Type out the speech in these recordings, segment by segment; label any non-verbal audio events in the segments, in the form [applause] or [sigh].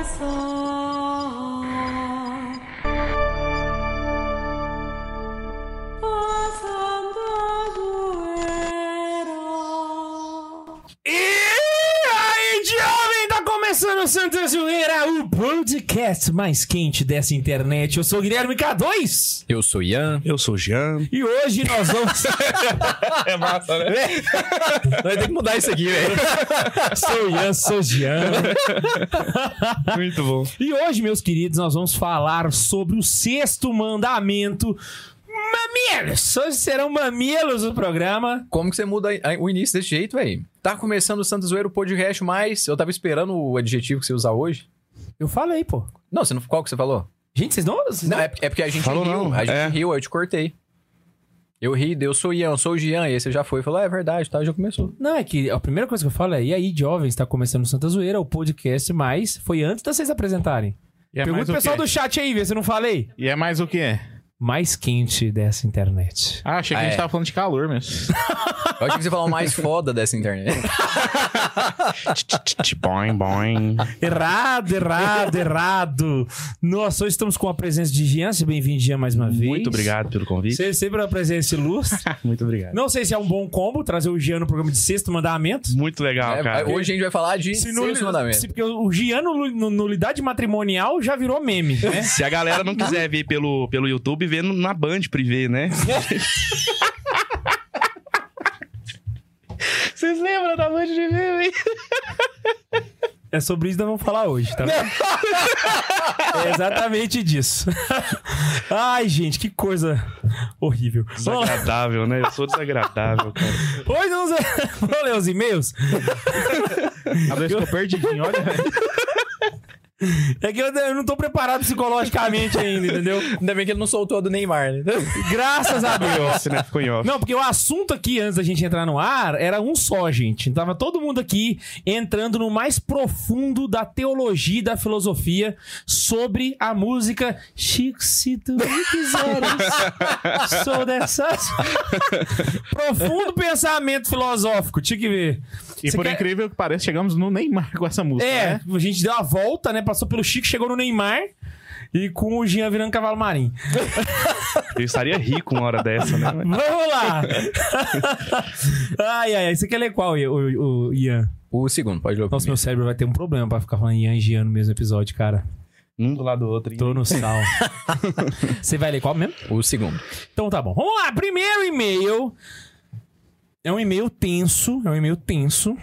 E podcast mais quente dessa internet. Eu sou o Guilherme K2 Eu sou Ian. Eu sou o Jean. e hoje nós vamos... [laughs] É massa, né? Vai ter que mudar isso aqui, velho. [laughs] sou o Ian, sou o Jean. [laughs] Muito bom. E hoje, meus queridos, nós vamos falar sobre o sexto mandamento. Mamilos! Hoje serão mamilos no programa. Como que você muda o início desse jeito, velho? Tá começando o Santos Zoeiro Podcast, mas eu tava esperando o adjetivo que você usar hoje. Eu falei, pô. Não, você não, qual que você falou? Gente, vocês não... Vocês Não, não... é, é porque a gente Falou riu. não, A gente é. riu, eu te cortei. Eu ri, eu sou o Ian, eu sou o Jean, e aí você já foi e falou, é verdade, tá, já começou. Não, é que a primeira coisa que eu falo é: e aí, jovens, tá começando o Santa Zoeira, o podcast, mas foi antes de vocês apresentarem. E é Pergunta mais o o pessoal quê? do chat aí, vê se eu não falei. E é mais o quê? Mais quente dessa internet. Ah, achei que Ah, a gente é. tava falando de calor mesmo. [laughs] Eu achei que você falou o mais foda dessa internet. [laughs] boing, boing. Errado, errado, errado. Nossa, hoje estamos com a presença de Jean. Seja bem-vindo, Jean, mais uma vez. Muito obrigado pelo convite. Você sempre uma presença ilustre. [laughs] Muito obrigado. Não sei se é um bom combo trazer o Jean no programa de sexto mandamento. Muito legal, É, cara. hoje a gente vai falar de Se sexto mandamento. se, porque o Jean no, no, no Lidade Matrimonial já virou meme, né? [laughs] Se a galera não quiser ver pelo, pelo YouTube, vê na Band privê, né? [laughs] Vocês lembram da Band privê, velho? É sobre isso que nós vamos falar hoje, tá? é exatamente disso. Ai, gente, que coisa horrível. Desagradável, né? Eu sou desagradável, cara. Hoje vamos, vamos ler os e-mails. A vez ficou perdidinho, olha. [laughs] É que eu, eu não tô preparado psicologicamente ainda, entendeu? Ainda bem que ele não soltou a do Neymar, né? [laughs] Graças a Deus. Né? Ficou em off. Não, porque o assunto aqui, antes da gente entrar no ar, era um só, gente. Tava todo mundo aqui entrando no mais profundo da teologia e da filosofia sobre a música Chico, se tu me quiseres, sou dessas... [laughs] Profundo pensamento filosófico, tinha que ver. E por quer- incrível que pareça, chegamos no Neymar com essa música. É, né? a gente deu a volta, né? Passou pelo Chico, chegou no Neymar e com o Jean virando cavalo marinho. [laughs] Eu estaria rico uma hora dessa, né? [laughs] Vamos lá! [laughs] ai, ai, ai. Você quer ler qual, o, o, Ian? O segundo, pode ler o Nossa, meu cérebro vai ter um problema pra ficar falando Ian e Jean no mesmo episódio, cara. Um do lado do outro. Tô no sal. Você vai ler qual mesmo? O segundo. Então tá bom. Vamos lá, primeiro e-mail. É um e-mail tenso, é um e-mail tenso.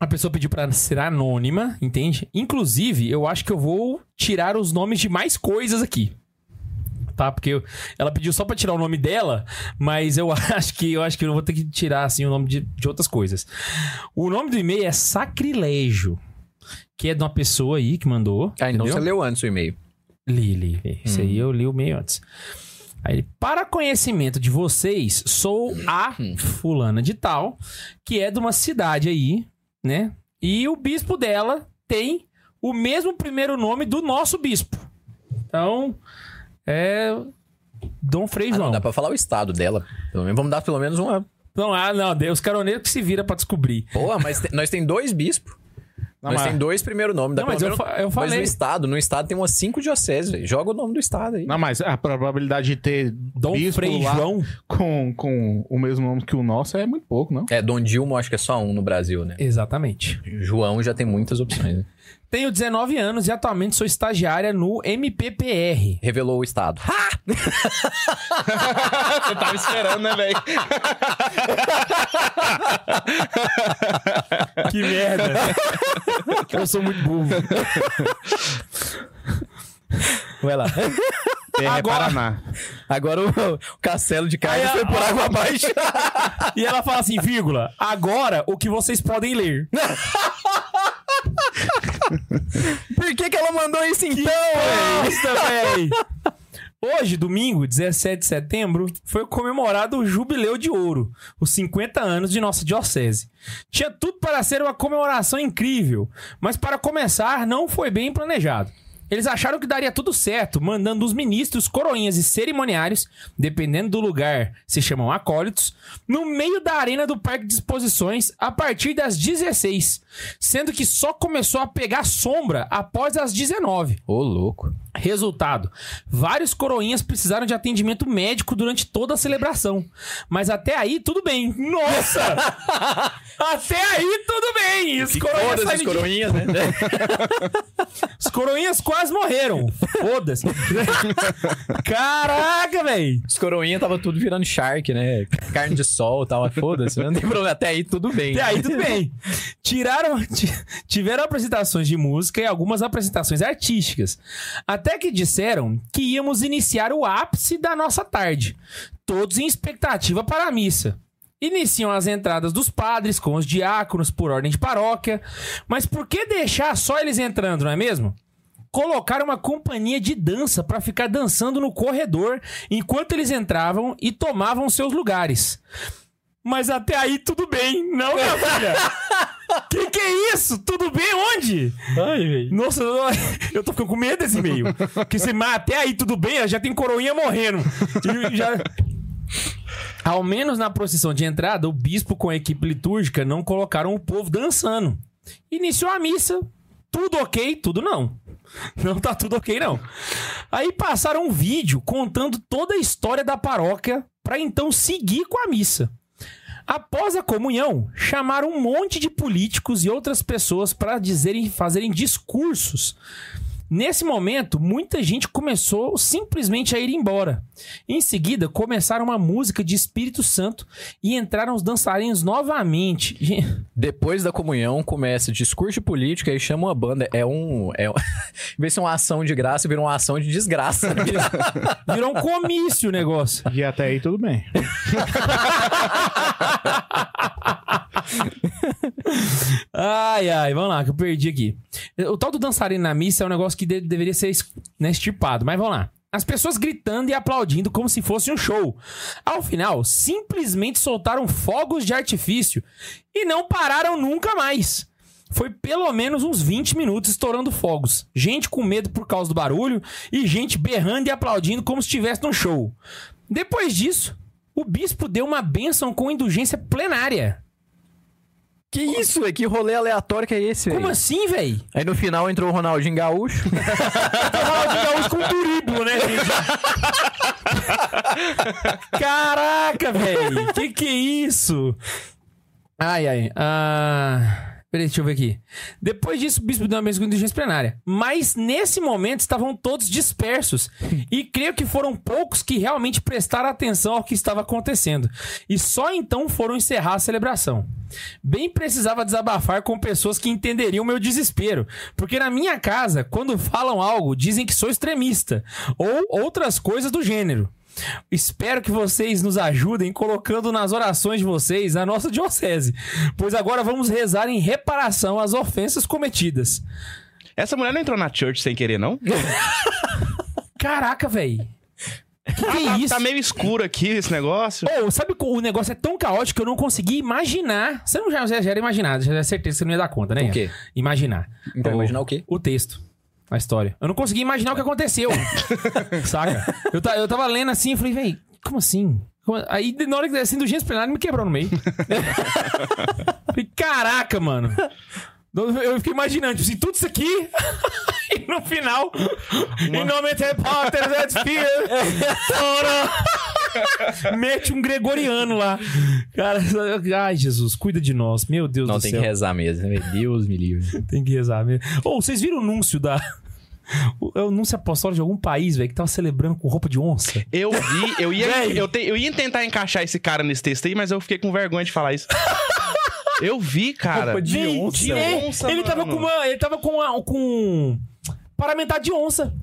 A pessoa pediu pra ser anônima, entende? Inclusive, eu acho que eu vou tirar os nomes de mais coisas aqui. Tá? Porque eu- ela pediu só pra tirar o nome dela, mas eu [laughs] acho que eu acho que eu vou ter que tirar assim o nome de, de outras coisas. O nome do e-mail é Sacrilégio, que é de uma pessoa aí que mandou. Ah, então você leu antes o e-mail. Li, li, li. Isso aí eu li o meio antes. Aí ele, para conhecimento de vocês, sou a fulana de tal, que é de uma cidade aí, né? E o bispo dela tem o mesmo primeiro nome do nosso bispo. Então, é Dom Frei Ah, João. não, dá pra falar o estado dela. Pelo menos, vamos dar pelo menos uma. Não, ah, não, Deus caroneiros que se vira pra descobrir. Boa, mas te- nós tem dois bispos. Não, nós mas- tem dois primeiro nomes. Dá Não, mas eu fa- eu Mas falei. no estado, no estado tem umas cinco dioceses, velho. Joga o nome do estado aí. Não, mas a probabilidade de ter Dom Frei João. com, com o mesmo nome que o nosso é muito pouco, não? É, Dom Dilma acho que é só um no Brasil, né? Exatamente. João já tem muitas opções. né? Tenho 19 anos e atualmente sou estagiária no MPPR. Revelou o estado. [laughs] Você tava esperando, né, velho? [laughs] Que merda. Eu sou muito burro. Vai lá. É Agora- Paraná. Agora o, o castelo de carne foi por água abaixo. E ela fala assim, vírgula, agora o que vocês podem ler. [laughs] por que, que ela mandou isso então, velho? Nossa, [laughs] véi. Hoje, domingo, 17 de setembro, foi comemorado o Jubileu de Ouro, os 50 anos de nossa diocese. Tinha tudo para ser uma comemoração incrível, mas para começar, não foi bem planejado. Eles acharam que daria tudo certo, mandando os ministros, coroinhas e cerimoniários, dependendo do lugar, se chamam acólitos, no meio da arena do parque de exposições a partir das 16, sendo que só começou a pegar sombra após as 19. Ô, louco. Resultado: vários coroinhas precisaram de atendimento médico durante toda a celebração. Mas até aí, tudo bem. Nossa! [laughs] até aí, tudo bem. Os coroinhas, Todas as de- coroinhas, né? [laughs] os coroinhas quase morreram. Foda-se. [laughs] Caraca, velho. Os coroinhas tava tudo virando shark, né? Carne de sol e tal. Foda-se, não tem problema. Até aí tudo bem. Até aí, tudo bem. Tiraram, [laughs] ti- tiveram apresentações de música e algumas apresentações artísticas. Até que disseram que íamos iniciar o ápice da nossa tarde. Todos em expectativa para a missa. Iniciam as entradas dos padres com os diáconos por ordem de paróquia. Mas por que deixar só eles entrando, não é mesmo? Colocaram uma companhia de dança para ficar dançando no corredor enquanto eles entravam e tomavam seus lugares. Mas até aí tudo bem, não, minha [laughs] filha? que que é isso? Tudo bem onde? Ai, velho. Nossa, eu, tô ficando com medo desse e-mail. Porque você, mas até aí tudo bem, já tem coroinha morrendo. E já... Ao menos na procissão de entrada, o bispo com a equipe litúrgica não colocaram o povo dançando. Iniciou a missa, tudo ok, tudo não. Não tá tudo ok, não. Aí passaram um vídeo contando toda a história da paróquia para então seguir com a missa. Após a comunhão, chamaram um monte de políticos e outras pessoas para dizerem, fazerem discursos. Nesse momento, muita gente começou simplesmente a ir embora. Em seguida, começaram uma música de Espírito Santo e entraram os dançarinos novamente. Depois da comunhão, começa discurso de política e chama uma banda. É um. É, um- [laughs] em vez de ser uma ação de graça, vira uma ação de desgraça. né? [laughs] Virou um comício o negócio. E até aí tudo bem. [laughs] Ai, ai, vamos lá, que eu perdi aqui. O tal do dançarino na missa é um negócio que de- deveria ser né, extirpado, mas vamos lá. As pessoas gritando e aplaudindo como se fosse um show. Ao final, simplesmente soltaram fogos de artifício e não pararam nunca mais. Foi pelo menos uns 20 minutos estourando fogos. Gente com medo por causa do barulho e gente berrando e aplaudindo como se estivesse num show. Depois disso, o bispo deu uma bênção com indulgência plenária. Que isso, velho? Que rolê aleatório que é esse, Como velho? assim, véi? Aí no final entrou o Ronaldinho Gaúcho. [laughs] Ronaldinho Gaúcho com turíbulo, né, gente? Caraca, velho. Que que é isso? Ai, ai. Ah... Peraí, deixa eu ver aqui. Depois disso, o bispo deu uma bênção com indulgência plenária. Mas nesse momento estavam todos dispersos. [laughs] E creio que foram poucos que realmente prestaram atenção ao que estava acontecendo. E só então foram encerrar a celebração. Bem precisava desabafar com pessoas que entenderiam meu desespero. Porque na minha casa, quando falam algo, dizem que sou extremista. Ou outras coisas do gênero. Espero que vocês nos ajudem colocando nas orações de vocês a nossa diocese, pois agora vamos rezar em reparação às ofensas cometidas. Essa mulher não entrou na church sem querer, não? [laughs] Caraca, velho. Que que é Tá- isso? Tá meio escuro aqui esse negócio. Ô, sabe que o negócio é tão caótico que eu não consegui imaginar. Você não já, já, era imaginado, já era certeza que você não ia dar conta, né? O quê? Imaginar. Então, imaginar o quê? O texto. A história. Eu não consegui imaginar o que aconteceu. [laughs] Saca? Eu, eu tava lendo assim e falei, véi, como assim? Como- Aí, na hora que assim, indulgência plenária, me quebrou no meio. [laughs] falei, caraca, mano. Eu fiquei imaginando, tipo assim, tudo isso aqui. [laughs] e no final, em nome de Potter, that's fear. Ora. [laughs] Mete um gregoriano lá. Cara, ai, Jesus, cuida de nós. Meu Deus Não, do tem céu. que rezar mesmo. Meu Deus me livre. Tem que rezar mesmo. Ô, vocês viram o anúncio da. O é o anúncio apostólico de algum país, velho, que tava celebrando com roupa de onça? Eu vi, eu ia, eu, te- eu ia tentar encaixar esse cara nesse texto aí, mas eu fiquei com vergonha de falar isso. Eu vi, cara. Roupa de onça, é, onça, ele tava mano. com uma. Ele tava com uma, com paramentado de onça.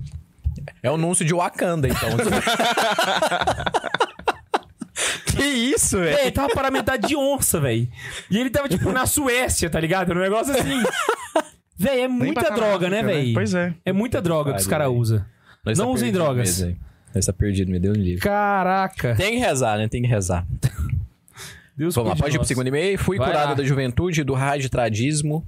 É o anúncio de Wakanda, então. [laughs] que isso, velho? É, ele tava paramentado de onça, velho. E ele tava, tipo, na Suécia, tá ligado? Um negócio assim. [laughs] Véi, é muita droga, né, velho? Pois é. É muita droga que os caras usam. Não usem drogas. mesmo. Nós tá perdido, me deu um livro. Caraca. Tem que rezar, né? Tem que rezar. Deus Vamos lá, pode ir pro segundo e-mail. Fui Vai curado lá. da juventude do raditradismo.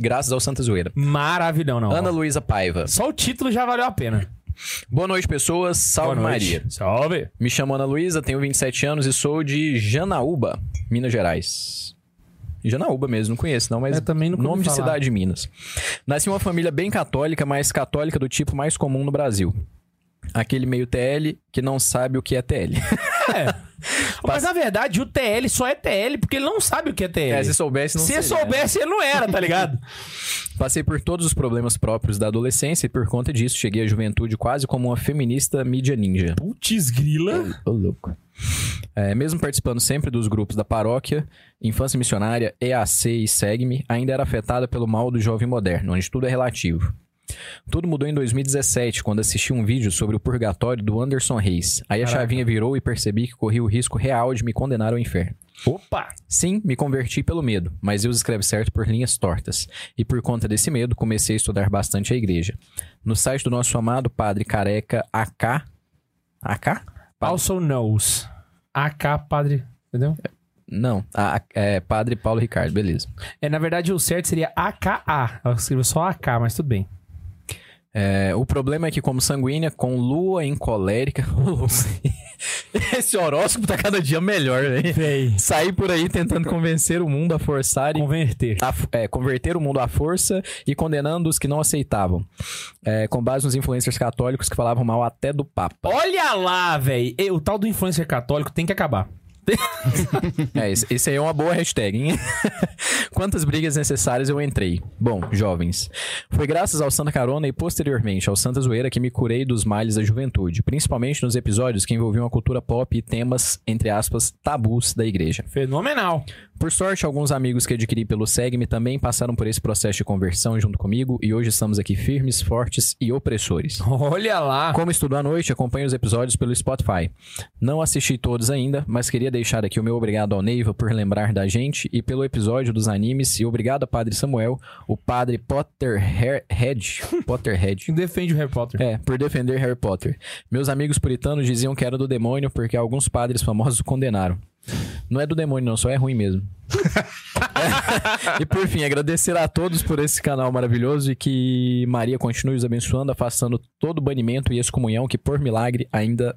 graças ao Santa Zoeira. Maravilhão, não. Ana Luísa Paiva. Só o título já valeu a pena. Boa noite, pessoas. Salve Boa noite. Maria. Salve. Me chamo Ana Luísa, tenho 27 anos e sou de Janaúba, Minas Gerais. Janaúba mesmo, não conheço não, mas Eu também nunca nome de falar. cidade de Minas. Nasci em uma família bem católica, mas católica do tipo mais comum no Brasil. Aquele meio TL que não sabe o que é TL. [laughs] [laughs] Mas na verdade, o TL só é TL porque ele não sabe o que é TL. É, se soubesse, não Se seria, ele soubesse, ele não era, tá ligado? [laughs] Passei por todos os problemas próprios da adolescência e por conta disso cheguei à juventude quase como uma feminista mídia ninja. Putz, grila. Ô, louco. É, mesmo participando sempre dos grupos da paróquia, Infância Missionária, EAC e Segue-me, ainda era afetada pelo mal do jovem moderno, onde tudo é relativo. Tudo mudou em 2017, quando assisti um vídeo sobre o purgatório do Anderson Reis. Aí a Caraca. chavinha virou e percebi que corri o risco real de me condenar ao inferno. Opa. Sim, me converti pelo medo, mas Deus escreve certo por linhas tortas. E por conta desse medo, comecei a estudar bastante a igreja. No site do nosso amado padre careca AK. AK? Also knows. AK, padre. Entendeu? Não, a- a- é padre Paulo Ricardo, beleza. É, na verdade, o certo seria AKA. Ela escreveu só AK, mas tudo bem. É, o problema é que, como sanguínea, com lua em colérica. [laughs] Esse horóscopo tá cada dia melhor, velho. Saí por aí tentando convencer o mundo a forçar e Converter. a- é, converter o mundo à força e condenando os que não aceitavam. É, com base nos influencers católicos que falavam mal até do Papa. Olha lá, velho. O tal do influencer católico tem que acabar. [laughs] É, esse, esse aí é uma boa hashtag, hein? [laughs] Quantas brigas necessárias eu entrei? Bom, jovens. Foi graças ao Santa Carona e posteriormente ao Santa Zoeira que me curei dos males da juventude, principalmente nos episódios que envolviam a cultura pop e temas, entre aspas, tabus da igreja. Fenomenal. Por sorte, alguns amigos que adquiri pelo Segue-me também passaram por esse processo de conversão junto comigo e hoje estamos aqui firmes, fortes e opressores. Olha lá. Como estudo à noite, acompanho os episódios pelo Spotify. Não assisti todos ainda, mas queria deixar aqui o meu obrigado ao Neiva por lembrar da gente e pelo episódio dos animes e obrigado a Padre Samuel, o Padre Potterhead, [laughs] Potterhead. Defende o Harry Potter? É, por defender Harry Potter. Meus amigos puritanos diziam que era do demônio porque alguns padres famosos o condenaram. Não é do demônio, não, só é ruim mesmo. [laughs] e por fim, agradecer a todos por esse canal maravilhoso e que Maria continue os abençoando, afastando todo o banimento e excomunhão que, por milagre, ainda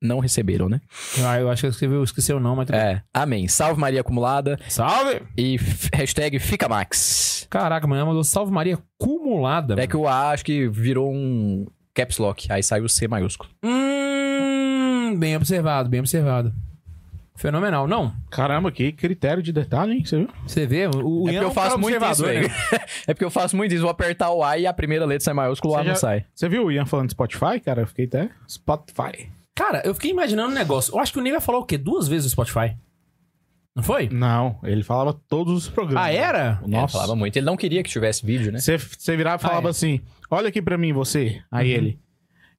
não receberam, né? Ah, eu acho que eu escrevi, eu esqueci o nome. É, amém. Salve Maria acumulada Salve! e hashtag fica Max. Caraca, mano, ela mandou salve Maria acumulada. É que o A acho que virou um caps lock, aí saiu o C maiúsculo. Hum, bem observado, bem observado. Fenomenal. Não, Caramba, que critério de detalhe, hein? Você viu? você vê, o, o É Ian porque eu faço muito isso, velho. né? [laughs] é porque eu faço muito isso. Vou apertar o A e a primeira letra sai maiúsculo, o A Você não já- sai. Você viu o Ian falando de Spotify, cara? Eu fiquei até. Spotify. Cara, eu fiquei imaginando um negócio. Eu acho que o Ney falou o quê? Duas vezes o Spotify. Não foi? Não, ele falava todos os programas. Ah, era? Ele Nossa. falava muito. Ele não queria que tivesse vídeo, né? Você, virava e falava Ah, é. Uhum. assim: Olha aqui pra mim, você. Aí ele.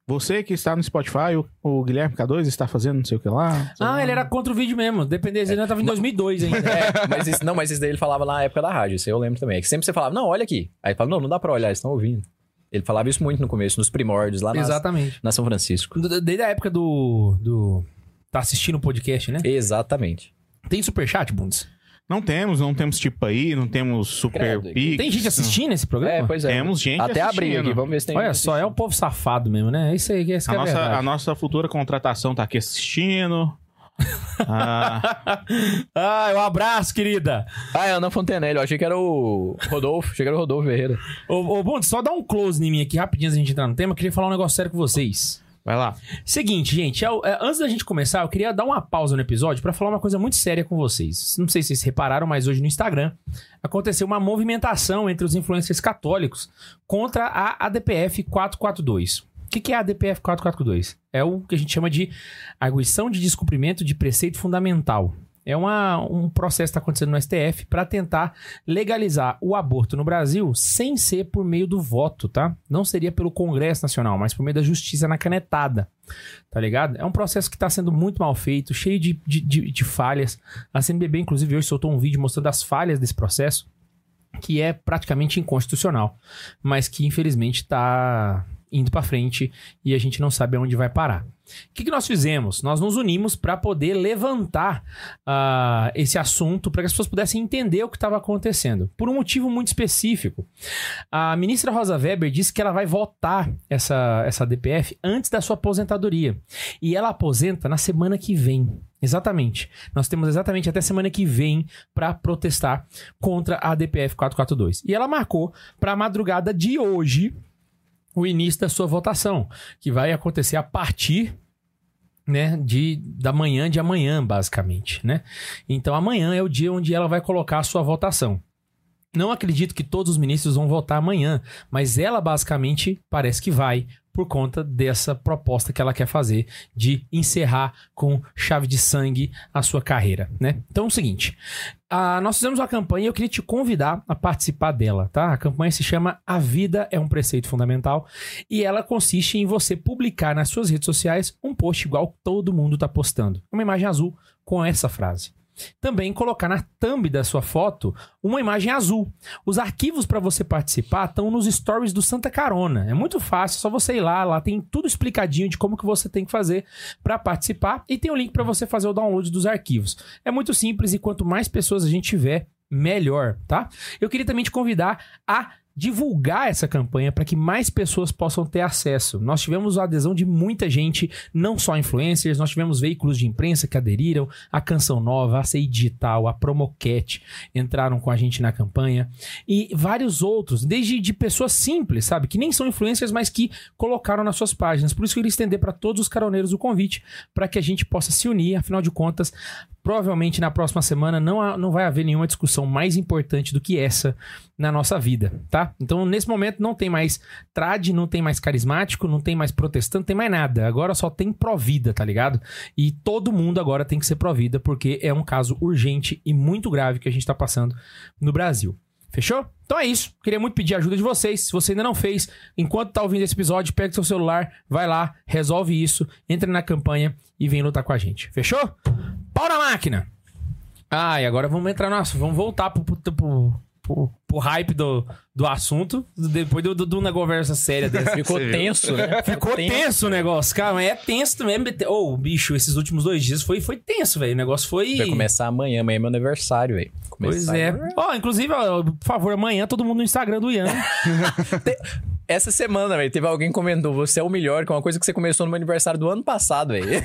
Você que está no Spotify, o, o Guilherme K2 está fazendo não sei o que lá. Ah, lá. ele era contra o vídeo mesmo. Dependendo, ele tava em 2002 ainda. É, mas isso, não, mas isso daí ele falava na época da rádio, isso aí eu lembro também. É que sempre você falava, não, olha aqui. Aí ele fala, não, não dá pra olhar, eles estão ouvindo. Ele falava isso muito no começo, nos primórdios, lá nas- Exatamente. na São Francisco. Desde a época do. do... Tá assistindo o podcast, né? Exatamente. Tem superchat, Bundes? Não temos, não temos tipo aí, não temos Super Credo. Pix. Tem gente assistindo esse programa? É, pois é. Temos gente Até abrir aqui, vamos ver se tem Olha gente só, é um povo safado mesmo, né? Isso aí, essa A que é nossa, a nossa futura contratação tá aqui assistindo. [laughs] Ah, Ah, um abraço, querida. Ah, é Ana Fontenelle, eu achei que era o Rodolfo, achei que era o Rodolfo Ferreira. Ô, ô Bundes, só dá um close em mim aqui rapidinho antes da gente entrar no tema. Eu queria falar um negócio sério com vocês. Vai lá. Seguinte, gente, é o- é, antes da gente começar, eu queria dar uma pausa no episódio pra falar uma coisa muito séria com vocês. Não sei se vocês repararam, mas hoje no Instagram aconteceu uma movimentação entre os influencers católicos contra a ADPF 442. O que, que é a ADPF 442? É o que a gente chama de arguição de descumprimento de preceito fundamental. É uma, um processo que está acontecendo no STF para tentar legalizar o aborto no Brasil sem ser por meio do voto, tá? Não seria pelo Congresso Nacional, mas por meio da justiça na canetada, tá ligado? É um processo que está sendo muito mal feito, cheio de, de, de- de falhas. A CNBB, inclusive, hoje soltou um vídeo mostrando as falhas desse processo, que é praticamente inconstitucional, mas que infelizmente está indo pra frente e a gente não sabe aonde vai parar. O que, que nós fizemos? Nós nos unimos para poder levantar ah, esse assunto para que as pessoas pudessem entender o que estava acontecendo. Por um motivo muito específico. A ministra Rosa Weber disse que ela vai votar essa, essa DPF antes da sua aposentadoria. E ela aposenta na semana que vem. Exatamente. Nós temos exatamente até semana que vem para protestar contra a DPF 442. E ela marcou para a madrugada de hoje o início da sua votação, que vai acontecer a partir né, de, da manhã de amanhã, basicamente, né? Então amanhã é o dia onde ela vai colocar a sua votação. Não acredito que todos os ministros vão votar amanhã, mas ela basicamente parece que vai, por conta dessa proposta que ela quer fazer de encerrar com chave de sangue a sua carreira, né? Então é o seguinte, ah, nós fizemos uma campanha e eu queria te convidar a participar dela, tá? A campanha se chama A Vida é um Preceito Fundamental e ela consiste em você publicar nas suas redes sociais um post igual todo mundo tá postando. Uma imagem azul com essa frase. Também colocar na thumb da sua foto uma imagem azul. Os arquivos para você participar estão nos stories do Santa Carona. É muito fácil, é só você ir lá, lá tem tudo explicadinho de como que você tem que fazer para participar e tem o um link para você fazer o download dos arquivos. É muito simples e quanto mais pessoas a gente tiver, melhor, tá? Eu queria também te convidar a divulgar essa campanha para que mais pessoas possam ter acesso. Nós tivemos a adesão de muita gente, não só influencers, nós tivemos veículos de imprensa que aderiram, a Canção Nova, a CI Digital, a Promocat entraram com a gente na campanha e vários outros, desde de pessoas simples, sabe, que nem são influencers, mas que colocaram nas suas páginas. Por isso que eu queria estender para todos os caroneiros o convite para que a gente possa se unir, afinal de contas, provavelmente na próxima semana não, há, não vai haver nenhuma discussão mais importante do que essa na nossa vida, tá? Então, nesse momento, não tem mais trad, não tem mais carismático, não tem mais protestante, não tem mais nada. Agora só tem provida, tá ligado? E todo mundo agora tem que ser provida, porque é um caso urgente e muito grave que a gente tá passando no Brasil. Fechou? Então é isso. Queria muito pedir a ajuda de vocês. Se você ainda não fez, enquanto tá ouvindo esse episódio, pega seu celular, vai lá, resolve isso, entra na campanha e vem lutar com a gente. Fechou? Pau na máquina! Ah, e agora vamos entrar no Vamos voltar pro, pro, pro, pro, pro hype do, do assunto. Depois de do, do, uma conversa séria dessa. [laughs] [laughs] Ficou tenso, né? Ficou tenso o negócio, cara. Mas é tenso mesmo. Ô, oh, bicho, esses últimos dois dias foi, foi tenso, velho. O negócio foi. Vai começar amanhã. Amanhã é meu aniversário, velho. Pois é. Ó, oh, inclusive, ó, por favor, amanhã todo mundo no Instagram do Ian. [laughs] Essa semana, velho, teve alguém que comentou: você é o melhor, que é uma coisa que você começou no meu aniversário do ano passado, velho. [laughs]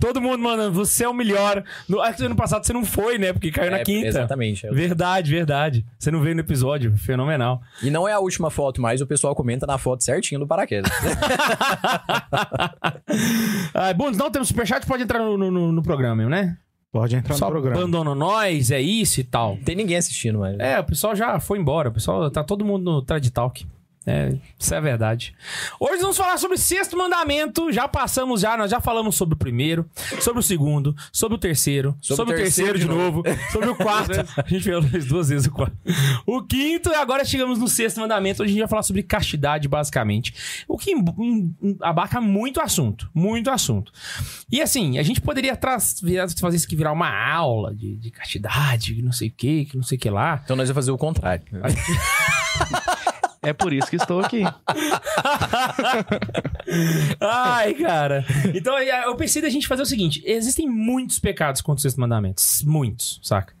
Todo mundo, mano, você é o melhor. No ano passado você não foi, né? Porque caiu é, na quinta. Exatamente. É verdade, verdade. Você não veio no episódio. Fenomenal. E não é a última foto, mas o pessoal comenta na foto certinho do paraquedas. [laughs] ah, bom, não temos superchat, pode entrar no, no, no programa, né? Pode entrar Só no programa. abandona nós, é isso e tal. Tem ninguém assistindo, mas. É, o pessoal já foi embora. O pessoal tá todo mundo no Trad Talk. É, isso é verdade. Hoje vamos falar sobre o sexto mandamento. Já passamos, já, nós já falamos sobre o primeiro, sobre o segundo, sobre o terceiro, sobre, sobre o terceiro, terceiro de novo, novo sobre o quarto. [laughs] a gente falou duas vezes o quarto. O quinto, e agora chegamos no sexto mandamento. Hoje a gente vai falar sobre castidade, basicamente. O que abarca muito assunto. Muito assunto. E assim, a gente poderia fazer isso aqui virar uma aula de, de castidade, não sei o que, que não sei o que lá. Então nós vamos fazer o contrário. [laughs] É por isso que estou aqui. [laughs] Ai, cara. Então eu pensei da gente fazer o seguinte: existem muitos pecados contra os sexto mandamentos. Muitos, saca?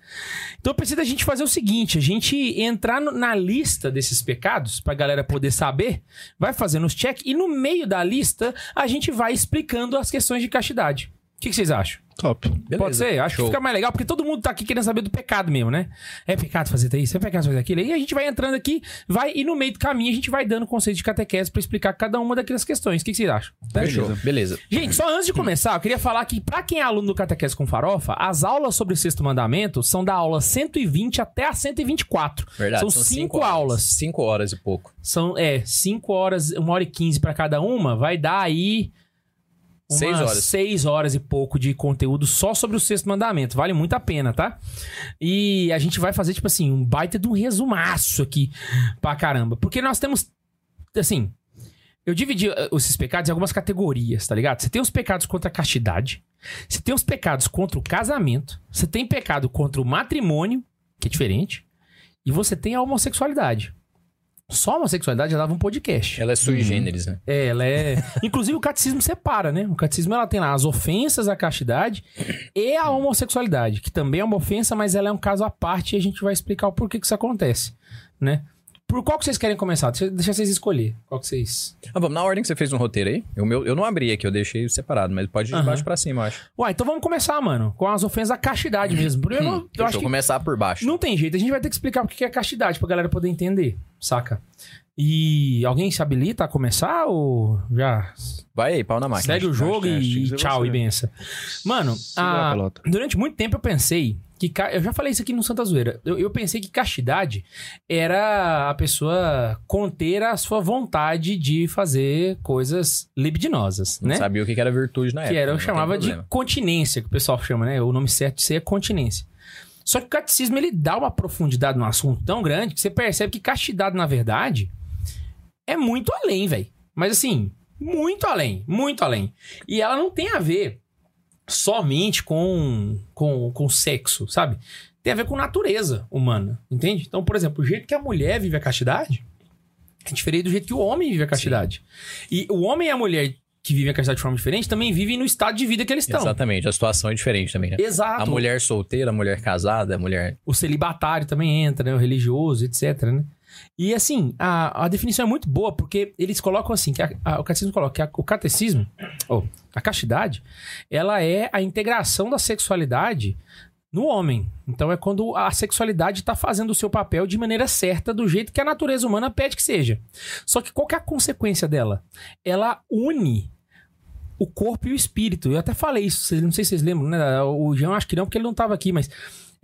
Então eu pensei da gente fazer o seguinte: a gente entrar na lista desses pecados, pra galera poder saber, vai fazendo os check, e no meio da lista a gente vai explicando as questões de castidade. O que, que vocês acham? Top. Beleza. Pode ser? Acho Show. que fica mais legal, porque todo mundo tá aqui querendo saber do pecado mesmo, né? É pecado fazer isso, é pecado fazer aquilo. E a gente vai entrando aqui, vai, e no meio do caminho a gente vai dando conceito de catequese pra explicar cada uma daquelas questões. O que, que vocês acham? Beleza. Beleza. Gente, só antes de começar, eu queria falar que pra quem é aluno do Catequese com Farofa, as aulas sobre o sexto mandamento são da aula 120 até a 124. Verdade. São, são cinco, cinco aulas. Cinco horas e pouco. São, é, cinco horas, uma hora e quinze pra cada uma, vai dar aí seis horas. seis horas e pouco de conteúdo só sobre o sexto mandamento. Vale muito a pena, tá? E a gente vai fazer, tipo assim, um baita de um resumaço aqui pra caramba. Porque nós temos, assim... Eu dividi eh, esses pecados em algumas categorias, tá ligado? Você tem os pecados contra a castidade. Você tem os pecados contra o casamento. Você tem pecado contra o matrimônio, que é diferente. E você tem a homossexualidade. Só a homossexualidade já dava um podcast. Ela é sui generis, né? É, ela é. [laughs] Inclusive, o catecismo separa, né? O catecismo ela tem lá as ofensas à castidade e a homossexualidade, que também é uma ofensa, mas ela é um caso à parte e a gente vai explicar o porquê que isso acontece, né? Por qual que vocês querem começar? Deixa, deixa vocês escolher. Qual que vocês. Ah, vamos, na ordem que você fez um roteiro aí. O meu, eu não abri aqui, eu deixei separado, mas pode ir de Aham. baixo pra cima, eu acho. Uai, então vamos começar, mano, com as ofensas à castidade mesmo. Primeiro, eu Deixa acho eu que começar por baixo. não tem jeito. A gente vai ter que explicar o que é castidade pra galera poder entender, saca? E alguém se habilita a começar ou já Vai aí, pau na máquina. segue o jogo e, tem que ser tchau você. e benção? Mano, Segura a a- pelota. durante muito tempo eu pensei que. Eu já falei isso aqui no Santa Zoeira. Eu, eu pensei que castidade era a pessoa conter a sua vontade de fazer coisas libidinosas, Não né? sabia o que que era virtude na que época. era, eu chamava de continência, que o pessoal chama, né? O nome certo de ser é continência. Só que o catecismo ele dá uma profundidade no assunto tão grande que você percebe que castidade, na verdade, é muito além, velho. Mas assim, muito além, muito além. E ela não tem a ver somente com, com, com sexo, sabe? Tem a ver com natureza humana, entende? Então, por exemplo, o jeito que a mulher vive a castidade é diferente do jeito que o homem vive a castidade. E o homem e a mulher que vivem a castidade de forma diferente também vivem no estado de vida que eles estão. Exatamente, a situação é diferente também, né? Exato. A mulher solteira, a mulher casada, a mulher. O celibatário também entra, né? O religioso, etc, né? E assim, a, a definição é muito boa, porque eles colocam assim, que a- a- o catecismo coloca que a- o catecismo, ou a castidade, ela é a integração da sexualidade no homem. Então é quando a sexualidade está fazendo o seu papel de maneira certa, do jeito que a natureza humana pede que seja. Só que qual que é a consequência dela? Ela une o corpo e o espírito. Eu até falei isso, não sei se vocês lembram, né? O Jean acho que não, porque ele não estava aqui, mas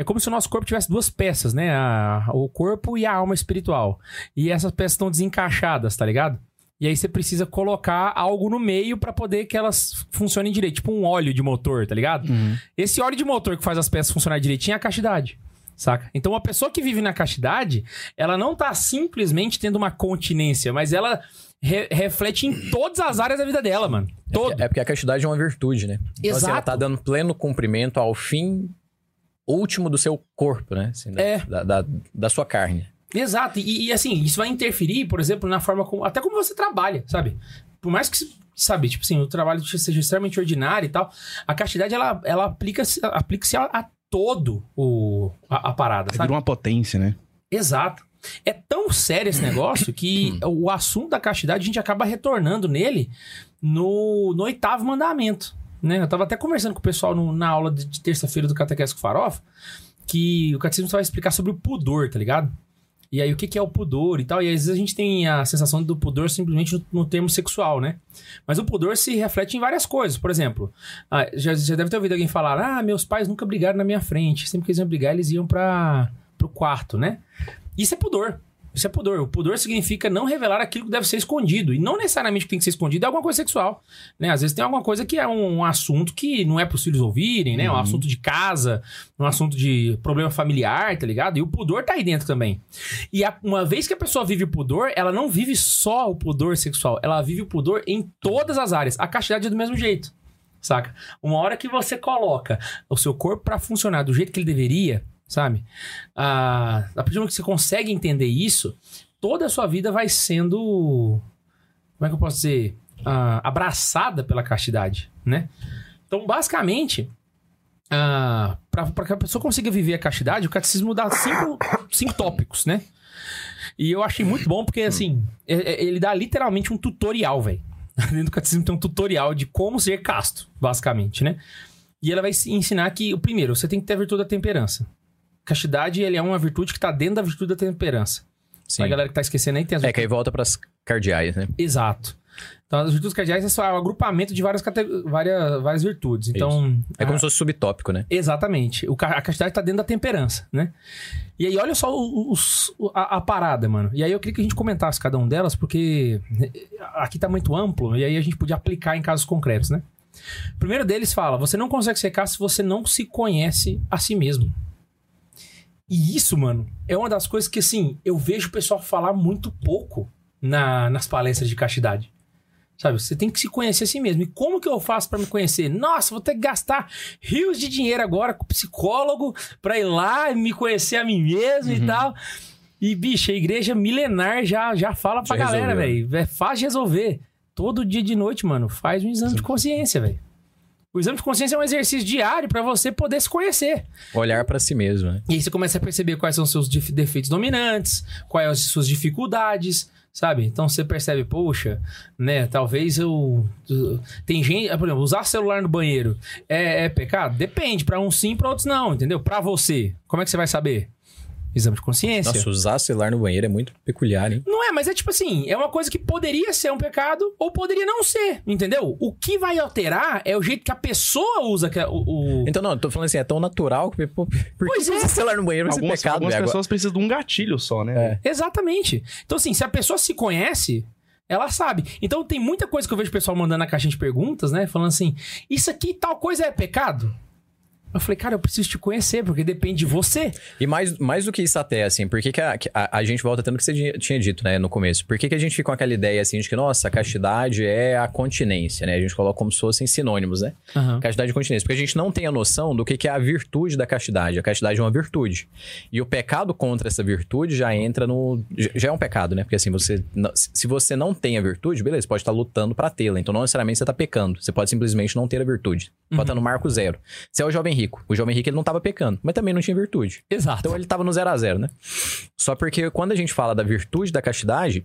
é como se o nosso corpo tivesse duas peças, né? A- o corpo e a alma espiritual. E essas peças estão desencaixadas, tá ligado? E aí você precisa colocar algo no meio pra poder que elas funcionem direito, tipo um óleo de motor, tá ligado? Esse óleo de motor que faz as peças funcionarem direitinho é a castidade. Saca? Então, uma pessoa que vive na castidade, ela não tá simplesmente tendo uma continência, mas ela re- reflete em todas as áreas da vida dela, mano. Todo. É porque a castidade é uma virtude, né? Então, assim, ela Exato. tá dando pleno cumprimento ao fim último do seu corpo, né? Assim, da, É. da, da, da sua carne. Exato. E, e, assim, isso vai interferir, por exemplo, na forma como. Até como você trabalha, sabe? Por mais que, sabe, tipo assim, o trabalho seja extremamente ordinário e tal, a castidade, ela, ela aplica-se aplica a, a todo o, a, a parada, Vira sabe? uma potência, né? Exato. É tão sério esse negócio que [coughs] o assunto da castidade a gente acaba retornando nele no, no oitavo mandamento. Né? Eu tava até conversando com o pessoal no- na aula de, de terça-feira do Catequese com Farofa que o catecismo vai explicar sobre o pudor, tá ligado? E aí, o que, que é o pudor e tal. E às vezes a gente tem a sensação do pudor simplesmente no, no termo sexual, né? Mas o pudor se reflete em várias coisas. Por exemplo, ah, já, já deve ter ouvido alguém falar: Ah, meus pais nunca brigaram na minha frente. Sempre que eles iam brigar, eles iam para pro quarto, né? Isso é pudor. Isso é pudor. O pudor significa não revelar aquilo que deve ser escondido. E não necessariamente o que tem que ser escondido é alguma coisa sexual. Né? Às vezes tem alguma coisa que é um, assunto que não é para os filhos ouvirem, né? Um assunto de casa, um assunto de problema familiar, tá ligado? E o pudor tá aí dentro também. E a- uma vez que a pessoa vive o pudor, ela não vive só o pudor sexual, ela vive o pudor em todas as áreas. A castidade é do mesmo jeito, saca? Uma hora que você coloca o seu corpo pra funcionar do jeito que ele deveria, sabe? Ah, a partir do momento que você consegue entender isso, toda a sua vida vai sendo. Como é que eu posso dizer? Ah, abraçada pela castidade, né? Então, basicamente, ah, para que a pessoa consiga viver a castidade, o catecismo dá cinco, cinco tópicos, né? E eu achei muito bom porque, assim, é- é- ele dá literalmente um tutorial, velho. [laughs] Dentro do catecismo tem um tutorial de como ser casto, basicamente, né? E ela vai ensinar que, o primeiro, você tem que ter a virtude da temperança. Castidade, ele é uma virtude que tá dentro da virtude da temperança. Sim. A galera que tá esquecendo aí tem as É, que aí volta pras cardeais, né? Exato. Então, as virtudes cardeais é só o agrupamento de várias, cate- várias, várias virtudes. Então, É como a- se fosse subtópico, né? Exatamente. O, a castidade tá dentro da temperança, né? E aí, olha só os- a, a parada, mano. E aí, eu queria que a gente comentasse cada um delas, porque eh, aqui tá muito amplo, e aí a gente podia aplicar em casos concretos, né? O primeiro deles fala: você não consegue secar se você não se conhece a si mesmo. E isso, mano, é uma das coisas que, assim, eu vejo o pessoal falar muito pouco na- nas palestras de castidade. Sabe, você tem que se conhecer a si mesmo. E como que eu faço pra me conhecer? Nossa, vou ter que gastar rios de dinheiro agora com psicólogo pra ir lá e me conhecer a mim mesmo e tal. E, bicho, a igreja milenar já, já fala pra Já galera, velho. É fácil resolver. Todo dia de noite, mano, faz um exame de consciência, velho. O exame de consciência é um exercício diário pra você poder se conhecer. Olhar pra si mesmo, né? E aí você começa a perceber quais são os seus defeitos dominantes, quais as suas dificuldades, sabe? Então você percebe, poxa, né? Talvez eu. Tem gente. Por exemplo, usar celular no banheiro é, é pecado? Depende. Pra uns sim, pra outros não, entendeu? Pra você, como é que você vai saber? Exame de consciência. Nossa, usar celular no banheiro é muito peculiar, hein? Não é, mas é tipo assim, é uma coisa que poderia ser um pecado ou poderia não ser, entendeu? O que vai alterar é o jeito que a pessoa usa que- o, o- Então, não, eu tô falando assim, é tão natural que. Pô, por que Pois que é. usar celular no banheiro vai ser Algumas, pecado, algumas pessoas precisam de um gatilho só, né? É. Exatamente. Então, assim, se a pessoa se conhece, ela sabe. Então, tem muita coisa que eu vejo o pessoal mandando na caixinha de perguntas, né? Falando assim: isso aqui, tal coisa é pecado? Eu falei, cara, eu preciso te conhecer, porque depende de você. E mais, mais do que isso até, assim, por que, que a, a, a gente volta tendo o que você tinha- dito, né, no começo? Por que, que a gente fica com aquela ideia, assim, de que, nossa, a castidade é a continência, né? A gente coloca como se fossem sinônimos, né? Castidade e continência. Porque a gente não tem a noção do que, que é a virtude da castidade. A castidade é uma virtude. E o pecado contra essa virtude já entra no. já- é um pecado, né? Porque assim, você. Se você não tem a virtude, beleza, você pode estar lutando pra tê-la. Então, não necessariamente você tá pecando. Você pode simplesmente não ter a virtude. Pode estar no marco zero. Você é o jovem rico. O jovem rico ele não tava pecando, mas também não tinha virtude. Exato. Então ele tava no zero a zero, né? Só porque quando a gente fala da virtude da castidade,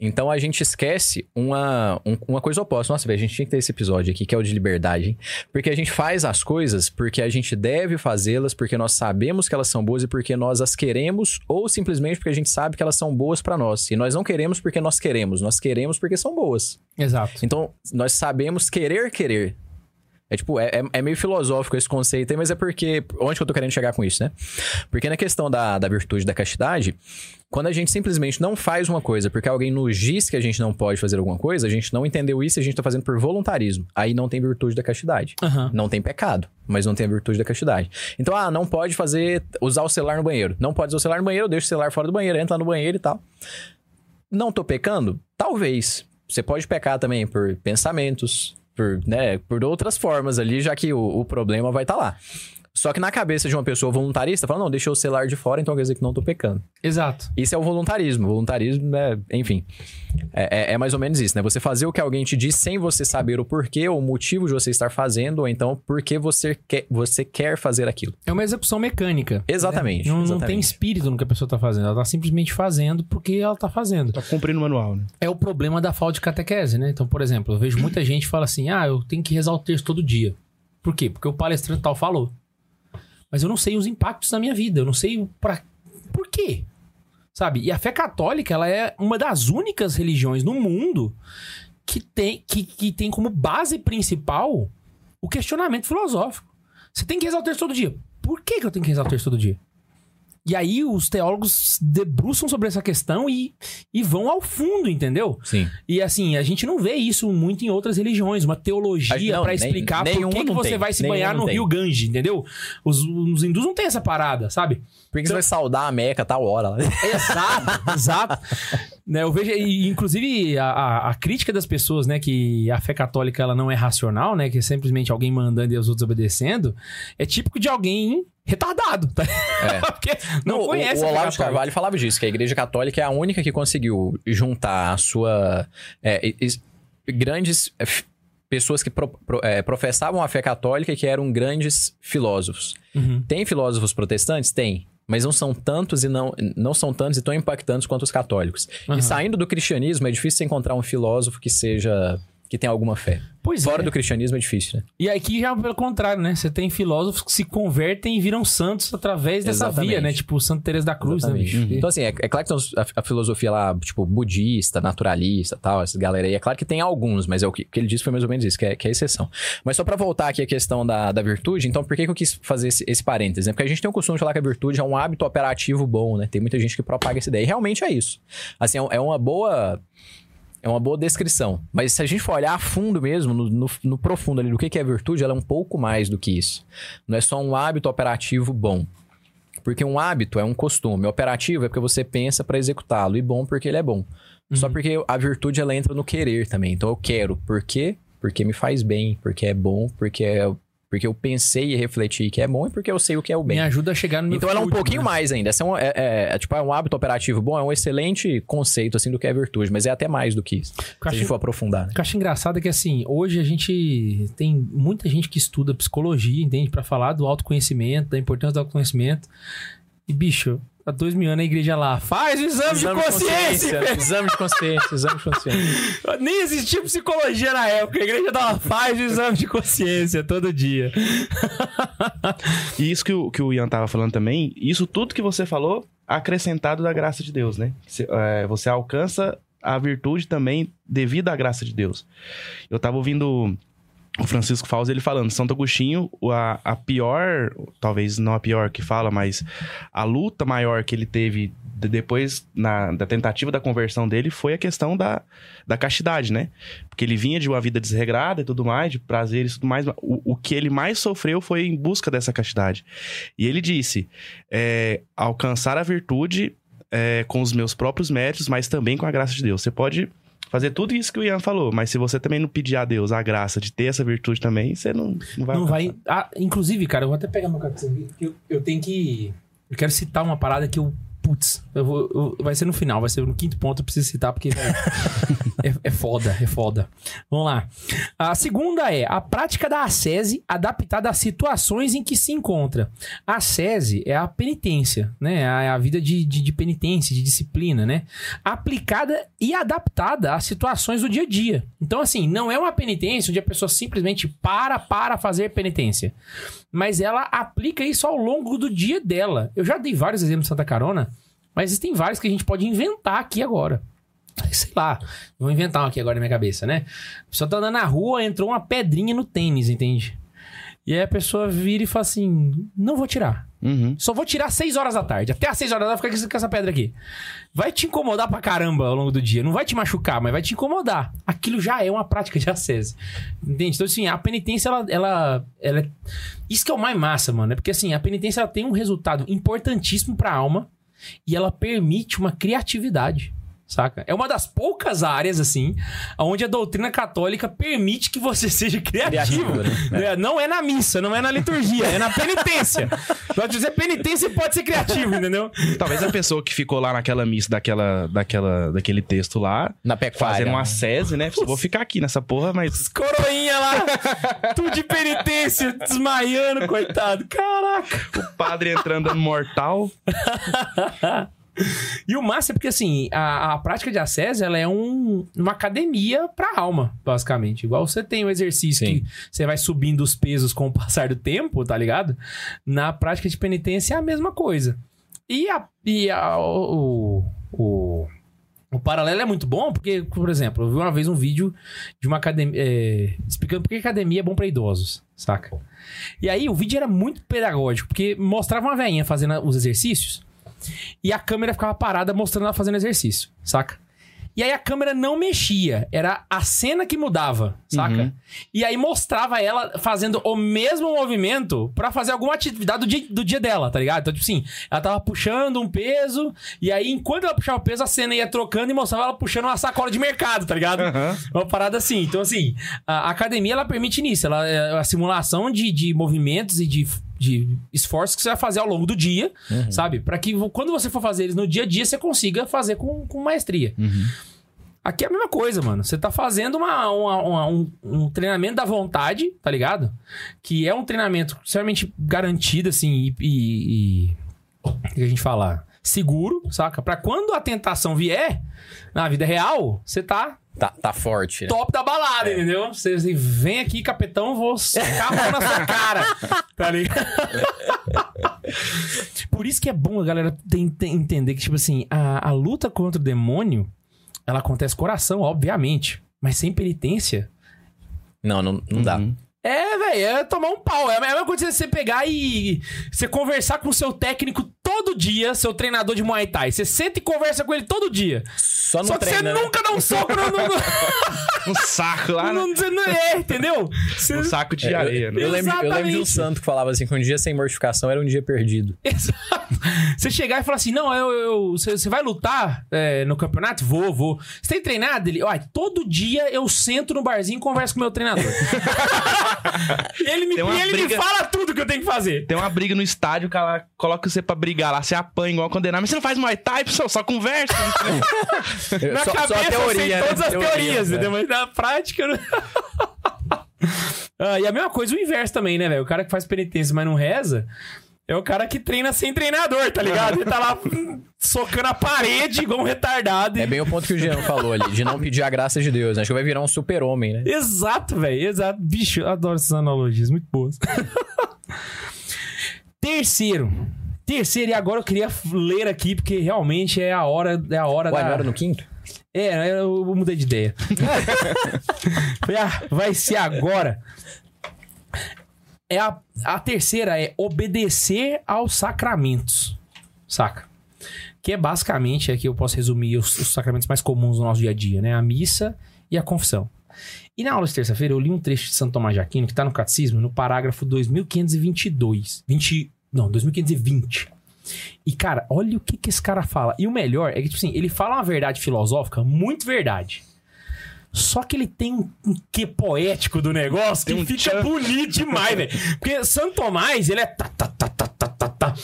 então a gente esquece uma, um- uma coisa oposta. Nossa, velho, a gente tinha que ter esse episódio aqui, que é o de liberdade, hein? Porque a gente faz as coisas porque a gente deve fazê-las, porque nós sabemos que elas são boas e porque nós as queremos, ou simplesmente porque a gente sabe que elas são boas pra nós. E nós não queremos porque nós queremos, nós queremos porque são boas. Exato. Então, nós sabemos querer querer. É tipo, é, é- é meio filosófico esse conceito aí, mas é porque. Onde que eu tô querendo chegar com isso, né? Porque na questão da, da virtude da castidade, quando a gente simplesmente não faz uma coisa porque alguém nos diz que a gente não pode fazer alguma coisa, a gente não entendeu isso e a gente tá fazendo por voluntarismo. Aí não tem virtude da castidade. Aham. Não tem pecado, mas não tem a virtude da castidade. Então, ah, não pode fazer. usar o celular no banheiro. Não pode usar o celular no banheiro, deixa o celular fora do banheiro, entra lá no banheiro e tal. Não tô pecando? Talvez. Você pode pecar também por pensamentos, por, né, por outras formas ali, já que o, o problema vai estar lá. Só que na cabeça de uma pessoa voluntarista, fala, não, deixa o celular de fora, então quer dizer que não tô pecando. Exato. Isso é o voluntarismo. O voluntarismo é, enfim, é, é- é mais ou menos isso, né? Você fazer o que alguém te diz sem você saber o porquê ou o motivo de você estar fazendo, ou então porque você quer, você quer fazer aquilo. É uma execução mecânica. Exatamente, né? Não, não exatamente. tem espírito no que a pessoa tá fazendo. Ela tá simplesmente fazendo porque ela tá fazendo. Tá cumprindo o manual, né? É o problema da falta de catequese, né? Então, por exemplo, eu vejo muita gente que fala assim: ah, eu tenho que rezar o texto todo dia. Por quê? Porque o palestrante tal falou. Mas eu não sei os impactos na minha vida. Eu não sei pra... por quê. Sabe? E a fé católica, ela é uma das únicas religiões no mundo que tem, que, que tem como base principal o questionamento filosófico. Você tem que rezar o texto todo dia. Por que, que eu tenho que rezar o texto todo dia? E aí os teólogos debruçam sobre essa questão e, e vão ao fundo, entendeu? Sim. E assim, a gente não vê isso muito em outras religiões, uma teologia não, pra nem- explicar por que, que você tem, vai se banhar no tem. Rio Gange, entendeu? Os, os hindus não têm essa parada, sabe? Por que você vai saudar a Meca tal hora? lá? Exato, exato. [laughs] Né, eu vejo, e, inclusive, a, a- crítica das pessoas, né, que a fé católica ela não é racional, né, que é simplesmente alguém mandando e os outros obedecendo, é típico de alguém retardado, tá? É. [laughs] Porque não, o- conhece o, fé Olavo de. Carvalho falava disso, que a Igreja Católica é a única que conseguiu juntar a sua. é, es- grandes é, pessoas que pro- pro- é, professavam a fé católica e que eram grandes filósofos. Uhum. Tem filósofos protestantes? Tem. Mas não são tantos e não, não são tantos e tão impactantes quanto os católicos. Aham. E saindo do cristianismo, é difícil você encontrar um filósofo que seja. Que tenha alguma fé. Pois Fora é. do cristianismo é difícil, né? E aqui já pelo contrário, né? Você tem filósofos que se convertem e viram santos através dessa Exatamente. via, né? Tipo Santa Teresa da Cruz, né, Exatamente. bicho? Então, assim, é, é claro que tem a, filosofia lá, tipo, budista, naturalista tal, essa galera aí. É claro que tem alguns, mas é o que, que ele disse foi mais ou menos isso, que é, que é exceção. Mas só pra voltar aqui a questão da, da virtude, então por que, que eu quis fazer esse, esse parênteses? Né? Porque a gente tem o costume de falar que a virtude é um hábito operativo bom, né? Tem muita gente que propaga essa ideia. E realmente é isso. Assim, é, é uma boa. É uma boa descrição. Mas se a gente for olhar a fundo mesmo, no, no- no profundo ali do que que é virtude, ela é um pouco mais do que isso. Não é só um hábito operativo bom. Porque um hábito é um costume. Operativo é porque você pensa pra executá-lo. E bom porque ele é bom. Só porque a virtude ela entra no querer também. Então eu quero. Por quê? Porque me faz bem. Porque é bom. Porque é, Porque eu pensei e refleti que é bom e porque eu sei o que é o bem. Me ajuda a chegar no meu Então ela é um pouquinho né? mais ainda. Essa é, um, é, é- é, tipo, é um hábito operativo bom, é um excelente conceito, assim, do que é virtude. Mas é até mais do que isso. Eu Se a acho- gente for aprofundar, né? O que eu acho engraçado é que, assim, hoje a gente tem muita gente que estuda psicologia, entende? Pra falar do autoconhecimento, da importância do autoconhecimento. E, bicho, há dois mil anos a igreja lá faz o exame, de consciência. velho. Exame de consciência, exame de consciência. Nem existia psicologia na época. A igreja tava, faz o exame de consciência todo dia. E isso que o, que o Ian tava falando também, isso tudo que você falou, acrescentado da graça de Deus, né? Você, é, você alcança a virtude também devido à graça de Deus. Eu tava ouvindo o Francisco Fauzi, ele falando, Santo Agostinho, a, a pior, talvez não a pior que fala, mas a luta maior que ele teve de- depois na, da tentativa da conversão dele foi a questão da, da castidade, né? Porque ele vinha de uma vida desregrada e tudo mais, de prazeres e tudo mais. O, o que ele mais sofreu foi em busca dessa castidade. E ele disse: é, alcançar a virtude é, com os meus próprios méritos, mas também com a graça de Deus. Você pode fazer tudo isso que o Ian falou, mas se você também não pedir a Deus a graça de ter essa virtude também, você não, não vai Não alcançar. vai. Ah, inclusive, cara, eu vou até pegar meu cartão porque eu, eu tenho que. Eu quero citar uma parada que eu. Putz, eu vou, eu- vai ser no final, vai ser no quinto ponto, eu preciso citar, porque velho, [laughs] é, é foda, é foda. Vamos lá. A segunda é a prática da ascese adaptada às situações em que se encontra. A ascese é a penitência, né? É a vida de, de, de penitência, de disciplina, né? Aplicada e adaptada às situações do dia a dia. Então, assim, não é uma penitência onde a pessoa simplesmente para para fazer penitência mas ela aplica isso ao longo do dia dela. Eu já dei vários exemplos de Santa Carona, mas existem vários que a gente pode inventar aqui agora. Sei lá, vou inventar um aqui agora na minha cabeça, né? A pessoa tá andando na rua, entrou uma pedrinha no tênis, entende? E aí a pessoa vira e fala assim: não vou tirar. Uhum. Só vou tirar às 6 horas da tarde. Até às 6 horas da tarde fica com essa pedra aqui. Vai te incomodar pra caramba ao longo do dia. Não vai te machucar, mas vai te incomodar. Aquilo já é uma prática de ascese. Entende? Então, assim, a penitência, ela, ela, ela é... Isso que é o mais massa, mano. É porque, assim, a penitência ela tem um resultado importantíssimo pra alma e ela permite uma criatividade. Saca? É uma das poucas áreas, assim, onde a doutrina católica permite que você [laughs] seja criativo. Criativo, É, Não é na missa, não é na liturgia, é na penitência. [laughs] Pode dizer penitência pode ser criativo, entendeu? Talvez a pessoa que ficou lá naquela missa daquela, daquela, daquele texto lá, Na pecuária. fazendo uma sese, né? Vou ficar aqui nessa porra, mas Os coroinha lá, tudo de penitência, desmaiando, coitado. Caraca. o padre entrando mortal. [laughs] E o massa é porque, assim, a, a prática de ascese, ela é um- uma academia pra alma, basicamente. Igual você tem o exercício Sim. que você vai subindo os pesos com o [laughs] passar do tempo, tá ligado? Na prática de penitência é a mesma coisa. E, a, e a- o, o, o paralelo é muito bom porque, por exemplo, eu vi uma vez um vídeo de uma academia... é, explicando por que academia é bom pra idosos, saca? E aí o vídeo era muito pedagógico, porque mostrava uma velhinha fazendo os exercícios e a câmera ficava parada mostrando ela fazendo exercício, saca? E aí a câmera não mexia, era a cena que mudava, saca? Uhum. E aí mostrava ela fazendo o mesmo movimento pra fazer alguma atividade do dia, do dia dela, tá ligado? Então, tipo assim, ela tava puxando um peso, e aí enquanto ela puxava o peso, a cena ia trocando e mostrava ela puxando uma sacola de mercado, tá ligado? Aham. Uma parada assim. Então, assim, a academia ela permite nisso. Ela é a simulação de, de movimentos e de, de esforços que você vai fazer ao longo do dia, sabe? Pra que quando você for fazer eles no dia a dia, você consiga fazer com, com maestria. Aqui é a mesma coisa, mano. Você tá fazendo uma, uma- uma- um, um treinamento da vontade, tá ligado? Que é um treinamento extremamente garantido, assim, e. e- e- o que a gente fala? Seguro, saca? Pra quando a tentação vier, na vida real, você tá Tá, tá forte. né? top da balada, entendeu? Você assim, vem aqui, capitão, vou secar a mão na sua cara. Tá ligado? [laughs] Por isso que é bom a galera tem- tem- entender que, tipo assim, a, a luta contra o demônio, ela acontece coração, obviamente. Mas sem penitência. Não, não, não dá. Uhum. É, velho, é tomar um pau. É a mesma coisa que você pegar e você conversar com o seu técnico todo dia seu treinador de Muay Thai. Você senta e conversa com ele todo dia. Só não Só que treina, você né? nunca dá um soco no. no, [laughs] Um saco lá, no, né? no- você não é, entendeu? Você- Um saco de É, eu- areia, né? Eu, lembro, eu lembro de um santo que falava assim: que um dia sem mortificação era um dia perdido. [laughs] Exato. Você chegar e falar assim: não, eu, eu- você, você vai lutar é, no campeonato? Vou, vou. Você tem treinado? Ele, olha, todo dia eu sento no barzinho e converso com o meu treinador. e [laughs] ele, me, e ele me briga- fala tudo que eu tenho que fazer. Tem uma briga no estádio, o cara coloca você pra brigar lá, você apanha igual condenado, mas você não faz Muay Thai, pessoal, só conversa. Eu- [laughs] Na só, cabeça só a eu teoria, sei né? todas as Teoria, teorias, né? entendeu? Mas na prática... eu não- [laughs] Ah, e a mesma coisa o inverso também, né, velho? O cara que faz penitência, mas não reza... É o cara que treina sem treinador, tá ligado? Ele tá lá hum, socando a parede igual um retardado. e- É bem o ponto que o Jean falou ali, de não pedir a graça de Deus. né? Acho que vai virar um super-homem, né? Exato, velho. Exato. Bicho, eu adoro essas analogias. Muito boas. [laughs] Terceiro. Terceiro, e agora eu queria ler aqui, porque realmente é a hora, é a hora Ué, da... era no quinto? É, eu mudei de ideia. [laughs] Ah, vai ser agora. É a, a terceira é obedecer aos sacramentos. Saca? Que é basicamente, aqui eu posso resumir os, os sacramentos mais comuns no nosso dia a dia, né? A missa e a confissão. E na aula de terça-feira eu li um trecho de Santo Tomás de Aquino que tá no catecismo, no parágrafo 2522. 20, não, 2520. E, cara, olha o que, que esse cara fala. E o melhor é que, tipo assim, ele fala uma verdade filosófica, muito verdade. Só que ele tem um um quê poético do negócio Tem que um fica tchan. bonito demais, velho. Porque Santo Tomás, ele é tá, tá, tá, tá, tá, tá.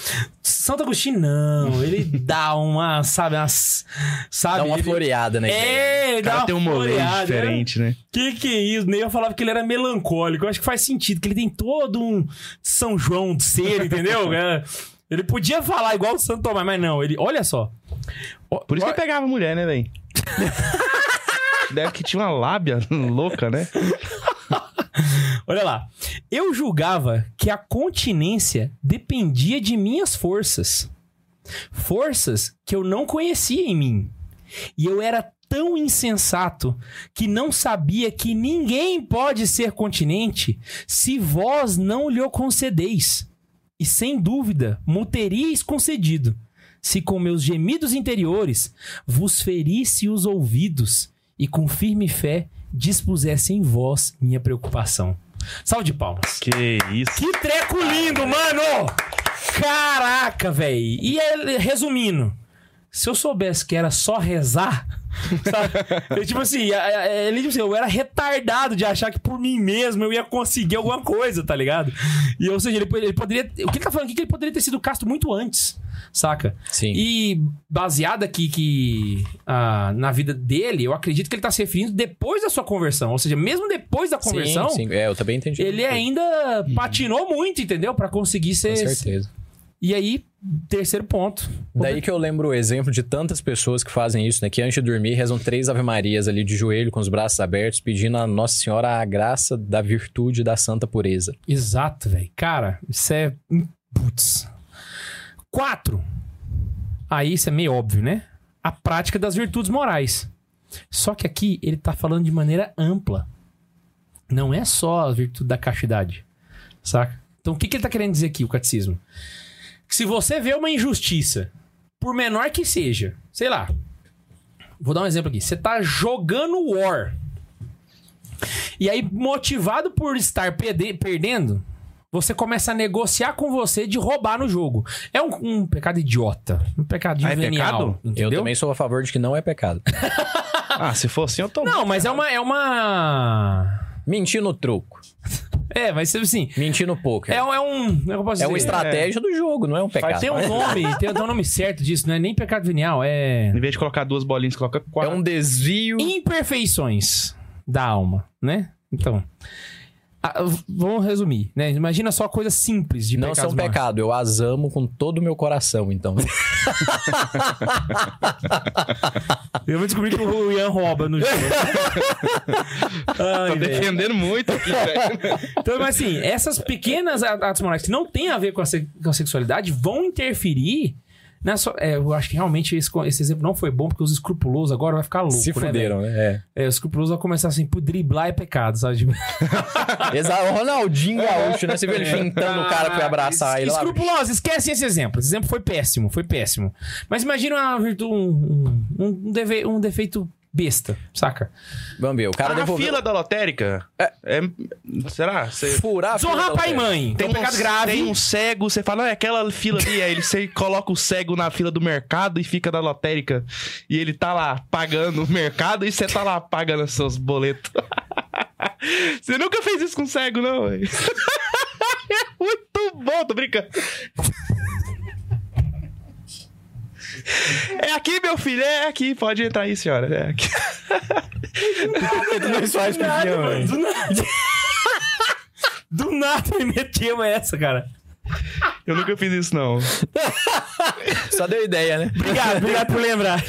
Santo Agostinho, não. Ele dá uma, sabe, umas, sabe? Dá uma ele- floreada, né? É, ele O dá cara uma tem um molejo floreada, diferente, né? Que que é isso? Nem eu falava que ele era melancólico. Eu acho que faz sentido, que ele tem todo um São João de ser, entendeu? [laughs] É. Ele podia falar igual o Santo Tomás, mas não. Ele, olha só. Por isso que ele pegava mulher, né, velho? [laughs] Deve que tinha uma lábia louca, né? Olha lá. Eu julgava que a continência dependia de minhas forças. Forças que eu não conhecia em mim. E eu era tão insensato que não sabia que ninguém pode ser continente se vós não lhe o concedeis. E sem dúvida, mo teríeis concedido, se com meus gemidos interiores vos ferisse os ouvidos e com firme fé dispusesse em vós minha preocupação. Salve de palmas. Que isso. Que treco lindo, mano! Caraca, velho. E é, resumindo, se eu soubesse que era só rezar, [laughs] sabe? Eu, tipo assim, a- a- ele, tipo assim, eu era retardado de achar que por mim mesmo eu ia conseguir alguma coisa, tá ligado? E, ou seja, ele, ele poderia. O que ele tá falando aqui é que ele poderia ter sido casto muito antes, saca? Sim. E baseado aqui que ah, na vida dele, eu acredito que ele tá se referindo depois da sua conversão. Ou seja, mesmo depois da conversão, Sim, sim. É, eu também entendi. ele ainda patinou muito, entendeu? Pra conseguir ser. Com certeza. E aí, terceiro ponto. Daí que eu lembro o exemplo de tantas pessoas que fazem isso, né? Que antes de dormir rezam três Ave-Marias ali de joelho, com os braços abertos, pedindo a Nossa Senhora a graça da virtude da santa pureza. Exato, velho. Cara, isso é. Putz. Quatro. Aí isso é meio óbvio, né? A prática das virtudes morais. Só que aqui ele tá falando de maneira ampla. Não é só a virtude da castidade. Saca? Então o que, que ele tá querendo dizer aqui, o catecismo? Que se você vê uma injustiça, por menor que seja, sei lá. Vou dar um exemplo aqui. Você tá jogando War. E aí, motivado por estar perde- perdendo, você começa a negociar com você de roubar no jogo. É um, um pecado idiota. Um pecadinho Ah, é pecado? Eu também sou a favor de que não é pecado. [laughs] Ah, se for assim, eu tô. Não, mas é uma. É uma. Mentir no troco. É, vai ser assim. Mentir no poker. É, um- é um. eu posso É uma estratégia do jogo, não é um pecado. Tem um nome, tem, [laughs] tem um nome certo disso, não é nem pecado venial, é. Em vez de colocar duas bolinhas, coloca É quatro. um desvio. imperfeições da alma, né? Então, ah, vamos resumir, né? Imagina só coisas simples de Não são morais. pecado, eu as amo com todo o meu coração, então. [laughs] Eu vou descobrir que o Ian rouba no jogo. [laughs] Ai, Tô velho. defendendo muito aqui, velho. Então, mas assim, essas pequenas atos morais que não têm a ver com a, se- com a sexualidade vão interferir Não é só, é, eu acho que realmente esse, esse exemplo não foi bom, porque os escrupulosos agora vai ficar louco, Se né, fuderam, né? É. velho? É, os escrupulosos vão começar assim, por driblar é pecado, sabe? Tipo, [laughs] Exato. O Ronaldinho Gaúcho, né? Você viu ele fintando o cara que foi abraçar ele lá. Escrupulosos, esquece esse exemplo. Esse exemplo foi péssimo, foi péssimo. Mas imagina uma virtu- um, um, um, um defeito besta, saca? Vamos ver, o cara a devolveu... fila da lotérica. É. será? Você Furar a fila Desonrar da pai e mãe. Tem um pecado grave. Tem um cego, você fala, "Ah, é aquela fila ali, aí ele, você [laughs] coloca o cego na fila do mercado e fica da lotérica. E ele tá lá pagando o mercado e você tá lá pagando os seus boletos. [laughs] você nunca fez isso com cego, não, velho. [laughs] é muito bom, tô brincando. É aqui, meu filho, é aqui. Pode entrar aí, senhora. É aqui. Com Nada, mano, do nada. Do nada me meteu essa, cara. Eu nunca fiz isso, não. Só deu ideia, né? Obrigado, obrigado por lembrar.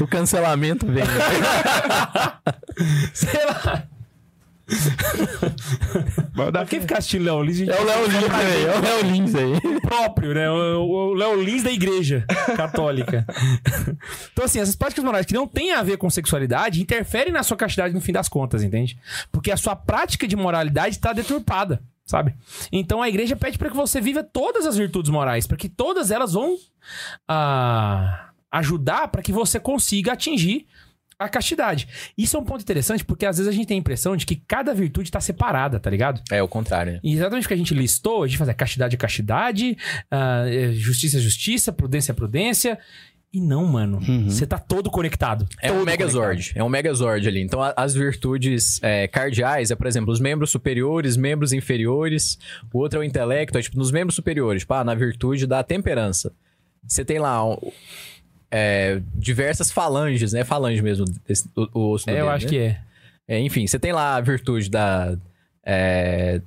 O cancelamento vem. Sei lá. [laughs] Mas dá Pra quem ficar assistindo Léo Lins, É o Léo Lins aí, é [laughs] o Léo Lins aí. próprio, né? O, o Léo Lins da igreja católica. [laughs] então, assim, essas práticas morais que não têm a ver com sexualidade interferem na sua castidade no fim das contas, entende? Porque a sua prática de moralidade está deturpada, sabe? Então a igreja pede para que você viva todas as virtudes morais, para que todas elas vão ah, ajudar para que você consiga atingir a castidade. Isso é um ponto interessante porque às vezes a gente tem a impressão de que cada virtude está separada, tá ligado? É o contrário, né? E exatamente o que a gente listou, a gente faz é castidade é castidade, ah, é justiça é justiça, prudência é prudência. E não, mano. Você tá todo conectado. É um Megazord. É um Megazord ali. Então, a- as virtudes é, cardeais é, por exemplo, os membros superiores, membros inferiores. O outro é o intelecto. É, tipo, nos membros superiores, tipo, ah, na virtude da temperança. Você tem lá um- é, diversas falanges, né? Falange mesmo, esse- o, o osso É, eu dedo, acho né? que é. É, enfim, você tem lá a virtude da, é,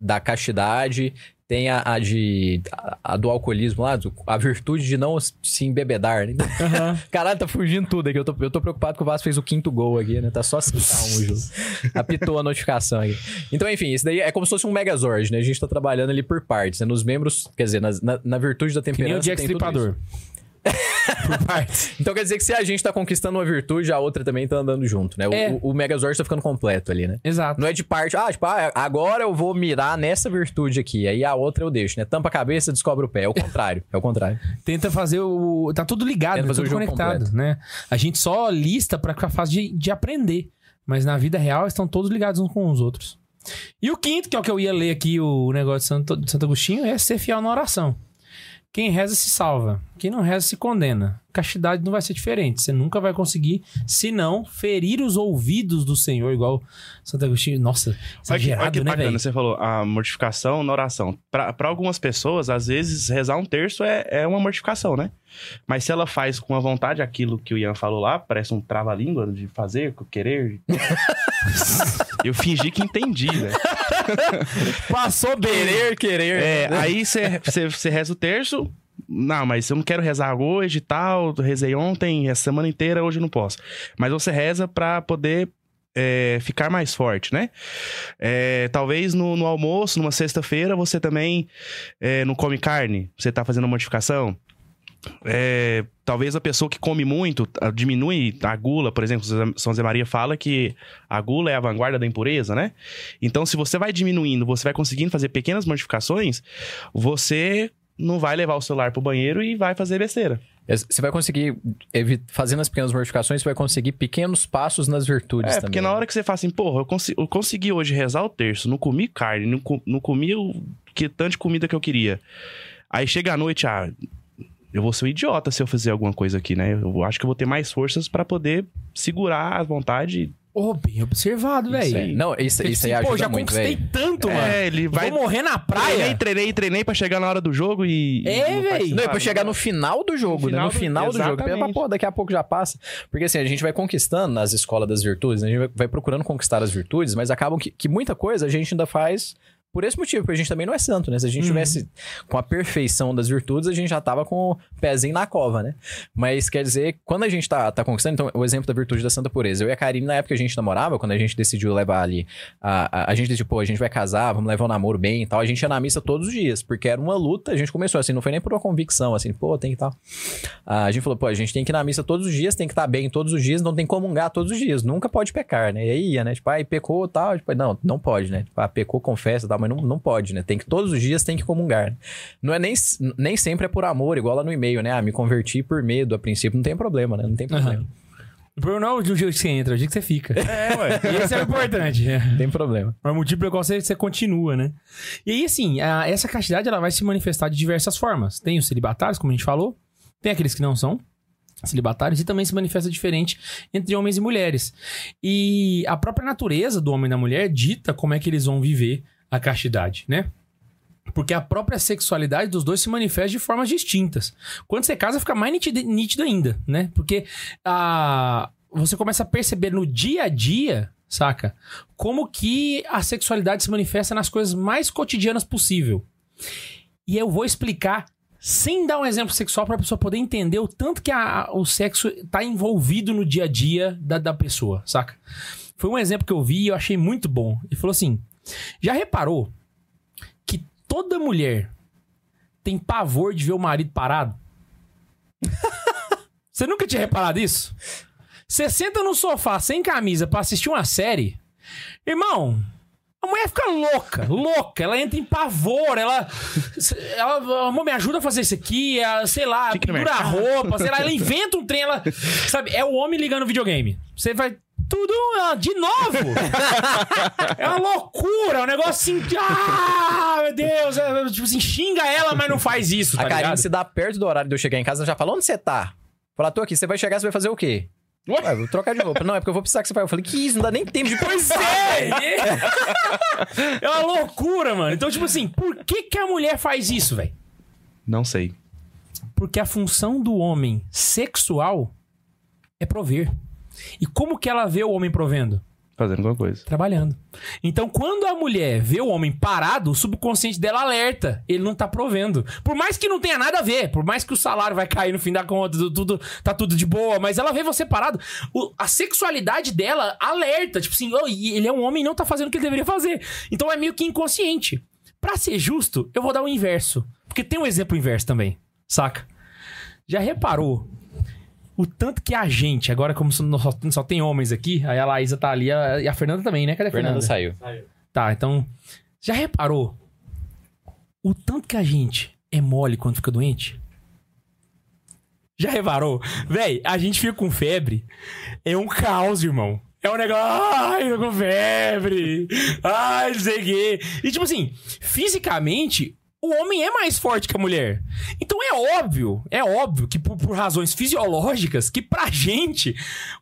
da castidade, tem a, a de a, a do alcoolismo lá, a virtude de não se embebedar. Né? [laughs] Caralho, tá fugindo tudo aqui. Eu tô, eu tô preocupado que o Vasco fez o quinto gol aqui, né? Tá só 5x1 o jogo. Apitou a notificação aqui. Então, enfim, isso daí é como se fosse um Megazord, né? A gente tá trabalhando ali por partes, né? Nos membros, quer dizer, nas- na, na virtude da Que nem o. Jack. Stripador. [laughs] Por partes. [laughs] Então quer dizer que se a gente tá conquistando uma virtude, a outra também tá andando junto, né? O- É. O, o Megazord tá ficando completo ali, né? Exato. Não é de parte, ah, tipo, ah, agora eu vou mirar nessa virtude aqui, aí a outra eu deixo, né? Tampa a cabeça, descobre o pé. É o contrário, é o contrário. Tenta fazer o. Tá tudo ligado, Tenta tá fazer tudo o jogo conectado, completo. né? A gente só lista pra ficar fácil de, de aprender. Mas na vida real estão todos ligados uns com os outros. E o quinto, que é o que eu ia ler aqui, o negócio de Santo, de Santo Agostinho, é ser fiel na oração. Quem reza se salva. Quem não reza se condena. Castidade não vai ser diferente. Você nunca vai conseguir, se não, ferir os ouvidos do Senhor, igual Santo Agostinho. Nossa, Olha que, olha exagerado, que né, bacana, você falou a mortificação na oração. Pra pra algumas pessoas, às vezes, rezar um terço é, é uma mortificação, né? Mas se ela faz com a vontade aquilo que o Ian falou lá, parece um trava-língua de fazer, com querer. [laughs] Eu fingi que entendi, né? Passou. Querer, querer. É, aí você- reza o terço. Não, mas eu não quero rezar hoje e tal. Rezei ontem, essa semana inteira, hoje eu não posso. Mas você reza pra poder é, ficar mais forte, né? É, talvez no, no almoço, numa sexta-feira, você também é, não come carne. Você tá fazendo uma mortificação. É, talvez a pessoa que come muito diminui a gula, por exemplo, São Zé Maria fala que a gula é a vanguarda da impureza, né? Então, se você vai diminuindo, você vai conseguindo fazer pequenas mortificações, você não vai levar o celular pro banheiro e vai fazer besteira. Você vai conseguir, fazendo as pequenas mortificações, você vai conseguir pequenos passos nas virtudes É, também. porque na hora que você fala assim, porra, eu, consi- eu consegui hoje rezar o terço, não comi carne, não, co- não comi o que tanto de comida que eu queria. Aí chega a noite, ah, eu vou ser um idiota se eu fizer alguma coisa aqui, né? Eu acho que eu vou ter mais forças pra poder segurar a vontade. Ô, bem observado, velho. Não, isso, isso aí Pô, ajuda já muito, conquistei velho. tanto, mano. É, ele vai. Vou morrer na praia. Treinei, treinei, treinei pra chegar na hora do jogo e. É, e não e pra chegar no final do jogo, No né? final No do- final do, jogo. exatamente. Pela, pô, daqui a pouco já passa. Porque assim, a gente vai conquistando nas escolas das virtudes, né? a gente vai, vai procurando conquistar as virtudes, mas acabam que, que muita coisa a gente ainda faz por esse motivo, porque a gente também não é santo, né? Se a gente Uhum. tivesse com a perfeição das virtudes, a gente já tava com o pezinho na cova, né? Mas quer dizer, quando a gente tá, tá conquistando, então, o exemplo da virtude da santa pureza. Eu e a Karine, na época que a gente namorava, quando a gente decidiu levar ali, a, a, a gente decidiu, pô, a gente vai casar, vamos levar o namoro bem e tal, a gente ia na missa todos os dias, porque era uma luta, a gente começou assim, não foi nem por uma convicção, assim, pô, tem que tal. Ah, a gente falou, pô, a gente tem que ir na missa todos os dias, tem que estar bem todos os dias, não tem que comungar todos os dias, nunca pode pecar, né? E aí ia, né? Tipo, aí pecou tal, tipo, não, não pode, né? Tipo, ah, pecou, confessa tal, mas não, não pode, né? Tem que todos os dias tem que comungar. Não é nem, nem sempre é por amor, igual lá no e-mail, né? Ah, me converti por medo, a princípio não tem problema, né? Não tem problema. Aham. O problema não é o dia que você entra, é o dia que você fica. [laughs] É, ué. Esse é o importante. Não tem problema. Mas o motivo pelo qual você, você continua, né? E aí, assim, a- essa castidade ela vai se manifestar de diversas formas. Tem os celibatários, como a gente falou, tem aqueles que não são celibatários e também se manifesta diferente entre homens e mulheres. E a própria natureza do homem e da mulher dita como é que eles vão viver a castidade, né? Porque a própria sexualidade dos dois se manifesta de formas distintas. Quando você casa, fica mais nítido, nítido ainda, né? Porque a, você começa a perceber no dia a dia, saca? Como que a sexualidade se manifesta nas coisas mais cotidianas possível. E eu vou explicar sem dar um exemplo sexual para a pessoa poder entender o tanto que a- o sexo tá envolvido no dia a dia da, da pessoa, saca? Foi um exemplo que eu vi e eu achei muito bom. Ele falou assim: já reparou que toda mulher tem pavor de ver o marido parado? [laughs] Você nunca tinha reparado isso? Você senta no sofá sem camisa pra assistir uma série, irmão. A mulher fica louca, louca. Ela entra em pavor. Ela. ela amor, me ajuda a fazer isso aqui. ela, sei lá, pendura a roupa, sei lá. Ela [laughs] inventa um trem. Ela. Sabe, é o homem ligando videogame. Você vai. Tudo ah, de novo! é uma loucura, é um negócio assim. Ah, meu Deus! é, tipo assim, xinga ela, mas não faz isso. Tá a Karine ligado? se dá perto do horário de eu chegar em casa, ela já fala, onde você tá? Fala, tô aqui, você vai chegar, você vai fazer o quê? Ué, vou trocar de roupa. Não, é porque eu vou precisar que você vai. Eu falei, que isso, não dá nem tempo de Pois é! é uma loucura, mano. Então, tipo assim, por que, que a mulher faz isso, velho? Não sei. Porque a função do homem sexual é prover. E como que ela vê o homem provendo? Fazendo alguma coisa. Trabalhando. Então, quando a mulher vê o homem parado, o subconsciente dela alerta. Ele não tá provendo. Por mais que não tenha nada a ver, por mais que o salário vai cair no fim da conta, tudo, tá tudo de boa, mas ela vê você parado. o- a sexualidade dela alerta. Tipo assim, "Oh, ele é um homem e não tá fazendo o que ele deveria fazer. Então é meio que inconsciente. Pra ser justo, eu vou dar o inverso. Porque tem um exemplo inverso também, saca? Já reparou o tanto que a gente, agora como só, só- tem homens aqui, aí a Laísa tá ali a- e a Fernanda também, né? Cadê a Fernanda? Fernanda saiu. Tá, então. Já reparou o tanto que a gente é mole quando fica doente? Já reparou? Véi, a gente fica com febre. É um caos, irmão. É um negócio. Ai, tô com febre. Ai, não sei o quê. E tipo assim, fisicamente. O homem é mais forte que a mulher. Então é óbvio, é óbvio que por, por razões fisiológicas, que pra gente,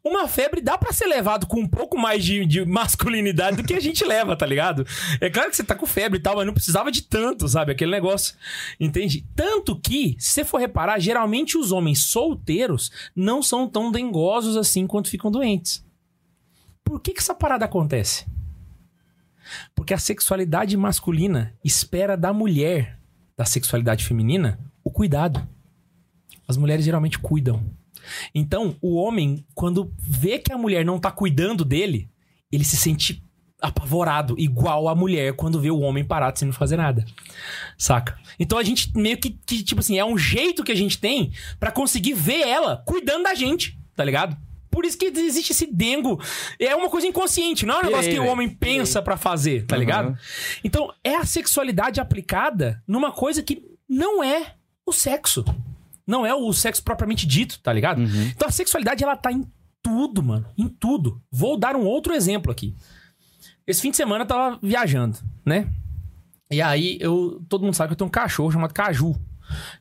uma febre dá pra ser levado com um pouco mais de, de masculinidade do que a gente leva, tá ligado? É claro que você tá com febre e tal, mas não precisava de tanto, sabe? Aquele negócio. Entende? Tanto que, se você for reparar, geralmente os homens solteiros não são tão dengosos assim quanto ficam doentes. Por que, que essa parada acontece? Porque a sexualidade masculina espera da mulher, da sexualidade feminina, o cuidado. As mulheres geralmente cuidam. Então, o homem, quando vê que a mulher não tá cuidando dele, ele se sente apavorado, igual a mulher quando vê o homem parado sem fazer nada. Saca? Então a gente meio que, que, tipo assim, é um jeito que a gente tem pra conseguir ver ela cuidando da gente, tá ligado? Por isso que existe esse dengo. É uma coisa inconsciente, não é um Pirei, negócio que o velho. homem pensa pra fazer, tá Uhum. ligado? Então, é a sexualidade aplicada numa coisa que não é o sexo. Não é o sexo propriamente dito, tá ligado? Então a sexualidade, ela tá em tudo, mano. Em tudo. Vou dar um outro exemplo aqui. Esse fim de semana eu tava viajando, né? E aí, eu, todo mundo sabe que eu tenho um cachorro chamado Caju.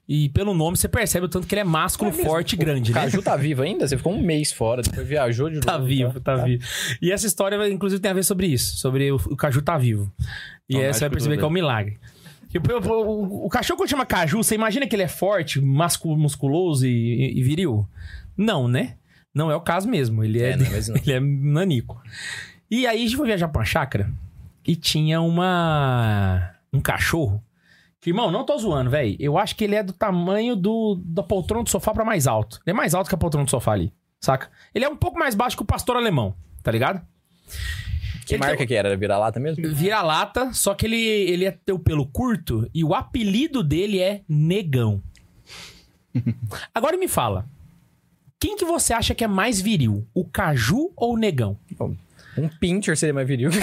E pelo nome você percebe o tanto que ele é másculo, forte e grande, O né? Caju tá vivo ainda? Você ficou um mês fora, depois viajou de [laughs] Tá novo. vivo, tá vivo. E essa história, inclusive, tem a ver sobre isso. Sobre o, o Caju tá vivo. E aí você vai perceber que é um milagre. Tipo, o, o cachorro quando chama Caju, você imagina que ele é forte, mascu- musculoso e, e viril? Não, né? Não é o caso mesmo. Ele é, É, não é não. [laughs] ele é nanico. E aí a gente foi viajar pra uma chácara. e tinha uma. um cachorro. Irmão, não tô zoando, velho. Eu acho que ele é do tamanho do, da poltrona do sofá pra mais alto. Ele é mais alto que a poltrona do sofá ali, saca? Ele é um pouco mais baixo que o pastor alemão, tá ligado? Que Ele marca que era? Vira-lata mesmo? Vira-lata, só que ele, ele é ter o pelo curto e o apelido dele é Negão. [laughs] Agora me fala. Quem que você acha que é mais viril? O Caju ou o Negão? Um pincher seria mais viril. [laughs]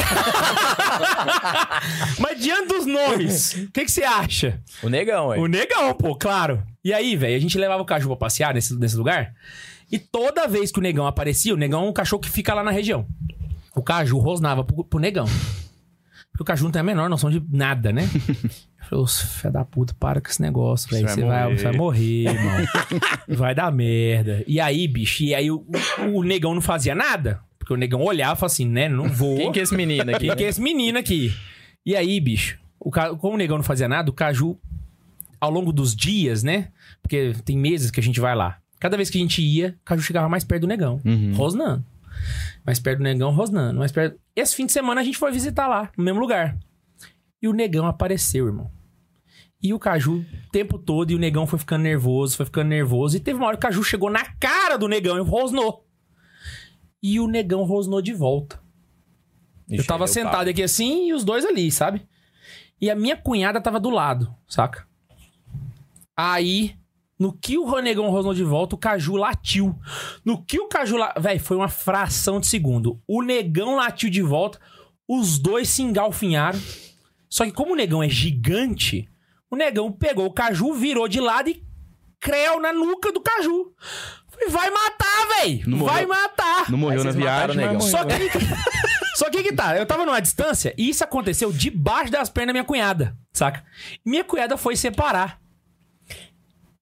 Mas diante dos nomes, o que, que você acha? o negão, ué. O Negão, pô, claro. E aí, velho, a gente levava o Caju pra passear nesse, nesse lugar. E toda vez que o Negão aparecia, o Negão é um cachorro que fica lá na região. O Caju rosnava pro, pro Negão. Porque o Caju não tem a menor noção de nada, né? [laughs] Eu falei, da puta, para com esse negócio, velho. Você vai vai, morrer." você vai morrer, irmão. [laughs] vai dar merda. E aí, bicho, e aí o, o Negão não fazia nada. Porque o Negão olhava e falava assim, né, não vou. Quem que é esse menino aqui? Quem que é esse menino aqui? E aí, bicho, o Ca- como o negão não fazia nada, o Caju, ao longo dos dias, né? Porque tem meses que a gente vai lá. Cada vez que a gente ia, o Caju chegava mais perto do negão, rosnando. Mais perto do negão, rosnando. Mais perto... Esse fim de semana a gente foi visitar lá, no mesmo lugar. E o negão apareceu, irmão. E o Caju, o tempo todo, e o negão foi ficando nervoso, foi ficando nervoso. E teve uma hora que o Caju chegou na cara do negão e rosnou. E o negão rosnou de volta. Eu Ixi, tava aí deu sentado pau. aqui assim e os dois ali, sabe? E a minha cunhada tava do lado, saca? Aí, no que o Ronegão rosnou de volta, o Caju latiu. No que o Caju latiu. Véi, foi uma fração de segundo. O negão latiu de volta, os dois se engalfinharam. Só que, como o negão é gigante, o negão pegou o Caju, virou de lado e creu na nuca do Caju. Falei, Vai matar, véi! Não Vai morreu. matar! Não morreu na viagem, negão. Só que. Só que que tá, eu tava numa distância e isso aconteceu debaixo das pernas da minha cunhada, saca? Minha cunhada foi separar.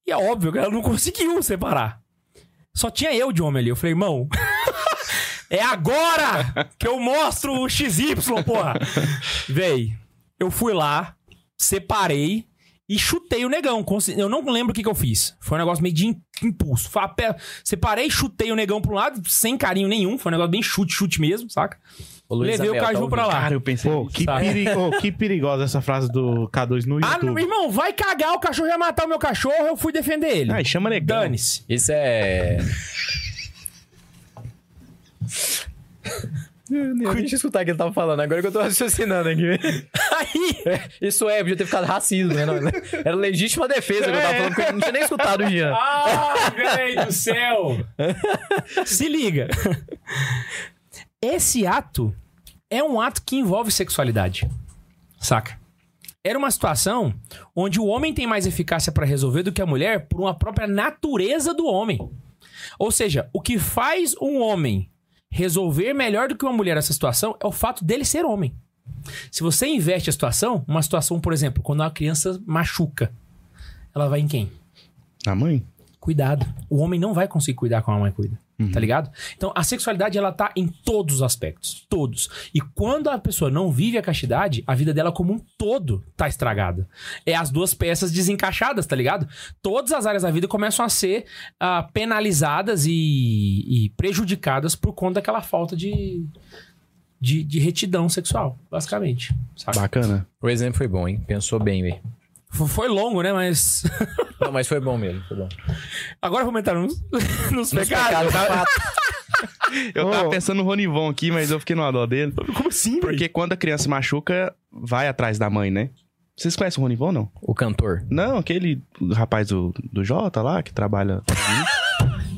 E é óbvio que ela não conseguiu separar. Só tinha eu de homem ali. Eu falei, irmão, [laughs] é agora que eu mostro o XY, porra. Véi, eu fui lá, separei e chutei o negão. Eu não lembro o que, que eu fiz. Foi um negócio meio de im- impulso. Fa- pe- Separei, chutei o negão pra um lado, sem carinho nenhum. Foi um negócio bem chute, chute mesmo, saca? Ô, Levei o tá Caju pra ouvindo? lá. Cara, eu pensei. Pô, que, peri... que perigosa essa frase do K2 no Ah, YouTube. não, irmão, vai cagar, o cachorro ia matar o meu cachorro, eu fui defender ele. Ai, chama negão. Dane-se. Isso é. [laughs] Eu escutar o que ele tava falando, agora que eu tô [laughs] raciocinando aqui. Aí, Isso é, podia ter ficado racismo, né? Não, né? Era legítima defesa que eu tava falando, porque eu não tinha nem escutado o Jean. Ai, velho do céu! [laughs] Se liga. Esse ato é um ato que envolve sexualidade. Saca? Era uma situação onde o homem tem mais eficácia pra resolver do que a mulher por uma própria natureza do homem. Ou seja, o que faz um homem resolver melhor do que uma mulher essa situação é o fato dele ser homem. Se você inverte a situação, uma situação, por exemplo, quando uma criança machuca, ela vai em quem? A mãe? cuidado. O homem não vai conseguir cuidar como a mãe cuida. Tá ligado? Então, a sexualidade, ela tá em todos os aspectos. Todos. E quando a pessoa não vive a castidade, a vida dela como um todo tá estragada. É as duas peças desencaixadas, tá ligado? Todas as áreas da vida começam a ser ah, penalizadas e, e prejudicadas por conta daquela falta de, de, de retidão sexual, basicamente. sabe? Bacana. O exemplo foi bom, hein? Pensou bem, velho. Foi longo, né? Mas. [laughs] Não, mas foi bom mesmo, foi bom. Agora vamos entrar nos, [laughs] nos, Nos pecados. pecados, fato. [laughs] Eu tava Ô. pensando no Ronivon aqui, mas eu fiquei no dó dele. Como assim, Porque quando a criança se machuca, vai atrás da mãe, né? Vocês conhecem o Ronivon, não? O cantor. Não, aquele rapaz do, do Jota lá, que trabalha.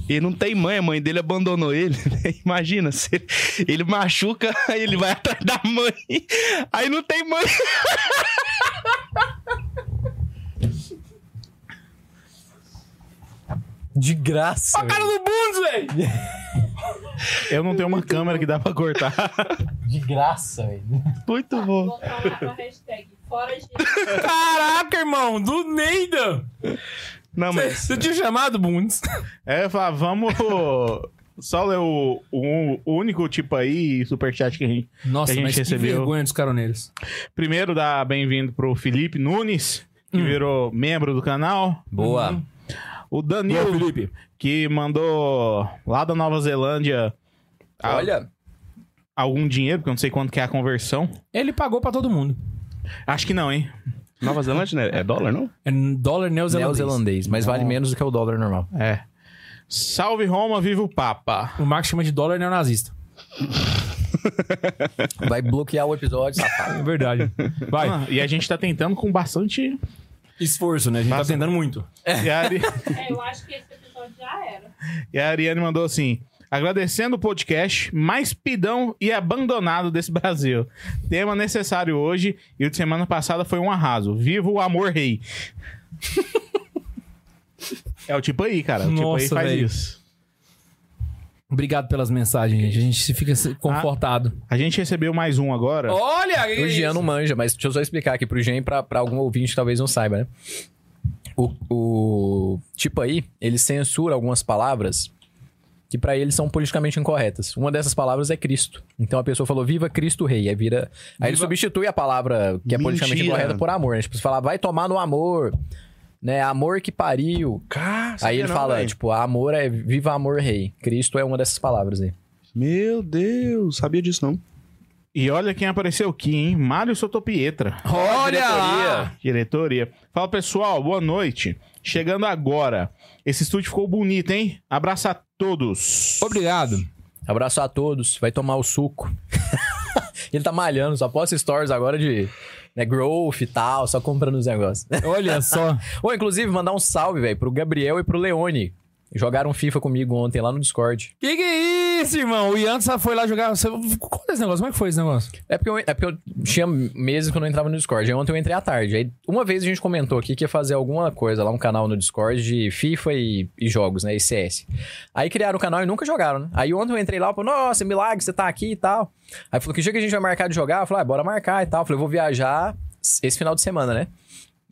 Ele não tem mãe, a mãe dele abandonou ele. Imagina, se ele, ele machuca, aí ele vai atrás da mãe. Aí não tem mãe. De graça. A cara do Bundes, velho! [laughs] Eu não tenho uma câmera que dá pra cortar. [laughs] De graça, velho. Muito bom. Com a hashtag fora de. [laughs] Caraca, irmão, do Neida! Não, mas. Você tinha chamado Bundes? É, eu falava, vamos só ler o, o, o único tipo aí, superchat que a gente... Nossa, Que a gente mas que recebeu. vergonha dos caroneiros. Primeiro, dá bem-vindo pro Felipe Nunes, que virou membro do canal. Boa. O Danilo, Felipe. que mandou lá da Nova Zelândia. Olha, algum dinheiro, porque eu não sei quanto que é a conversão. Ele pagou pra todo mundo. Acho que não, hein? Nova Zelândia, né? É dólar, não? É dólar neozelandês. Neozelandês, mas vale menos do que o dólar normal. É. Salve Roma, viva o Papa. O Marcos chama de dólar neonazista. Vai bloquear o episódio, safado. É verdade. Vai. Ah, e a gente tá tentando com bastante. Esforço, né? A gente tá tentando muito. E a, Ari... É, eu acho que esse episódio já era. e a Ariane mandou assim: agradecendo o podcast mais pidão e abandonado desse Brasil. Tema necessário hoje e o de semana passada foi um arraso. Viva o amor rei. [laughs] é o tipo aí, cara. O tipo aí faz velho. isso. Obrigado pelas mensagens, gente. A gente se fica confortado. A gente recebeu mais um agora. Olha! O Jean não manja, mas deixa eu só explicar aqui pro Jean pra, pra algum ouvinte que talvez não saiba, né? O, o tipo aí, ele censura algumas palavras que pra ele são politicamente incorretas. Uma dessas palavras é Cristo. Então a pessoa falou, viva Cristo Rei. Aí vira. Aí ele Viva- substitui a palavra que é politicamente Mentira. incorreta por amor, né? Tipo, você fala, vai tomar no amor. Né? Amor que pariu. Cara, aí ele fala, tipo, amor é viva amor rei. Cristo é uma dessas palavras aí. Meu Deus, sabia disso não. E olha quem apareceu aqui, hein? Mário Sotopietra. Olha! lá! Diretoria. Fala pessoal, boa noite. Chegando agora. Esse estúdio ficou bonito, hein? Abraço a todos. Obrigado. Abraço a todos. Vai tomar o suco. [laughs] ele tá malhando, só posta stories agora de né, growth e tal, só comprando os negócios. Olha só. [laughs] Ou, inclusive, mandar um salve, velho, pro Gabriel e pro Leone. Jogaram FIFA comigo ontem lá no Discord. que que é isso, irmão? O Ian só foi lá jogar. Você... Conta esse negócio. Como é que foi esse negócio? É porque, eu, é porque eu tinha meses que eu não entrava no Discord. Aí ontem eu entrei à tarde. Aí uma vez a gente comentou aqui que ia fazer alguma coisa lá, um canal no Discord de FIFA e, e jogos, né? E CS. Aí criaram o canal e nunca jogaram, né? Aí ontem eu entrei lá e falei, nossa, milagre, você tá aqui e tal. Aí falou, que dia que a gente vai marcar de jogar? Eu falei, ah, bora marcar e tal. Eu falei, eu vou viajar esse final de semana, né?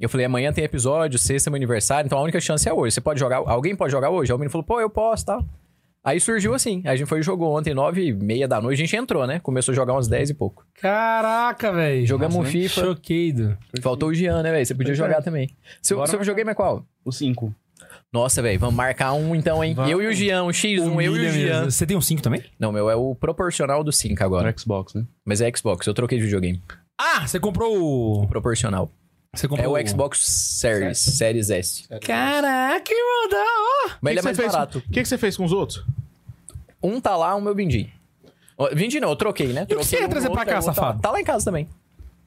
Eu falei, amanhã tem episódio, sexta é meu aniversário, então a única chance é hoje. Você pode jogar, alguém pode jogar hoje? Aí o menino falou, pô, eu posso e tal. Aí surgiu assim. Aí a gente foi e jogou ontem, nove e meia da noite, a gente entrou, né? Começou a jogar uns 10 e pouco. Caraca, velho. Jogamos um FIFA. Choquedo. Faltou o Jean, né, velho? Você podia jogar também. Seu, Bora seu videogame é qual? O 5. Nossa, velho, vamos marcar um então, hein? Vamos. Eu e o Jean, um X1, eu e o Jean. mesmo. Você tem um 5 também? Não, meu é o proporcional do 5 agora. No Xbox, né? Mas é Xbox, eu troquei de videogame. Ah, você comprou o. Proporcional. Você É comprou o Xbox Series, Series S. Caraca, irmão, da hora. Mas ele é mais barato. O que, que você fez com os outros? Um tá lá, um meu vendi. Ó, Vendi não, eu troquei, né? E o que Troquei você ia um trazer no pra outro, cá, aí o outro tá lá. safado? Tá lá em casa também.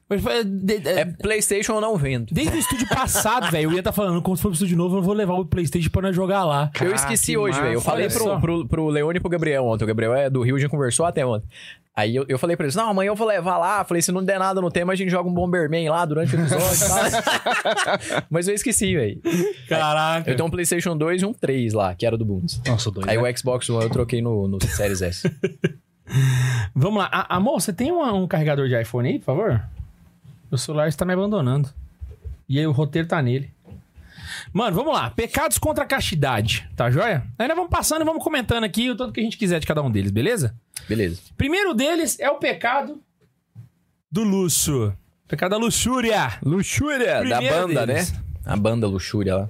Mas foi- de- de- É Playstation eu não vendo. Desde o estúdio passado, velho, eu ia estar falando, quando for pro estúdio novo, eu vou levar o Playstation pra nós jogar lá. eu esqueci que hoje, velho. Eu falei pro, pro, pro Leone e pro Gabriel ontem. O Gabriel é do Rio, a gente conversou até ontem. Aí eu, eu falei pra eles, não, amanhã eu vou levar lá. Falei, se não der nada no tema, a gente joga um Bomberman lá durante o episódio e tal. [laughs] Mas eu esqueci, velho. Caraca. Eu tenho um Playstation 2 e um 3 lá, que era do Bundes. Nossa, doido. Aí o Xbox One eu troquei no, no Series S. [laughs] Vamos lá. A- amor, você tem uma- um carregador de iPhone aí, por favor? Meu celular está me abandonando. E aí o roteiro tá nele. Mano, vamos lá. Pecados contra a castidade, tá joia? Aí nós vamos passando e vamos comentando aqui o tanto que a gente quiser de cada um deles, beleza? Beleza. Primeiro deles é o pecado do luxo. Pecado da luxúria. Luxúria, da Primeiro banda, deles. né? A banda Luxúria lá.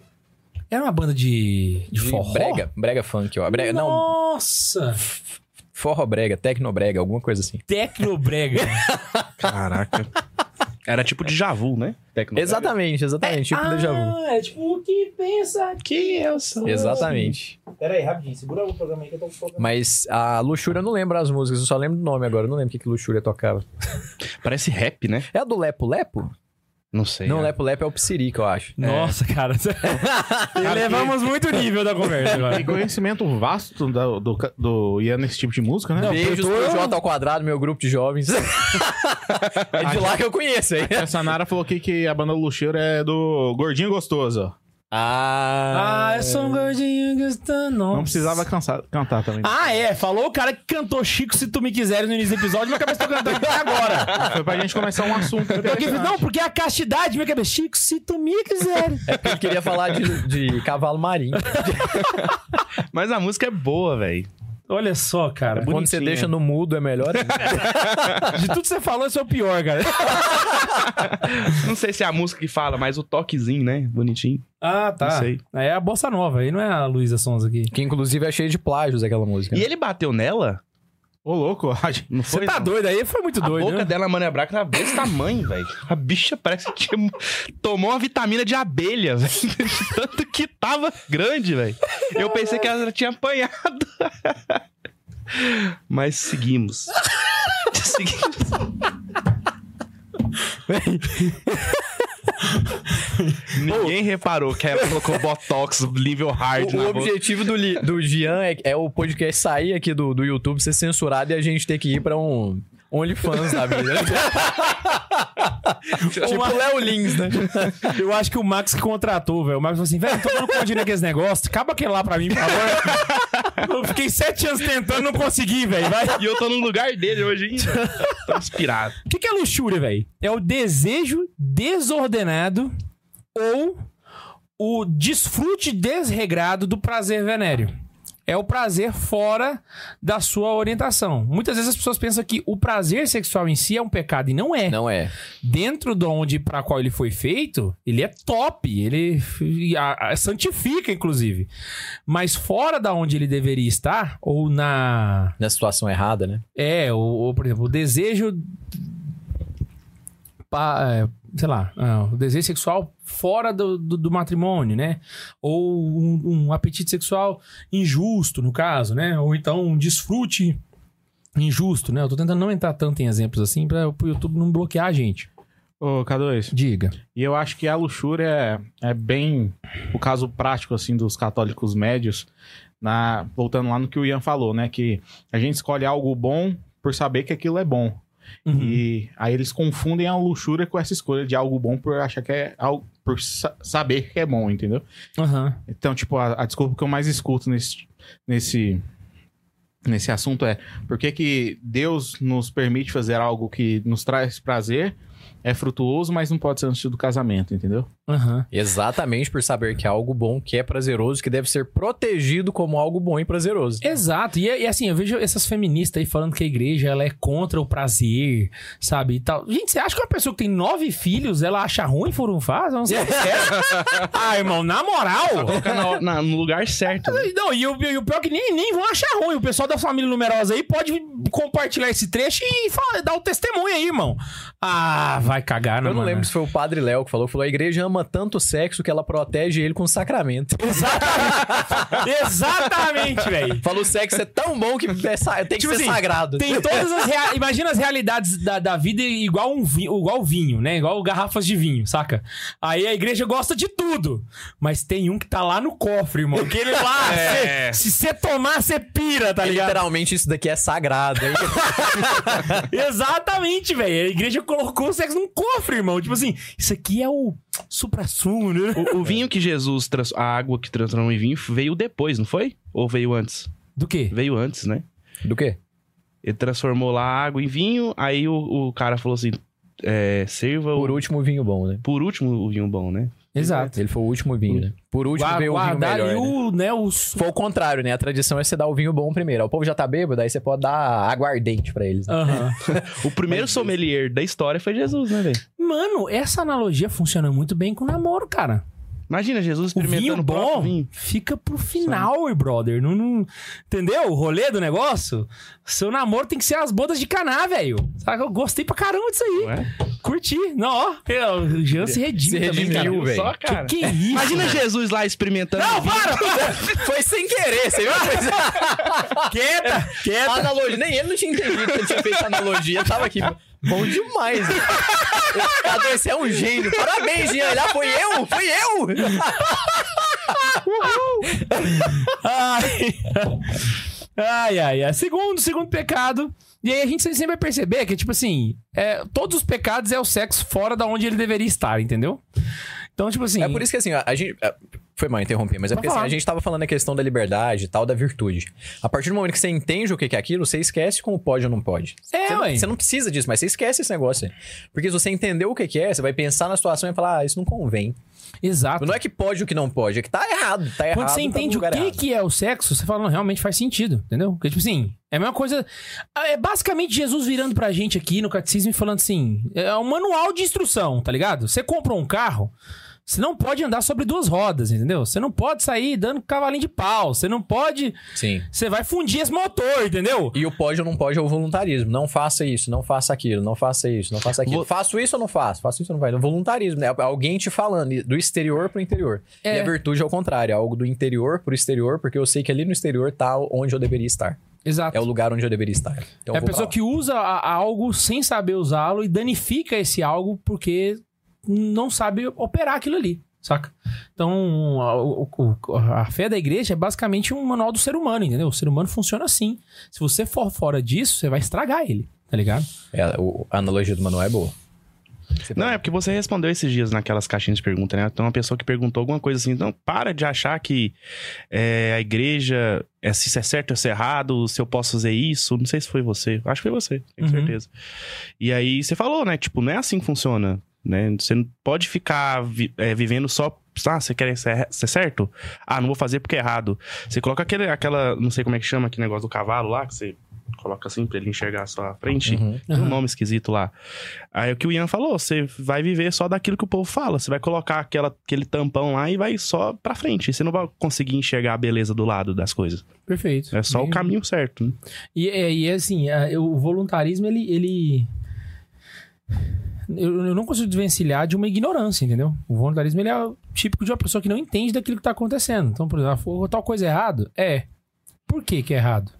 Era uma banda de, de, De forró? Brega? Brega funk, ó. Brega, não, Nossa! forró brega, tecnobrega, alguma coisa assim. Tecnobrega. [laughs] Caraca. Era tipo de Javu, né? Tecno- Exatamente, exatamente. Tipo déjà vu. Ah, é tipo o que pensa que eu sou. Exatamente. Pera aí, rapidinho. Segura o programa aí que eu tô colocando. Mas a Luxúria eu não lembro as músicas, eu só lembro do nome agora. Eu não lembro o que, que Luxúria tocava. Parece rap, né? É a do Lepo Lepo? Não sei. Não, é. Lepo Lepo é o Psirica, eu acho. Nossa, cara. [laughs] Elevamos muito o nível da conversa agora. Tem conhecimento vasto do, do, do Ian nesse tipo de música, né? Não, Beijos tô- pro J ao quadrado, meu grupo de jovens. [laughs] é de lá que eu conheço, hein? A Sanara falou aqui que a banda Luxeiro é do Gordinho Gostoso. Ah, Ah, eu sou um gordinho gostando. Não precisava cansar- cantar também. Ah, é. Falou o cara que cantou Chico Se Tu Me Quiseres no início do episódio, minha cabeça tá cantando até agora. Foi pra gente começar um assunto. Aqui, não, porque é a castidade, minha cabeça. Chico, se tu me quiseres. É porque ele queria falar de, de cavalo marinho. Mas a música é boa, velho. Olha só, cara. Quando você deixa no mudo é melhor. [laughs] De tudo que você falou, esse é o pior, cara. [laughs] Não sei se é a música que fala, mas o toquezinho, né? Bonitinho. Ah, tá. Não sei. É a bossa nova, aí não é a Luísa Sons aqui. que inclusive é cheio de plágios aquela música. E ele bateu nela? Ô, louco, [laughs] Não Você foi? tá não? doido aí? Foi muito A doido, boca né? dela, Mané Braga, tava desse tamanho, velho. A bicha parece que tinha... tomou uma vitamina de abelha, [laughs] velho. Tanto que tava grande, velho. Eu pensei que ela tinha apanhado. [laughs] Mas seguimos. seguimos. [laughs] Ninguém reparou que ela colocou Botox nível hard O, na o boca. objetivo do, Li- do Gian é, é o podcast sair aqui do, do YouTube, ser censurado e a gente ter que ir pra um OnlyFans da vida. [laughs] tipo o Léo Lins, né? [laughs] Eu acho que o Max que contratou, velho. O Max falou assim, velho, tô dando conta naqueles negócios. Acaba aquele lá pra mim, por favor. [laughs] Eu fiquei sete anos tentando, não consegui, velho. E eu tô no lugar dele hoje ainda. Tô inspirado. O que, que é luxúria, velho? É o desejo desordenado ou o desfrute desregrado do prazer venéreo. É o prazer fora da sua orientação. Muitas vezes as pessoas pensam que o prazer sexual em si é um pecado e não é. Não é. Dentro de onde para qual ele foi feito, ele é top, ele a- a- santifica inclusive. Mas fora da onde ele deveria estar ou na Na situação errada, né? é, ou, ou, por exemplo, o desejo. pa- é, sei lá, ah, o desejo sexual fora do, do, do matrimônio, né? Ou um, um apetite sexual injusto, no caso, né? Ou então um desfrute injusto, né? Eu tô tentando não entrar tanto em exemplos assim para o YouTube não bloquear a gente. Ô, K2. Diga. E eu acho que a luxúria é, é bem o caso prático, assim, dos católicos médios. Na, voltando lá no que o Ian falou, né? Que a gente escolhe algo bom por saber que aquilo é bom. Uhum. E aí eles confundem a luxúria com essa escolha de algo bom por achar que é algo. por sa- saber que é bom, entendeu? Aham. Então, tipo, a, a desculpa que eu mais escuto nesse, nesse, nesse assunto é por que, que Deus nos permite fazer algo que nos traz prazer, é frutuoso, mas não pode ser antes do casamento, entendeu? Aham. Exatamente por saber que é algo bom, que é prazeroso, que deve ser protegido como algo bom e prazeroso. Exato. E, e assim, eu vejo essas feministas aí falando que a igreja ela é contra o prazer, sabe? E tal. Gente, você acha que uma pessoa que tem nove filhos, ela acha ruim furunfar? Não sei. [laughs] ah, irmão, na moral. Coloca na- na- no lugar certo. né? Não, e o, e o pior é que nem, nem vão achar ruim. O pessoal da família numerosa aí pode compartilhar esse trecho e falar, dar o testemunho aí, irmão. Ah, vai cagar, não, Eu não mano. lembro se foi o padre Léo que falou, falou, a igreja ama tanto o sexo que ela protege ele com sacramento. Exatamente, [laughs] velho. Falou, o sexo é tão bom que é sa- tem que Tipo ser assim, sagrado. Tem todas as rea- Imagina as realidades da, da vida igual um vinho, igual vinho, né? Igual garrafas de vinho, saca? Aí a igreja gosta de tudo. Mas tem um que tá lá no cofre, irmão. Que ele lá, [laughs] É. cê- se você tomar, você pira, tá É, ligado? Literalmente isso daqui é sagrado. hein? [laughs] Exatamente, velho. A igreja colocou o sexo num cofre, irmão. Tipo assim, isso aqui é o supra-sumo, né? O, o vinho que Jesus, trans- a água que transformou em vinho, veio depois, não foi? Ou veio antes? Do quê? Veio antes, né? Do quê? Ele transformou lá a água em vinho, aí o, o cara falou assim: é, serva Por o, último, o vinho bom, né? por último o vinho bom, né? Exato. Ele foi o último vinho, né? Por último Gua- veio o vinho melhor, ali né? o, né, o... su- Foi o contrário, né? A tradição é você dar o vinho bom primeiro. O povo já tá bêbado, aí você pode dar aguardente pra eles. né? Aham. [laughs] O primeiro sommelier da história foi Jesus, né, velho? Mano, essa analogia funciona muito bem com namoro, cara. Imagina, Jesus vinho experimentando o próprio bom vinho. fica pro final, brother. Não, não- Entendeu? O rolê do negócio? Seu namoro tem que ser as bodas de caná, velho. Sabe? Eu gostei pra caramba disso aí. É? Curti. Não, ó. eu- O Jean se redime Se também, redimiu, cara. velho. Só, cara. Que, que isso? Imagina Jesus lá experimentando. Não, vinho. para! [laughs] Foi sem querer, você viu? Foi [laughs] quieta, A quieta. analogia, nem ele não tinha entendido que ele tinha feito analogia. Tava aqui. Bom demais. Cadu, esse é um gênio. Parabéns, Jean. Lá foi eu, fui eu. Ai. ai, ai, ai. Segundo, segundo pecado. E aí a gente sempre vai perceber que, tipo assim, é, todos os pecados é o sexo fora da onde ele deveria estar, entendeu? Então, tipo assim. É por isso que assim, a gente. é, Foi mal interromper, mas é porque assim, a gente tava falando a questão da liberdade e tal, da virtude. A partir do momento que você entende o que é aquilo, você esquece como pode ou não pode. É, você, não, você não precisa disso, mas você esquece esse negócio. aí. Porque se você entendeu o que é, você vai pensar na situação e falar, ah, isso não convém. Exato. Não é que pode o que não pode, é que tá errado. Tá errado. Quando você entende o que, errado. que é o sexo, você fala, não, realmente faz sentido, entendeu? Porque, tipo assim, é a mesma coisa. É basicamente Jesus virando pra gente aqui no catecismo e falando assim: é um manual de instrução, tá ligado? Você comprou um carro, Você não pode andar sobre duas rodas, entendeu? Você não pode sair dando cavalinho de pau. Você não pode. Sim. Você vai fundir esse motor, entendeu? E o pode ou não pode é o voluntarismo. Não faça isso, não faça aquilo, não faça isso, não faça aquilo. Vo- Faço isso ou não faço? Faço isso ou não faço? É voluntarismo, né? Alguém te falando do exterior pro interior. É. E a virtude é o contrário, é algo do interior pro exterior, porque eu sei que ali no exterior tá onde eu deveria estar. Exato. É o lugar onde eu deveria estar. Então é a pessoa que usa algo sem saber usá-lo e danifica esse algo porque não sabe operar aquilo ali, saca? Então, a, o- a fé da igreja é basicamente um manual do ser humano, entendeu? O ser humano funciona assim. Se você for fora disso, você vai estragar ele, tá ligado? É, a analogia do Manuel é boa. Você Não, pode- é porque você respondeu esses dias naquelas caixinhas de pergunta, né? Então, uma pessoa que perguntou alguma coisa assim, não, para de achar que é, a igreja, é, se isso é certo ou se é errado, se eu posso fazer isso. Não sei se foi você. Acho que foi você, tenho Uhum. certeza. E aí você falou, né? Tipo, não é assim que funciona, né? Você não pode ficar vi- é, vivendo só... Ah, você quer ser, ser certo? Ah, não vou fazer porque é errado. Você coloca aquele, aquela... Não sei como é que chama, aquele negócio do cavalo lá, que você coloca assim pra ele enxergar a sua frente. Uhum. Tem um Aham. nome esquisito lá. Aí o que o Ian falou, você vai viver só daquilo que o povo fala. Você vai colocar aquela, aquele tampão lá e vai só pra frente. Você não vai conseguir enxergar a beleza do lado das coisas. Perfeito. É só o Bem- caminho certo. né? E, é- e é assim, o voluntarismo, ele. ele... Eu, eu não consigo desvencilhar de uma ignorância, entendeu? O voluntarismo ele é típico de uma pessoa que não entende daquilo que tá acontecendo. Então, por exemplo, "Pô, tal coisa é errado? É. Por que que é errado?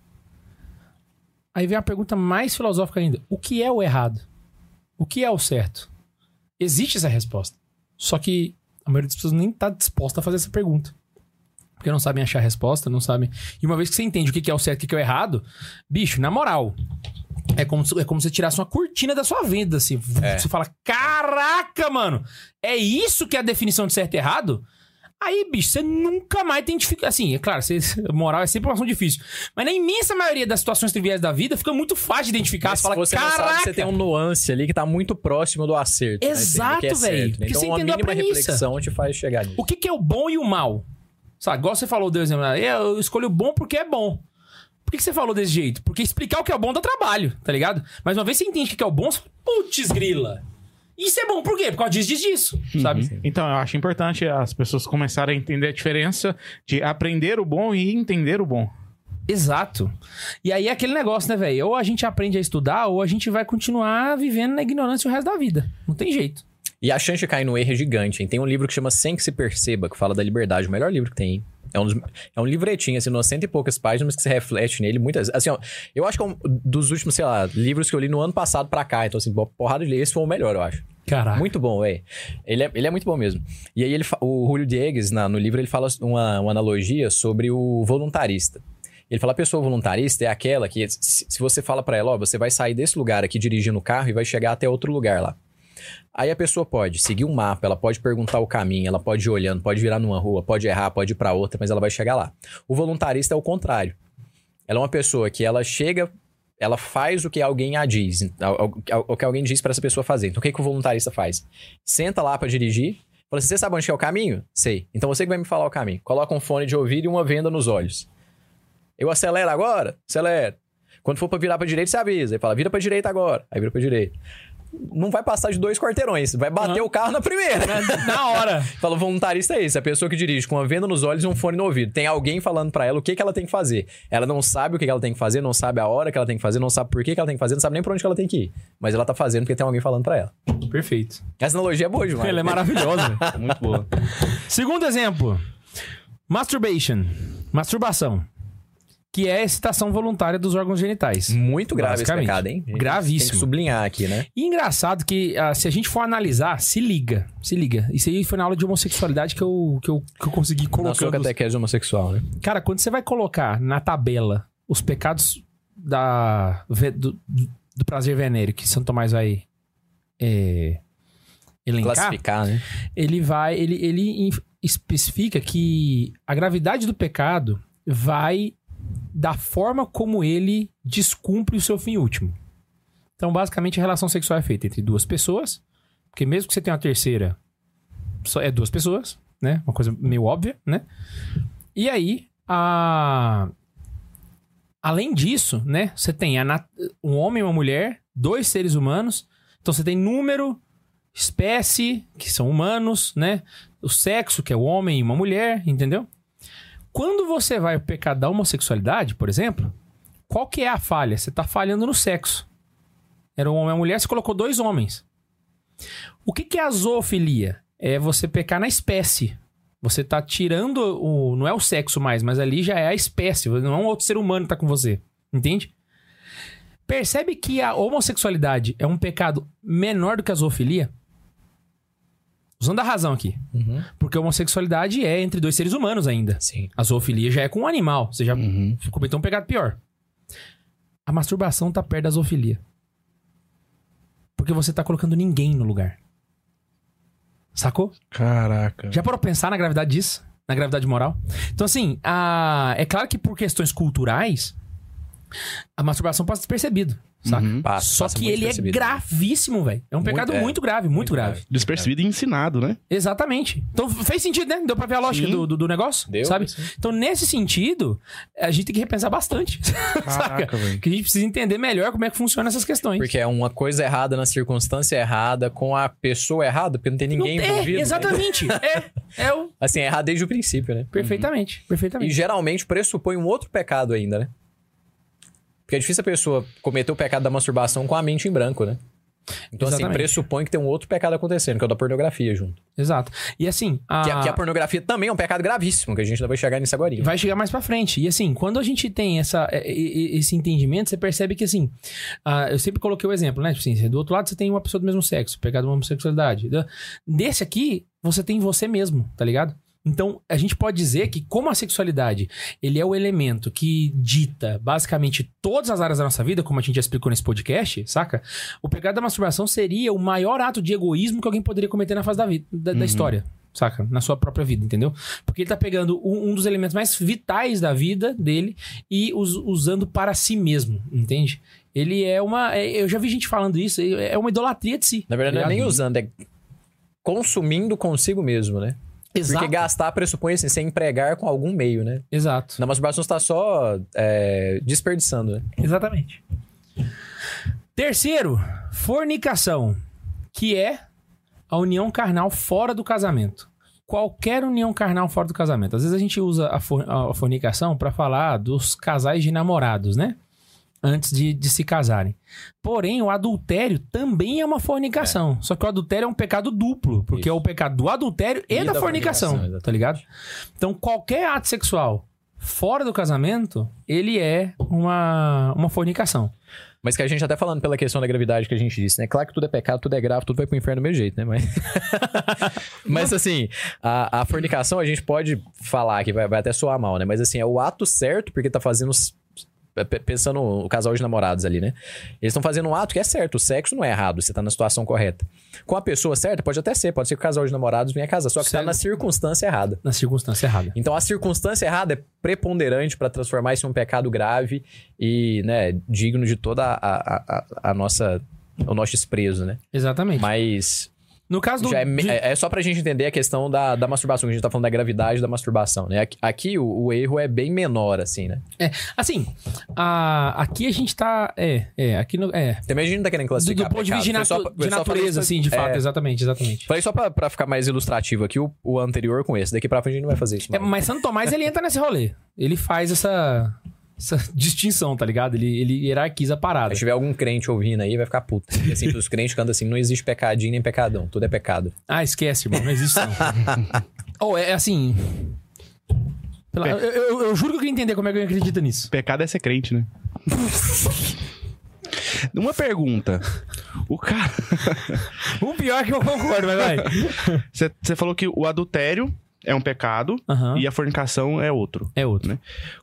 Aí vem a pergunta mais filosófica ainda. O que é o errado? O que é o certo? Existe essa resposta. Só que a maioria das pessoas nem tá disposta a fazer essa pergunta. Porque não sabem achar a resposta, não sabem. E uma vez que você entende o que é o certo e o que é o errado, bicho, na moral, é como, se- é como se você tirasse uma cortina da sua vida, assim. É. Você fala, caraca, mano, é isso que é a definição de certo e errado? Aí, bicho, você nunca mais tem dificuldade. Assim, é claro, você, [laughs] moral é sempre uma ação difícil. Mas na imensa maioria das situações triviais da vida, fica muito fácil de identificar. Mas Você fala, se você caraca! sabe, você tem um nuance ali que tá muito próximo do acerto. né? Exato, Que é velho. né? Então, você uma mínima reflexão te faz chegar nisso. O que, que é o bom e o mal? Sabe, igual você falou, Deus, eu escolho o bom porque é bom. Por que, que você falou desse jeito? Porque explicar o que é o bom dá trabalho, tá ligado? Mas uma vez você entende o que é o bom, você fala, putz, grila. Isso é bom por quê? Por causa disso, disso, disso, sabe? Então, eu acho importante as pessoas começarem a entender a diferença de aprender o bom e entender o bom. Exato. E aí é aquele negócio, né, velho? Ou a gente aprende a estudar, ou a gente vai continuar vivendo na ignorância o resto da vida. Não tem jeito. E a chance de cair no erro é gigante. hein? Tem um livro que chama Sem Que Se Perceba, que fala da liberdade. O melhor livro que tem. hein? É um, dos- é um livretinho, assim, umas cento e poucas páginas, mas que você reflete nele muitas... Assim, ó, eu acho que é um dos últimos, sei lá, livros que eu li no ano passado pra cá. Então, assim, porrada de ler. Esse foi o melhor, eu acho. Caraca. Muito bom, é. Ele é, ele é muito bom mesmo. E aí ele, o Julio Diegues, na- no livro, ele fala uma, uma analogia sobre o voluntarista. Ele fala, a pessoa voluntarista é aquela que, se, se você fala pra ela, ó, você vai sair desse lugar aqui dirigindo o carro e vai chegar até outro lugar lá. Aí a pessoa pode seguir um mapa, ela pode perguntar o caminho, ela pode ir olhando, pode virar numa rua, pode errar, pode ir pra outra, mas ela vai chegar lá. O voluntarista é o contrário. Ela é uma pessoa que ela chega, ela faz o que alguém a diz, o- que alguém diz pra essa pessoa fazer. Então o que, que o voluntarista faz? Senta lá pra dirigir, fala assim, você sabe onde é o caminho? Sei. Então você que vai me falar o caminho. Coloca um fone de ouvido e uma venda nos olhos. Eu acelero agora? Acelero. Quando for pra virar pra direita, você avisa. Aí fala, vira pra direita agora. Aí vira pra direita. Não vai passar de dois quarteirões. Vai bater o carro na primeira. Na hora. [laughs] Fala, o voluntarista é esse, a pessoa que dirige com uma venda nos olhos e um fone no ouvido. Tem alguém falando pra ela o que, que ela tem que fazer. Ela não sabe o que, que ela tem que fazer, não sabe a hora que ela tem que fazer, não sabe por que, que ela tem que fazer, não sabe nem pra onde que ela tem que ir. Mas ela tá fazendo porque tem alguém falando pra ela. Perfeito. Essa analogia é boa demais. Ela é maravilhosa. Muito boa. Segundo exemplo. Masturbation. Masturbação. Que é a excitação voluntária dos órgãos genitais. Muito grave esse pecado, hein? Gravíssimo. Tem que sublinhar aqui, né? E engraçado que, ah, se a gente for analisar, se liga. Se liga. Isso aí foi na aula de homossexualidade que eu, que eu, que eu consegui Na sua colocar. catequese homossexual, né? Cara, quando você vai colocar na tabela os pecados da, do, do prazer venéreo que Santo Tomás vai é, elencar, Classificar, né? ele vai. Ele, ele especifica que a gravidade do pecado vai da forma como ele descumpre o seu fim último. Então, basicamente, a relação sexual é feita entre duas pessoas, porque mesmo que você tenha uma terceira, só é duas pessoas, né? Uma coisa meio óbvia, né? E aí, a... além disso, né? Você tem nat- um homem e uma mulher, dois seres humanos. Então, você tem número, espécie, que são humanos, né? O sexo, que é o homem e uma mulher, entendeu? Quando você vai ao pecado da homossexualidade, por exemplo, qual que é a falha? Você tá falhando no sexo. Era um homem e uma mulher, você colocou dois homens. O que, que é a zoofilia? É você pecar na espécie. Você tá tirando o. Não é o sexo mais, mas ali já é a espécie. Não é um outro ser humano que tá com você. Entende? Percebe que a homossexualidade é um pecado menor do que a zoofilia? Usando a razão aqui. Uhum. Porque a homossexualidade é entre dois seres humanos ainda. Sim. A zoofilia já é com um animal. Você já Uhum. cometeu um pecado pior. A masturbação tá perto da zoofilia. Porque você tá colocando ninguém no lugar. Sacou? Caraca. Já parou pensar na gravidade disso? Na gravidade moral? Então, assim, a... é claro que por questões culturais, a masturbação passa despercebido, saca? Uhum. Passa, Só passa que ele é gravíssimo, velho. É um Muito- pecado é. muito grave, muito, Muito grave. grave. Despercebido e ensinado, né? Exatamente. Então fez sentido, né? Deu pra ver a lógica do, do, do negócio, Deu, sabe? sim. Então, nesse sentido, a gente tem que repensar bastante. [laughs] saca? Caraca, velho. Que a gente precisa entender melhor como é que funcionam essas questões. Porque é uma coisa errada na circunstância errada, com a pessoa errada, porque não tem ninguém Não- é, envolvido. né? exatamente. é, [laughs] é o... Assim, é errado desde o princípio, né? Perfeitamente, E perfeitamente. geralmente pressupõe um outro pecado ainda, né? Porque é difícil a pessoa cometer o pecado da masturbação com a mente em branco, né? Então, assim, Exatamente. pressupõe que tem um outro pecado acontecendo, que é o da pornografia junto. Exato. E assim, a... Que, a, que a pornografia também é um pecado gravíssimo, que a gente ainda vai chegar nisso agora. vai chegar mais pra frente. E assim, quando a gente tem essa, e- esse entendimento, você percebe que assim, eu sempre coloquei o exemplo, né? Tipo assim, do outro lado você tem uma pessoa do mesmo sexo, pegado uma homossexualidade. Da- Desse aqui, você tem você mesmo, tá ligado? Então, a gente pode dizer que como a sexualidade, ele é o elemento que dita basicamente todas as áreas da nossa vida, como a gente já explicou nesse podcast, saca? O pecado da masturbação seria o maior ato de egoísmo que alguém poderia cometer na fase da, vida, da, da história, saca? Na sua própria vida, entendeu? Porque ele tá pegando um, um dos elementos mais vitais da vida dele e us- usando para si mesmo, entende? Ele é uma. é- eu já vi gente falando isso, é uma idolatria de si. Na verdade, não é tá nem usando, é consumindo consigo mesmo, né? Exato. Porque gastar pressupõe assim, você empregar com algum meio, né? Exato. Na masturbação você tá só é, desperdiçando, né? Exatamente. Terceiro, fornicação, que é a união carnal fora do casamento. Qualquer união carnal fora do casamento. Às vezes a gente usa a, for- a fornicação para falar dos casais de namorados, né? Antes de, de se casarem. Porém, o adultério também é uma fornicação. Só que o adultério é um pecado duplo, porque Isso. é o pecado do adultério e, E da, da fornicação, fornicação, tá ligado? Então, qualquer ato sexual fora do casamento, ele é uma, uma fornicação. Mas que a gente até falando pela questão da gravidade que a gente disse, né? Claro que tudo é pecado, tudo é grave, tudo vai pro inferno do mesmo jeito, né? Mas, [laughs] Mas assim, a, a fornicação a gente pode falar que vai, vai até soar mal, né? Mas assim, é o ato certo porque tá fazendo... p- Pensando o casal de namorados ali, né? Eles estão fazendo um ato que é certo. O sexo não é errado, você tá na situação correta. Com a pessoa certa, pode até ser. Pode ser que o casal de namorados venha casar. Só que tá Certo. na circunstância errada. Na circunstância errada. Então a circunstância errada é preponderante para transformar isso em um pecado grave e, né, digno de toda a, a, a- a nossa o nosso desprezo, né? Exatamente. Mas no caso do. é, de- é, é só pra gente entender a questão da, da masturbação, que a gente tá falando da gravidade da masturbação, né? Aqui, aqui o, o erro é bem menor, assim, né? Assim, a- aqui a gente tá. É, é, aqui no. É. Também a gente não tá querendo Do, classificar do ponto de vista natu- de natureza, assim, de fato, é, exatamente, exatamente. Falei só pra, pra ficar mais ilustrativo aqui o, o anterior com esse. Daqui pra frente a gente não vai fazer isso. É, mas Santo Tomás, ele entra nesse rolê. Ele faz essa, essa [laughs] distinção, tá ligado? Ele, ele hierarquiza a parada. Se tiver algum crente ouvindo aí, vai ficar puto. E assim, os crentes cantam assim, não existe pecadinho nem pecadão, tudo é pecado. Ah, esquece, irmão. Não existe não. [laughs] Ou é assim. Pela- eu, eu- eu juro que eu queria entender como é que eu acredito nisso. Pecado é ser crente, né? [laughs] Uma pergunta. O cara. O pior é que eu concordo, mas vai. Você você falou que o adultério é um pecado Aham. e a fornicação é outro. É outro.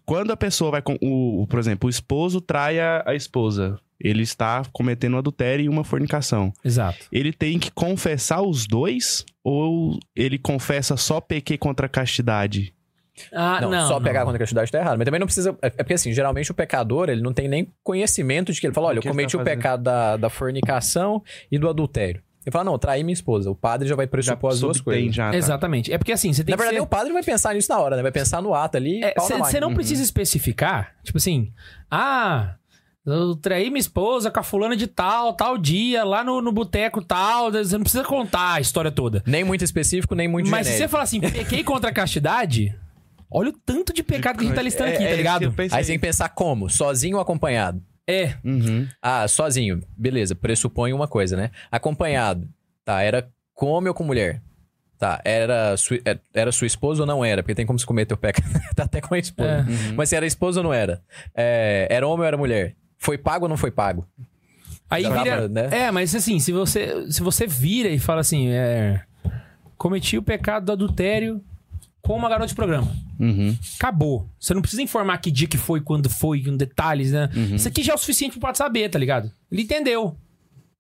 Quando a pessoa vai com. O, por exemplo, o esposo trai a, a esposa. Ele está cometendo um adultério e uma fornicação. Exato. Ele tem que confessar os dois? Ou ele confessa só pequei contra a castidade? Ah, Não, não. só não. pegar contra a castidade tá errado. Mas também não precisa. É é porque assim, geralmente o pecador, ele não tem nem conhecimento de que ele fala: olha, O eu ele cometi tá o fazendo? pecado da, da fornicação e do adultério. Ele fala: não, traí minha esposa. O padre já vai pressupor as duas coisas. já, tá. Exatamente. É porque assim, você tem Na verdade, ser... o padre vai pensar nisso na hora, né? Vai pensar no ato ali. Você máquina. não precisa especificar, tipo assim, ah, Eu traí minha esposa com a fulana de tal, tal dia, lá no, no boteco tal. Você não precisa contar a história toda. Nem muito específico, nem muito Mas se você genérico. falar assim, pequei contra a castidade, olha o tanto de pecado que a gente tá listando aqui, É- é tá ligado? Aí você tem que pensar como? Sozinho ou acompanhado? É. Uhum. Ah, sozinho. Beleza, pressupõe uma coisa, né? Acompanhado. Tá, era com homem ou com mulher? Tá, era, sua- é- era sua esposa ou não era? Porque tem como se cometer o pecado. [laughs] tá até com a esposa. É. Uhum. Mas se era esposa ou não era? É, era homem ou era mulher? Foi pago ou não foi pago? Aí Já vira. né? É, mas assim, se você, se você vira e fala assim, é. Cometi o pecado do adultério com uma garota de programa. Uhum. Acabou. Você não precisa informar que dia que foi, quando foi, detalhes, né? Uhum. Isso aqui já é o suficiente pra saber, tá ligado? Ele entendeu.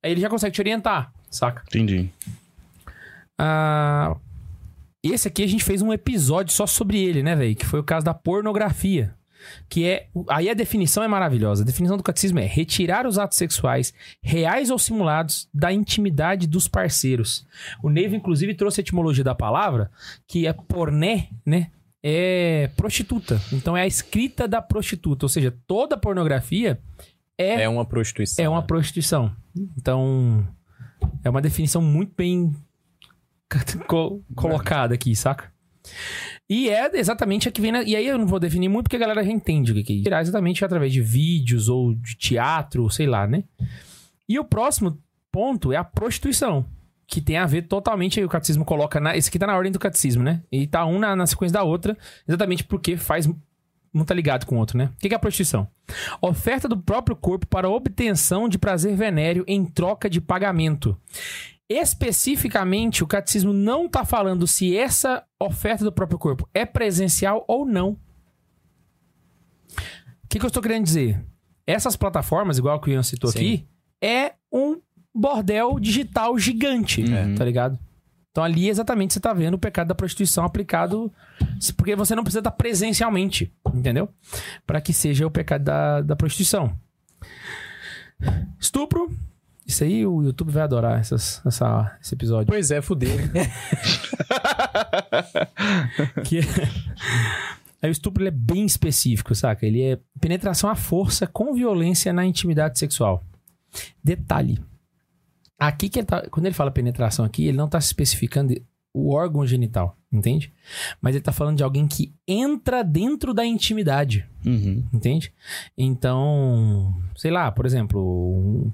Aí ele já consegue te orientar, saca? Entendi. Ah, esse aqui a gente fez um episódio só sobre ele, né, velho? Que foi o caso da pornografia. Que é. Aí a definição é maravilhosa. A definição do catecismo é retirar os atos sexuais, reais ou simulados, da intimidade dos parceiros. O Neiva, inclusive, trouxe a etimologia da palavra, que é porné, né? É prostituta. Então é a escrita da prostituta. Ou seja, toda pornografia é É uma prostituição. é uma né? prostituição. Então, é uma definição muito bem [laughs] co- colocada aqui, saca? E é exatamente a que vem na... E aí eu não vou definir muito porque a galera já entende o que é. Tirar exatamente através de vídeos ou de teatro, sei lá, né? E o próximo ponto é a prostituição. Que tem a ver totalmente, aí o catecismo coloca... Na... Esse aqui tá na ordem do catecismo, né? E tá um na, na sequência da outra, exatamente porque faz... Não tá ligado com o outro, né? O que é a prostituição? Oferta do próprio corpo para obtenção de prazer venéreo em troca de pagamento. Especificamente, o catecismo não está falando se essa oferta do próprio corpo é presencial ou não. O que, que eu estou querendo dizer? Essas plataformas, igual que o Ian citou Sim. aqui, é um bordel digital gigante, Uhum. tá ligado? Então ali exatamente você tá vendo o pecado da prostituição aplicado, porque você não precisa estar presencialmente, entendeu? Para que seja o pecado da, da prostituição. Estupro. Isso aí o YouTube vai adorar essas, essa, esse episódio. Pois é, fudeu. [laughs] Que... Aí o estupro é bem específico, saca? Ele é penetração à força com violência na intimidade sexual. Detalhe. Aqui que ele tá, quando ele fala penetração aqui, ele não tá se especificando o órgão genital, entende? Mas ele tá falando de alguém que entra dentro da intimidade, Uhum. entende? Então, sei lá, por exemplo, um-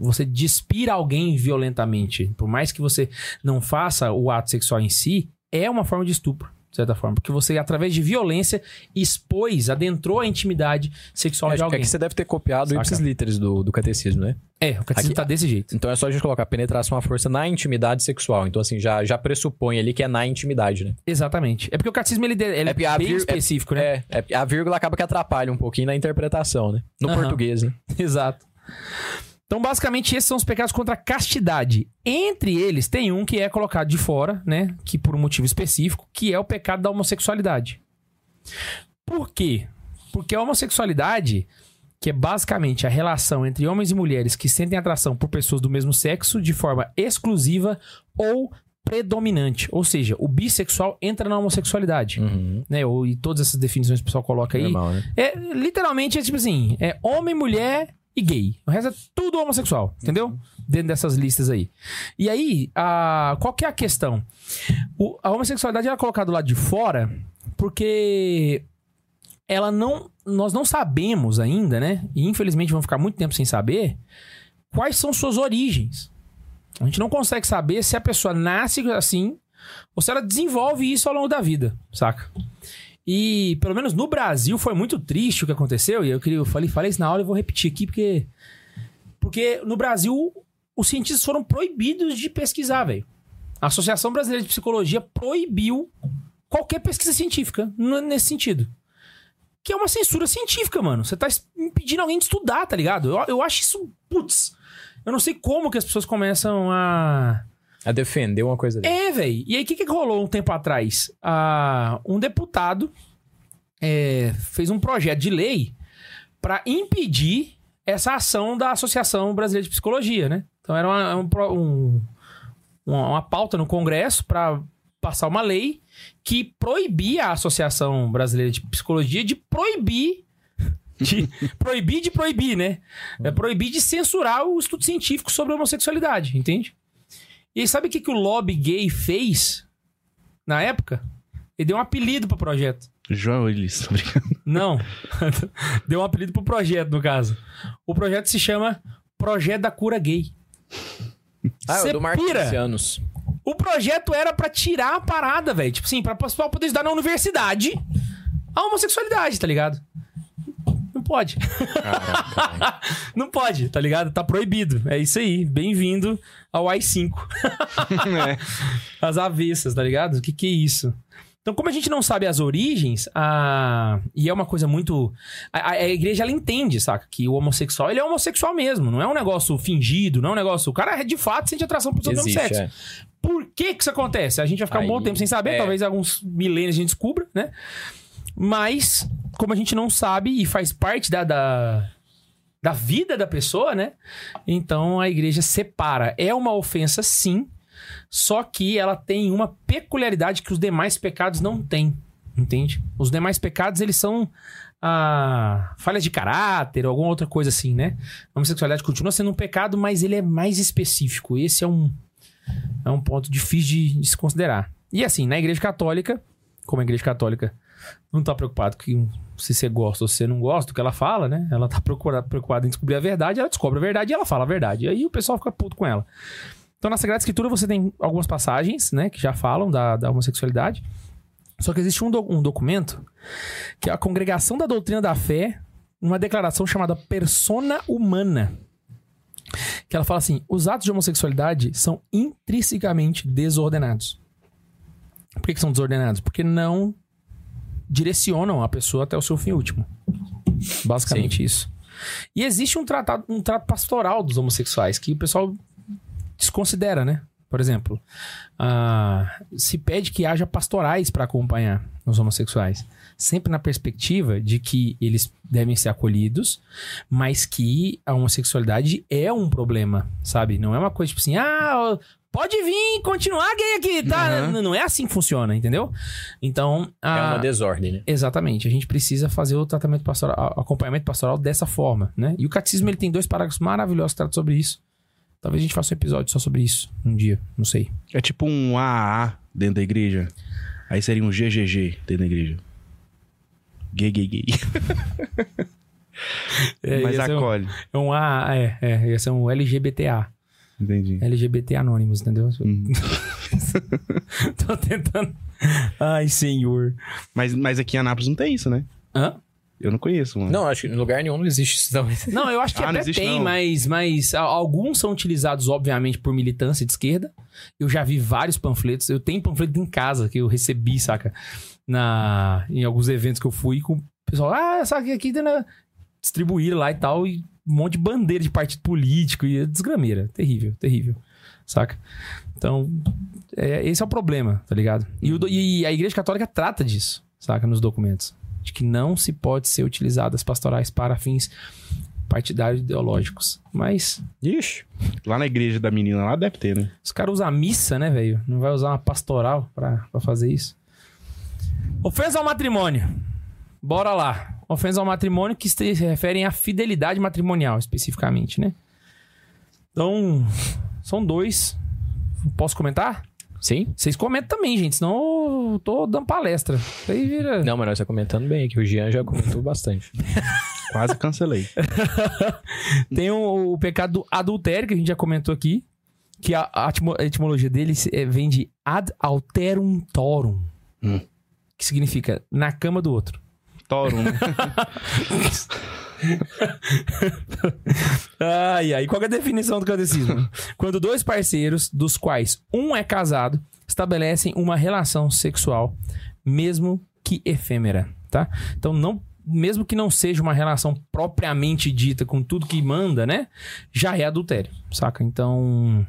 você despira alguém violentamente, por mais que você não faça o ato sexual em si, é uma forma de estupro, de certa forma, porque você através de violência expôs, adentrou a intimidade sexual de Acho que alguém. aqui você deve ter copiado Saca. ipsis literis do, do catecismo, né? É, o catecismo Aqui- tá desse jeito. Então é só a gente colocar penetração à força na intimidade sexual. Então, assim, já, já pressupõe ali que é na intimidade, né? Exatamente. É porque o catecismo ele, ele é, a bem vir- é- específico, né? É, é, a vírgula acaba que atrapalha um pouquinho na interpretação, né? No Aham. português, né? [laughs] Exato. Então, basicamente, esses são os pecados contra a castidade. Entre eles, tem um que é colocado de fora, né? Que por um motivo específico, que é o pecado da homossexualidade. Por quê? Porque a homossexualidade, que é basicamente a relação entre homens e mulheres que sentem atração por pessoas do mesmo sexo de forma exclusiva ou predominante. Ou seja, o bissexual entra na homossexualidade. Uhum. Né? Ou, e todas essas definições que o pessoal coloca aí. Normal, né? É, literalmente, é tipo assim, é homem, mulher e gay. O resto é tudo homossexual, entendeu? Dentro dessas listas aí. E aí, a, qual que é a questão? O- a homossexualidade ela é colocada lado de fora porque ela não... Nós não sabemos ainda, né? E infelizmente vamos ficar muito tempo sem saber quais são suas origens. A gente não consegue saber se a pessoa nasce assim ou se ela desenvolve isso ao longo da vida, saca? E, pelo menos no Brasil, foi muito triste o que aconteceu. E eu queria, eu falei, falei isso na aula e vou repetir aqui, porque. Porque no Brasil, os cientistas foram proibidos de pesquisar, velho. A Associação Brasileira de Psicologia proibiu qualquer pesquisa científica nesse sentido. Que é uma censura científica, mano. Você tá impedindo alguém de estudar, tá ligado? Eu, eu acho isso. Putz. Eu não sei como que as pessoas começam a. A defender uma coisa dessa. É, velho. E aí, o que, que rolou um tempo atrás? Ah, um deputado é, fez um projeto de lei para impedir essa ação da Associação Brasileira de Psicologia, né? Então, era uma, um um- uma, uma pauta no Congresso para passar uma lei que proibia a Associação Brasileira de Psicologia de proibir [laughs] de proibir de proibir, né? É proibir de censurar o estudo científico sobre a homossexualidade, entende? E aí, sabe o que, que o lobby gay fez na época? Ele deu um apelido pro projeto. João Willis, tô brincando. Não. [laughs] deu um apelido pro projeto, no caso. O projeto se chama Projeto da Cura Gay. Ah, é Cê o do? Lucianos. O projeto era pra tirar a parada, velho. Tipo assim, pra pessoal poder estudar na universidade a homossexualidade, tá ligado? Não pode. [laughs] Não pode, tá ligado? Tá proibido. É isso aí. Bem-vindo ao AI-5. É. [laughs] As avessas, tá ligado? O que que é isso? Então, como a gente não sabe as origens, a... e é uma coisa muito... A, a- igreja, ela entende, saca? Que o homossexual, ele é homossexual mesmo. Não é um negócio fingido, não é um negócio... O cara, de fato, sente atração por sexo. é. Por que que isso acontece? A gente vai ficar um Aí, bom tempo sem saber, é. talvez alguns milênios a gente descubra, né? Mas, como a gente não sabe e faz parte da, da, da vida da pessoa, né? Então a igreja separa. É uma ofensa, sim, só que ela tem uma peculiaridade que os demais pecados não têm, entende? Os demais pecados, eles são ah, falhas de caráter ou alguma outra coisa assim, né? A homossexualidade continua sendo um pecado, mas ele é mais específico. Esse é um, é um ponto difícil de, de se considerar. E assim, na igreja católica, como a igreja católica não tá preocupado com se você gosta ou se você não gosta do que ela fala, né? Ela tá procura- preocupada em descobrir a verdade, ela descobre a verdade e ela fala a verdade. E aí o pessoal fica puto com ela. Então, na Sagrada Escritura você tem algumas passagens, né, que já falam da, da homossexualidade. Só que existe um, do- um documento que é a Congregação da Doutrina da Fé, uma declaração chamada Persona Humana. Que ela fala assim: os atos de homossexualidade são intrinsecamente desordenados. Por que, que são desordenados? Porque não direcionam a pessoa até o seu fim último. Basicamente isso. E existe um tratado, um trato pastoral dos homossexuais que o pessoal desconsidera, né? Por exemplo, ah, se pede que haja pastorais para acompanhar os homossexuais. Sempre na perspectiva de que eles devem ser acolhidos, mas que a homossexualidade é um problema, sabe? Não é uma coisa tipo assim, ah, pode vir, continuar gay aqui, tá? Uhum. Não é assim que funciona, entendeu? Então. É ah, uma desordem, né? Exatamente. A gente precisa fazer o tratamento pastoral, o acompanhamento pastoral dessa forma, né? E o catecismo ele tem dois parágrafos maravilhosos que tratam sobre isso. Talvez a gente faça um episódio só sobre isso um dia, não sei. É tipo um AAA dentro da igreja. Aí seria um GGG dentro da igreja. Gay, gay, gay. [laughs] É, Mas ser um- acolhe. É um A, é, é, ia ser um LGBTA. Entendi. LGBT Anônimos, entendeu? Uhum. [laughs] Tô tentando. Ai, senhor. Mas, mas aqui em Anápolis não tem isso, né? Hã? Eu não conheço, mano. Não, acho que em lugar nenhum não existe isso. Não. [laughs] Não, eu acho que Ah, não até existe, tem, não. mas, mas a- alguns são utilizados, obviamente, por militância de esquerda. Eu já vi vários panfletos. Eu tenho panfleto em casa que eu recebi, saca? Na, em alguns eventos que eu fui com o pessoal. Ah, sabe aqui tem na... distribuir lá e tal. E um monte de bandeira de partido político. E é desgrameira. Terrível, terrível. Saca? Então, é, esse é o problema, tá ligado? E, o e a Igreja Católica trata disso, saca? Nos documentos. De que não se pode ser utilizadas pastorais para fins partidários ideológicos. Mas Ixi. Lá na igreja da menina lá deve ter, né? os caras usam a missa, né, velho? Não vai usar uma pastoral pra, pra fazer isso. Ofensa ao matrimônio. Bora lá. Ofensa ao matrimônio que se referem à fidelidade matrimonial, especificamente, né? Então, são dois. Posso comentar? Sim? Vocês comentam também, gente, senão eu tô dando palestra. Aí vira. Não, mas nós tá comentando bem aqui. O Jean já comentou bastante. [laughs] Quase cancelei. [laughs] Tem o, o pecado do adultério, que a gente já comentou aqui. Que a, a etimo- a etimologia dele se- é, vem de ad alterum torum. Hum. Que significa na cama do outro. Torum. Ai, ai. Qual é a definição do catecismo? Quando dois parceiros, dos quais um é casado, estabelecem uma relação sexual, mesmo que efêmera, tá? Então, não, mesmo que não seja uma relação propriamente dita com tudo que manda, né? Já é adultério, saca? Então,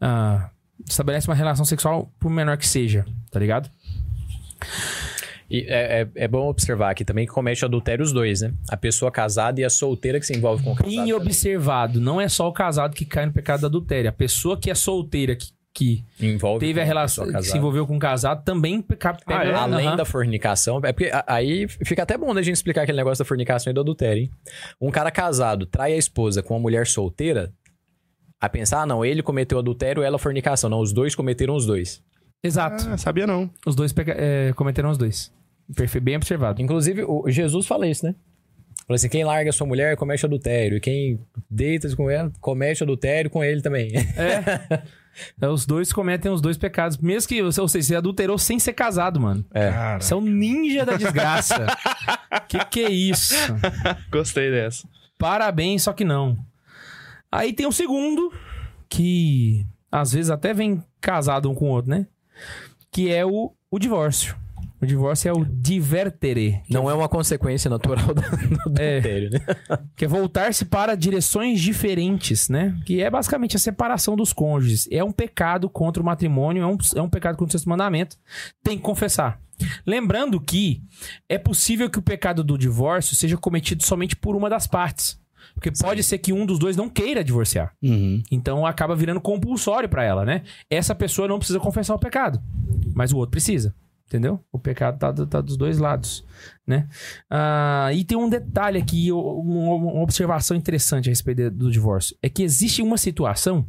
ah, estabelece uma relação sexual, por menor que seja, tá ligado? E é, é, é bom observar aqui também que comete adultério os dois, né? A pessoa casada e a solteira que se envolve com o casado. Bem observado, não é só o casado que cai no pecado do adultério. A pessoa que é solteira, que que Envolve teve a relação, que se envolveu com um casado, também pega... Ah, é? Além Aham. da fornicação, é porque aí fica até bom da gente explicar aquele negócio da fornicação e do adultério, hein? Um cara casado trai a esposa com uma mulher solteira, a pensar, ah, não, ele cometeu adultério, ela fornicação. Não, os dois cometeram os dois. Exato. Ah, sabia não. Os dois peca- é, cometeram os dois. Bem observado. Inclusive, o Jesus fala isso, né? Falou assim, quem larga sua mulher comete adultério. E quem deita com ela, comete adultério com ele também. É, os dois cometem os dois pecados. Mesmo que, ou seja, você adulterou sem ser casado, mano. É. Cara, Você é um ninja da desgraça. [laughs] que que é isso? gostei dessa. Parabéns, só que não. Aí tem o segundo, que às vezes até vem casado um com o outro, né? Que é o, o divórcio. O divórcio é o divertere. Não é uma consequência natural do do É. adultério, né? [laughs] Que é voltar-se para direções diferentes, né? Que é basicamente a separação dos cônjuges. É um pecado contra o matrimônio, é um, é um pecado contra o sexto mandamento. Tem que confessar. Lembrando que é possível que o pecado do divórcio seja cometido somente por uma das partes. Porque pode ser que um dos dois não queira divorciar. Uhum. Então acaba virando compulsório pra ela, né? Essa pessoa não precisa confessar o pecado, mas o outro precisa. Entendeu? O pecado tá, tá dos dois lados, né? Ah, e tem um detalhe aqui, uma, observação interessante a respeito do divórcio. É que existe uma situação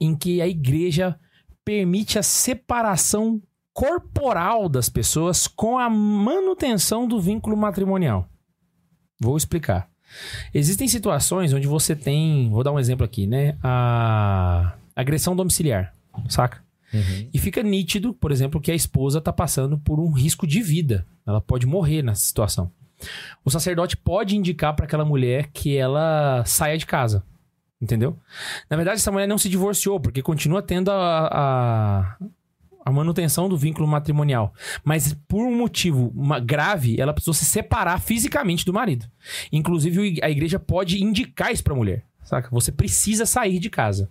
em que a igreja permite a separação corporal das pessoas com a manutenção do vínculo matrimonial. Vou explicar. Existem situações onde você tem, vou dar um exemplo aqui, né? A agressão domiciliar, saca? E fica nítido, por exemplo, que a esposa está passando por um risco de vida. Ela pode morrer nessa situação. O sacerdote pode indicar para aquela mulher que ela saia de casa. Entendeu? Na verdade, essa mulher não se divorciou, porque continua tendo a, a, a manutenção do vínculo matrimonial. Mas por um motivo grave, ela precisou se separar fisicamente do marido. Inclusive, a igreja pode indicar isso pra mulher. Saca? Você precisa sair de casa.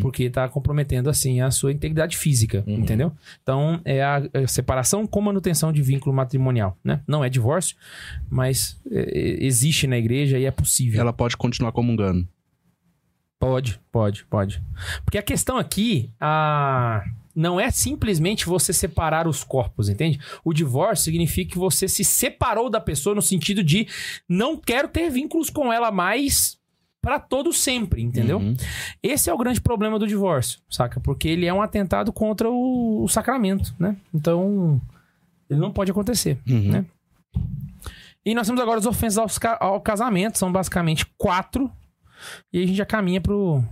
Porque tá comprometendo, assim, a sua integridade física. Entendeu? Então, é a, é a separação com manutenção de vínculo matrimonial, né? Não é divórcio, mas é, é, existe na igreja e é possível. Ela pode continuar comungando. Pode, pode, pode. Porque a questão aqui, a... não é simplesmente você separar os corpos, entende? O divórcio significa que você se separou da pessoa no sentido de não quero ter vínculos com ela mais para todo sempre, entendeu? Uhum. Esse é o grande problema do divórcio, saca? Porque ele é um atentado contra o, o sacramento, né? Então, ele não pode acontecer, Uhum. né? E nós temos agora as ofensas aos ao casamento, são basicamente quatro. E a gente já caminha pro.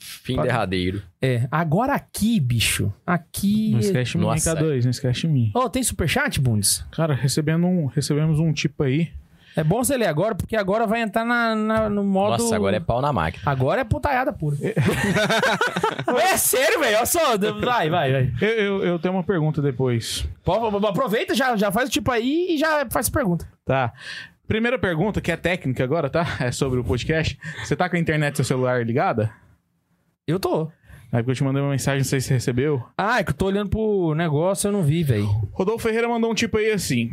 Fim Pode- derradeiro. É, agora aqui, bicho. Aqui. Não esquece de mim, Nossa. K2, não esquece de mim. Ô, tem superchat, Bundes? Cara, recebendo um, recebemos um tipo aí. É bom você ler agora, porque agora vai entrar na, na- no modo. Nossa, agora é pau na máquina. Agora é putaiada pura. é [laughs] sério, velho. Olha só. Vai, vai, vai. Eu, eu, eu tenho uma pergunta depois. Pô, Aproveita, já, já faz o tipo aí e já faz a pergunta. Tá. Primeira pergunta, que é técnica agora, tá? É sobre o podcast. Você tá com a internet do seu celular ligada? Eu tô. É porque eu te mandei uma mensagem, não sei se você recebeu. Ah, é que eu tô olhando pro negócio eu não vi, velho. Rodolfo Ferreira mandou um tipo aí assim.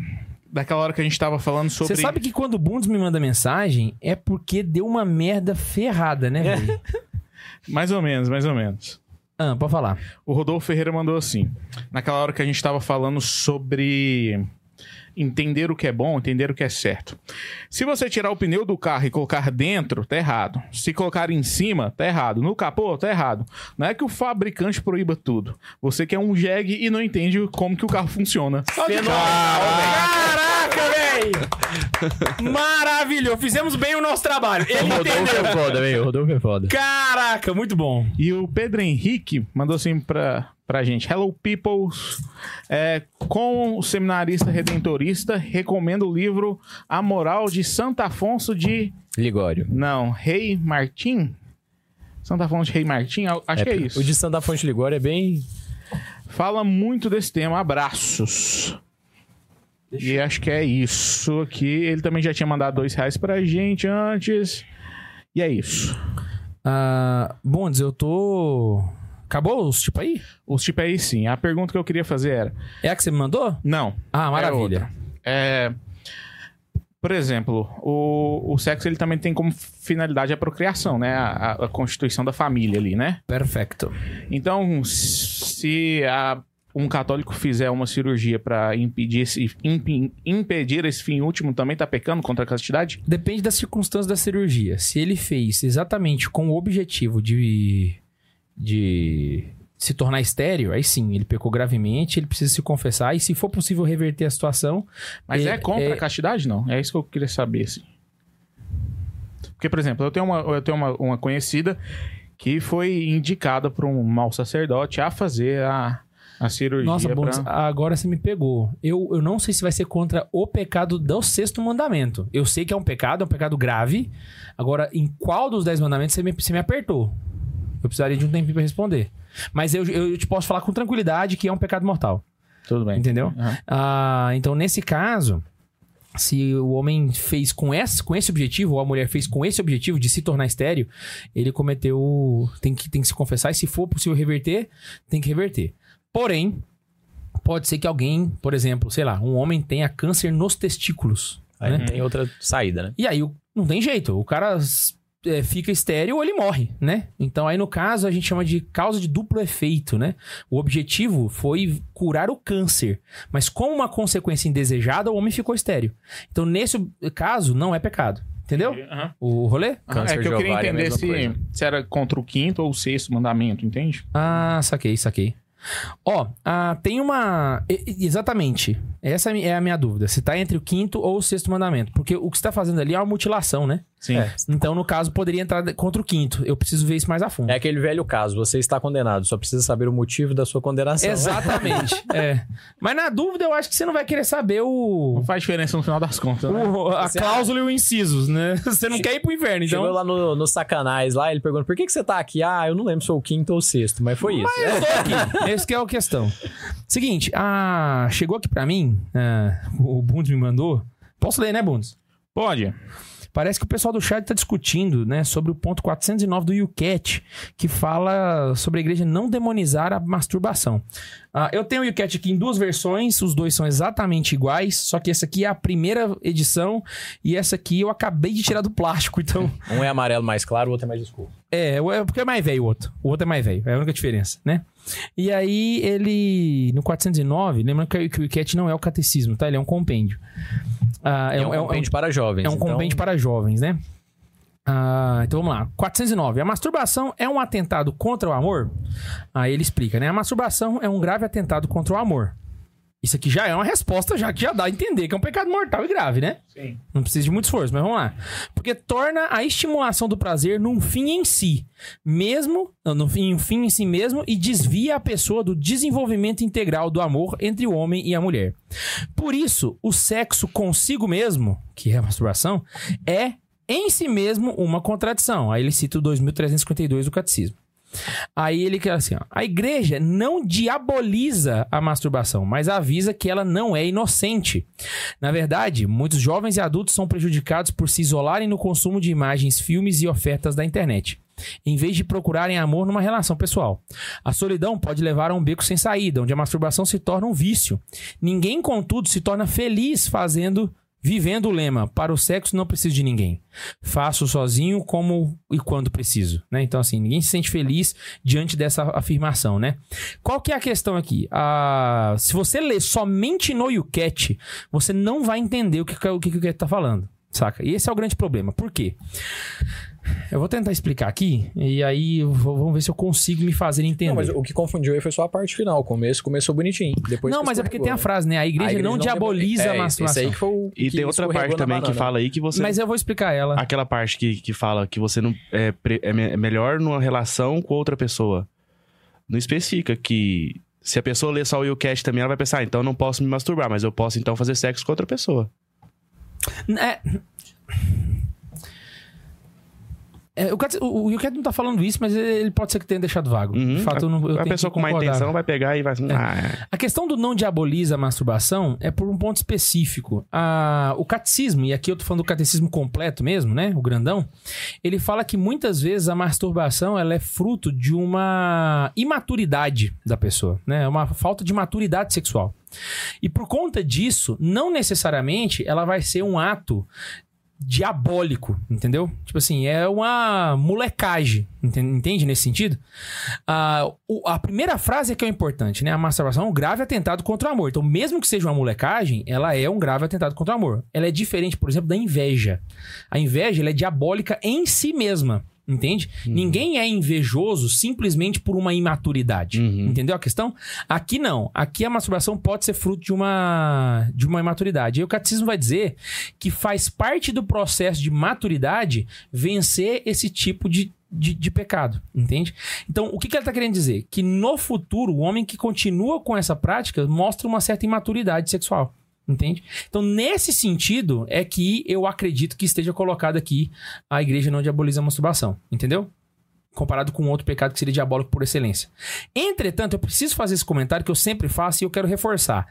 Daquela hora que a gente tava falando sobre. Você sabe que quando o Bundes me manda mensagem é porque deu uma merda ferrada, né, velho? [laughs] Mais ou menos, mais ou menos. ah, pode falar. O Rodolfo Ferreira mandou assim. Naquela hora que a gente tava falando sobre entender o que é bom, entender o que é certo. Se você tirar o pneu do carro e colocar dentro, tá errado. Se colocar em cima, tá errado. No capô, tá errado. Não é que o fabricante proíba tudo. Você que é um jegue e não entende como que o carro funciona. Caraca, velho! Maravilhoso! Fizemos bem o nosso trabalho. Ele O Rodolfo entendeu. é foda, velho. O Rodolfo é foda. Caraca, muito bom. E o Pedro Henrique mandou assim pra, pra gente: Hello, peoples. É, com o seminarista redentorista, recomendo o livro A Moral de Santo Afonso de. Ligório. Não, Rei Martim? Santo Afonso de Rei Martim? Acho que é isso. O de Santa Fonte de Ligório é bem... Fala muito desse tema. Abraços. E acho que é isso aqui. Ele também já tinha mandado dois reais pra gente antes. E é isso. Bundes, eu tô. Acabou os tipo aí? Os tipos aí sim. A pergunta que eu queria fazer era: É a que você me mandou? Não. Ah, É maravilha. É, Por exemplo, o, o sexo ele também tem como finalidade a procriação, né? A, a- a constituição da família ali, né? Perfeito. Então, se a- um católico fizer uma cirurgia pra impedir esse, impi- impedir esse fim último, também tá pecando contra a castidade? Depende das circunstâncias da cirurgia. Se ele fez exatamente com o objetivo de, de se tornar estéreo, aí sim, ele pecou gravemente, ele precisa se confessar. E se for possível reverter a situação. Mas é, É- contra é- a castidade, não? É isso que eu queria saber, assim. Porque, por exemplo, eu tenho uma, eu tenho uma, uma conhecida que foi indicada por um mau sacerdote a fazer a, a cirurgia. Nossa, Bundes, pra... agora você me pegou. Eu, eu não sei se vai ser contra o pecado do sexto mandamento. Eu sei que é um pecado, é um pecado grave. Agora, em qual dos dez mandamentos você me, você me apertou? Eu precisaria de um tempinho pra responder. Mas eu, eu te posso falar com tranquilidade que é um pecado mortal. Tudo bem. Entendeu? Aham. Ah, então, nesse caso, se o homem fez com esse, com esse objetivo, ou a mulher fez com esse objetivo de se tornar estéreo, ele cometeu. Tem que, tem que se confessar, e se for possível reverter, tem que reverter. Porém, pode ser que alguém, por exemplo, sei lá, um homem tenha câncer nos testículos. Aí né? não tem outra saída, né? E aí não tem jeito, o cara é, fica estéreo ou ele morre, né? Então aí no caso a gente chama de causa de duplo efeito, né? O objetivo foi curar o câncer, mas como uma consequência indesejada, o homem ficou estéreo. Então nesse caso não é pecado, entendeu? Aham. O rolê? Câncer é que eu de queria ovário é entender se, se era contra o quinto ou o sexto mandamento, entende? Ah, saquei, saquei. Ó, ah, tem uma. Exatamente. Essa é a minha dúvida. Se tá entre o quinto ou o sexto mandamento. Porque o que você tá fazendo ali é uma mutilação, né? Sim. É. Então, no caso, poderia entrar contra o quinto. Eu preciso ver isso mais a fundo. É aquele velho caso, você está condenado, só precisa saber o motivo da sua condenação. Exatamente. [laughs] é. Mas na dúvida, eu acho que você não vai querer saber o. Não faz diferença no final das contas, né? o- a Você- cláusula e o incisos, né? [laughs] Você não quer ir pro inferno, então. Chegou lá no, no Sacanais, lá, ele pergunta, por que, que você tá aqui? Ah, eu não lembro se sou o quinto ou o sexto, mas foi isso. Eu tô aqui. Esse que é a questão. Seguinte, ah, chegou aqui pra mim, ah, o Bundes me mandou. Posso ler, né, Bundes? Pode. Parece que o pessoal do chat está discutindo, né, sobre o ponto 409 do UCAT, que fala sobre a igreja não demonizar a masturbação. Ah, eu tenho o UCAT aqui em duas versões, os dois são exatamente iguais, só que essa aqui é a primeira edição e essa aqui eu acabei de tirar do plástico, então [laughs] Um é amarelo mais claro, o outro é mais escuro. É, é porque é mais velho o outro. O outro é mais velho. É a única diferença, né? E aí, ele. No 409, lembrando que, que o ICAT não é o catecismo, tá? Ele é um compêndio. Ah, É, um, compêndio para jovens. é um então- compêndio para jovens, né? Ah, então vamos lá. 409. A masturbação é um atentado contra o amor? Aí ele explica, né? A masturbação é um grave atentado contra o amor. Isso aqui já é uma resposta, já que já dá a entender que é um pecado mortal e grave, né? Sim. Não precisa de muito esforço, mas vamos lá. Porque torna a estimulação do prazer num fim em si, mesmo, no fim, um fim em si mesmo, e desvia a pessoa do desenvolvimento integral do amor entre o homem e a mulher. Por isso, o sexo consigo mesmo, que é a masturbação, é em si mesmo uma contradição. Aí ele cita o 2352 do catecismo. Aí ele quer assim, ó, a igreja não diaboliza a masturbação, mas avisa que ela não é inocente. Na verdade, muitos jovens e adultos são prejudicados por se isolarem no consumo de imagens, filmes e ofertas da internet, em vez de procurarem amor numa relação pessoal. A solidão pode levar a um beco sem saída, onde a masturbação se torna um vício. Ninguém, contudo, se torna feliz fazendo Vivendo o lema, para o sexo não preciso de ninguém. Faço sozinho como e quando preciso, né? Então, assim, ninguém se sente feliz diante dessa afirmação, né? Qual que é a questão aqui? Ah, se você ler somente no YouCat, você não vai entender o que, o que o YouCat tá falando, saca? E esse é o grande problema. Por quê? Eu vou tentar explicar aqui, e aí vou- vamos ver se eu consigo me fazer entender. Não, mas o que confundiu aí foi só a parte final. O começo começou bonitinho. Depois Não, mas é porque tem a né? frase, né? A igreja, não, diaboliza demoniza a masturbação. Aí que foi o E tem outra parte também que fala aí que você. Mas eu vou explicar ela. Aquela parte que, que fala que você não é, é é melhor numa relação com outra pessoa. Não especifica que se a pessoa ler só o YouCast também, ela vai pensar, ah, então eu não posso me masturbar, mas eu posso então fazer sexo com outra pessoa. É. É, o, cate- o, o Yuket não tá falando isso, mas ele pode ser que tenha deixado vago. Uhum. De fato, eu não, eu a pessoa com má intenção vai pegar e vai assim, ah, A questão do não diaboliza a masturbação é por um ponto específico. Ah, o catecismo, e aqui eu tô falando do catecismo completo mesmo, né? O grandão. Ele fala que muitas vezes a masturbação ela é fruto de uma imaturidade da pessoa, né? Uma falta de maturidade sexual. E por conta disso, não necessariamente ela vai ser um ato diabólico, entendeu? Tipo assim, é uma molecagem, enten- entende nesse sentido? Ah, o- a primeira frase é que é importante, né? A masturbação é um grave atentado contra o amor. Então, mesmo que seja uma molecagem, ela é um grave atentado contra o amor. Ela é diferente, por exemplo, da inveja. A inveja é diabólica em si mesma. Entende? Ninguém é invejoso simplesmente por uma imaturidade. Uhum. Entendeu a questão? Aqui não. Aqui a masturbação pode ser fruto de uma, de uma imaturidade. E o catecismo vai dizer que faz parte do processo de maturidade vencer esse tipo de, de, de pecado. Entende? Então, o que, que ele está querendo dizer? Que no futuro, o homem que continua com essa prática mostra uma certa imaturidade sexual. Entende? Então, nesse sentido, é que eu acredito que esteja colocado aqui a igreja não diaboliza a masturbação. Entendeu? Comparado com outro pecado que seria diabólico por excelência. Entretanto, eu preciso fazer esse comentário que eu sempre faço e eu quero reforçar.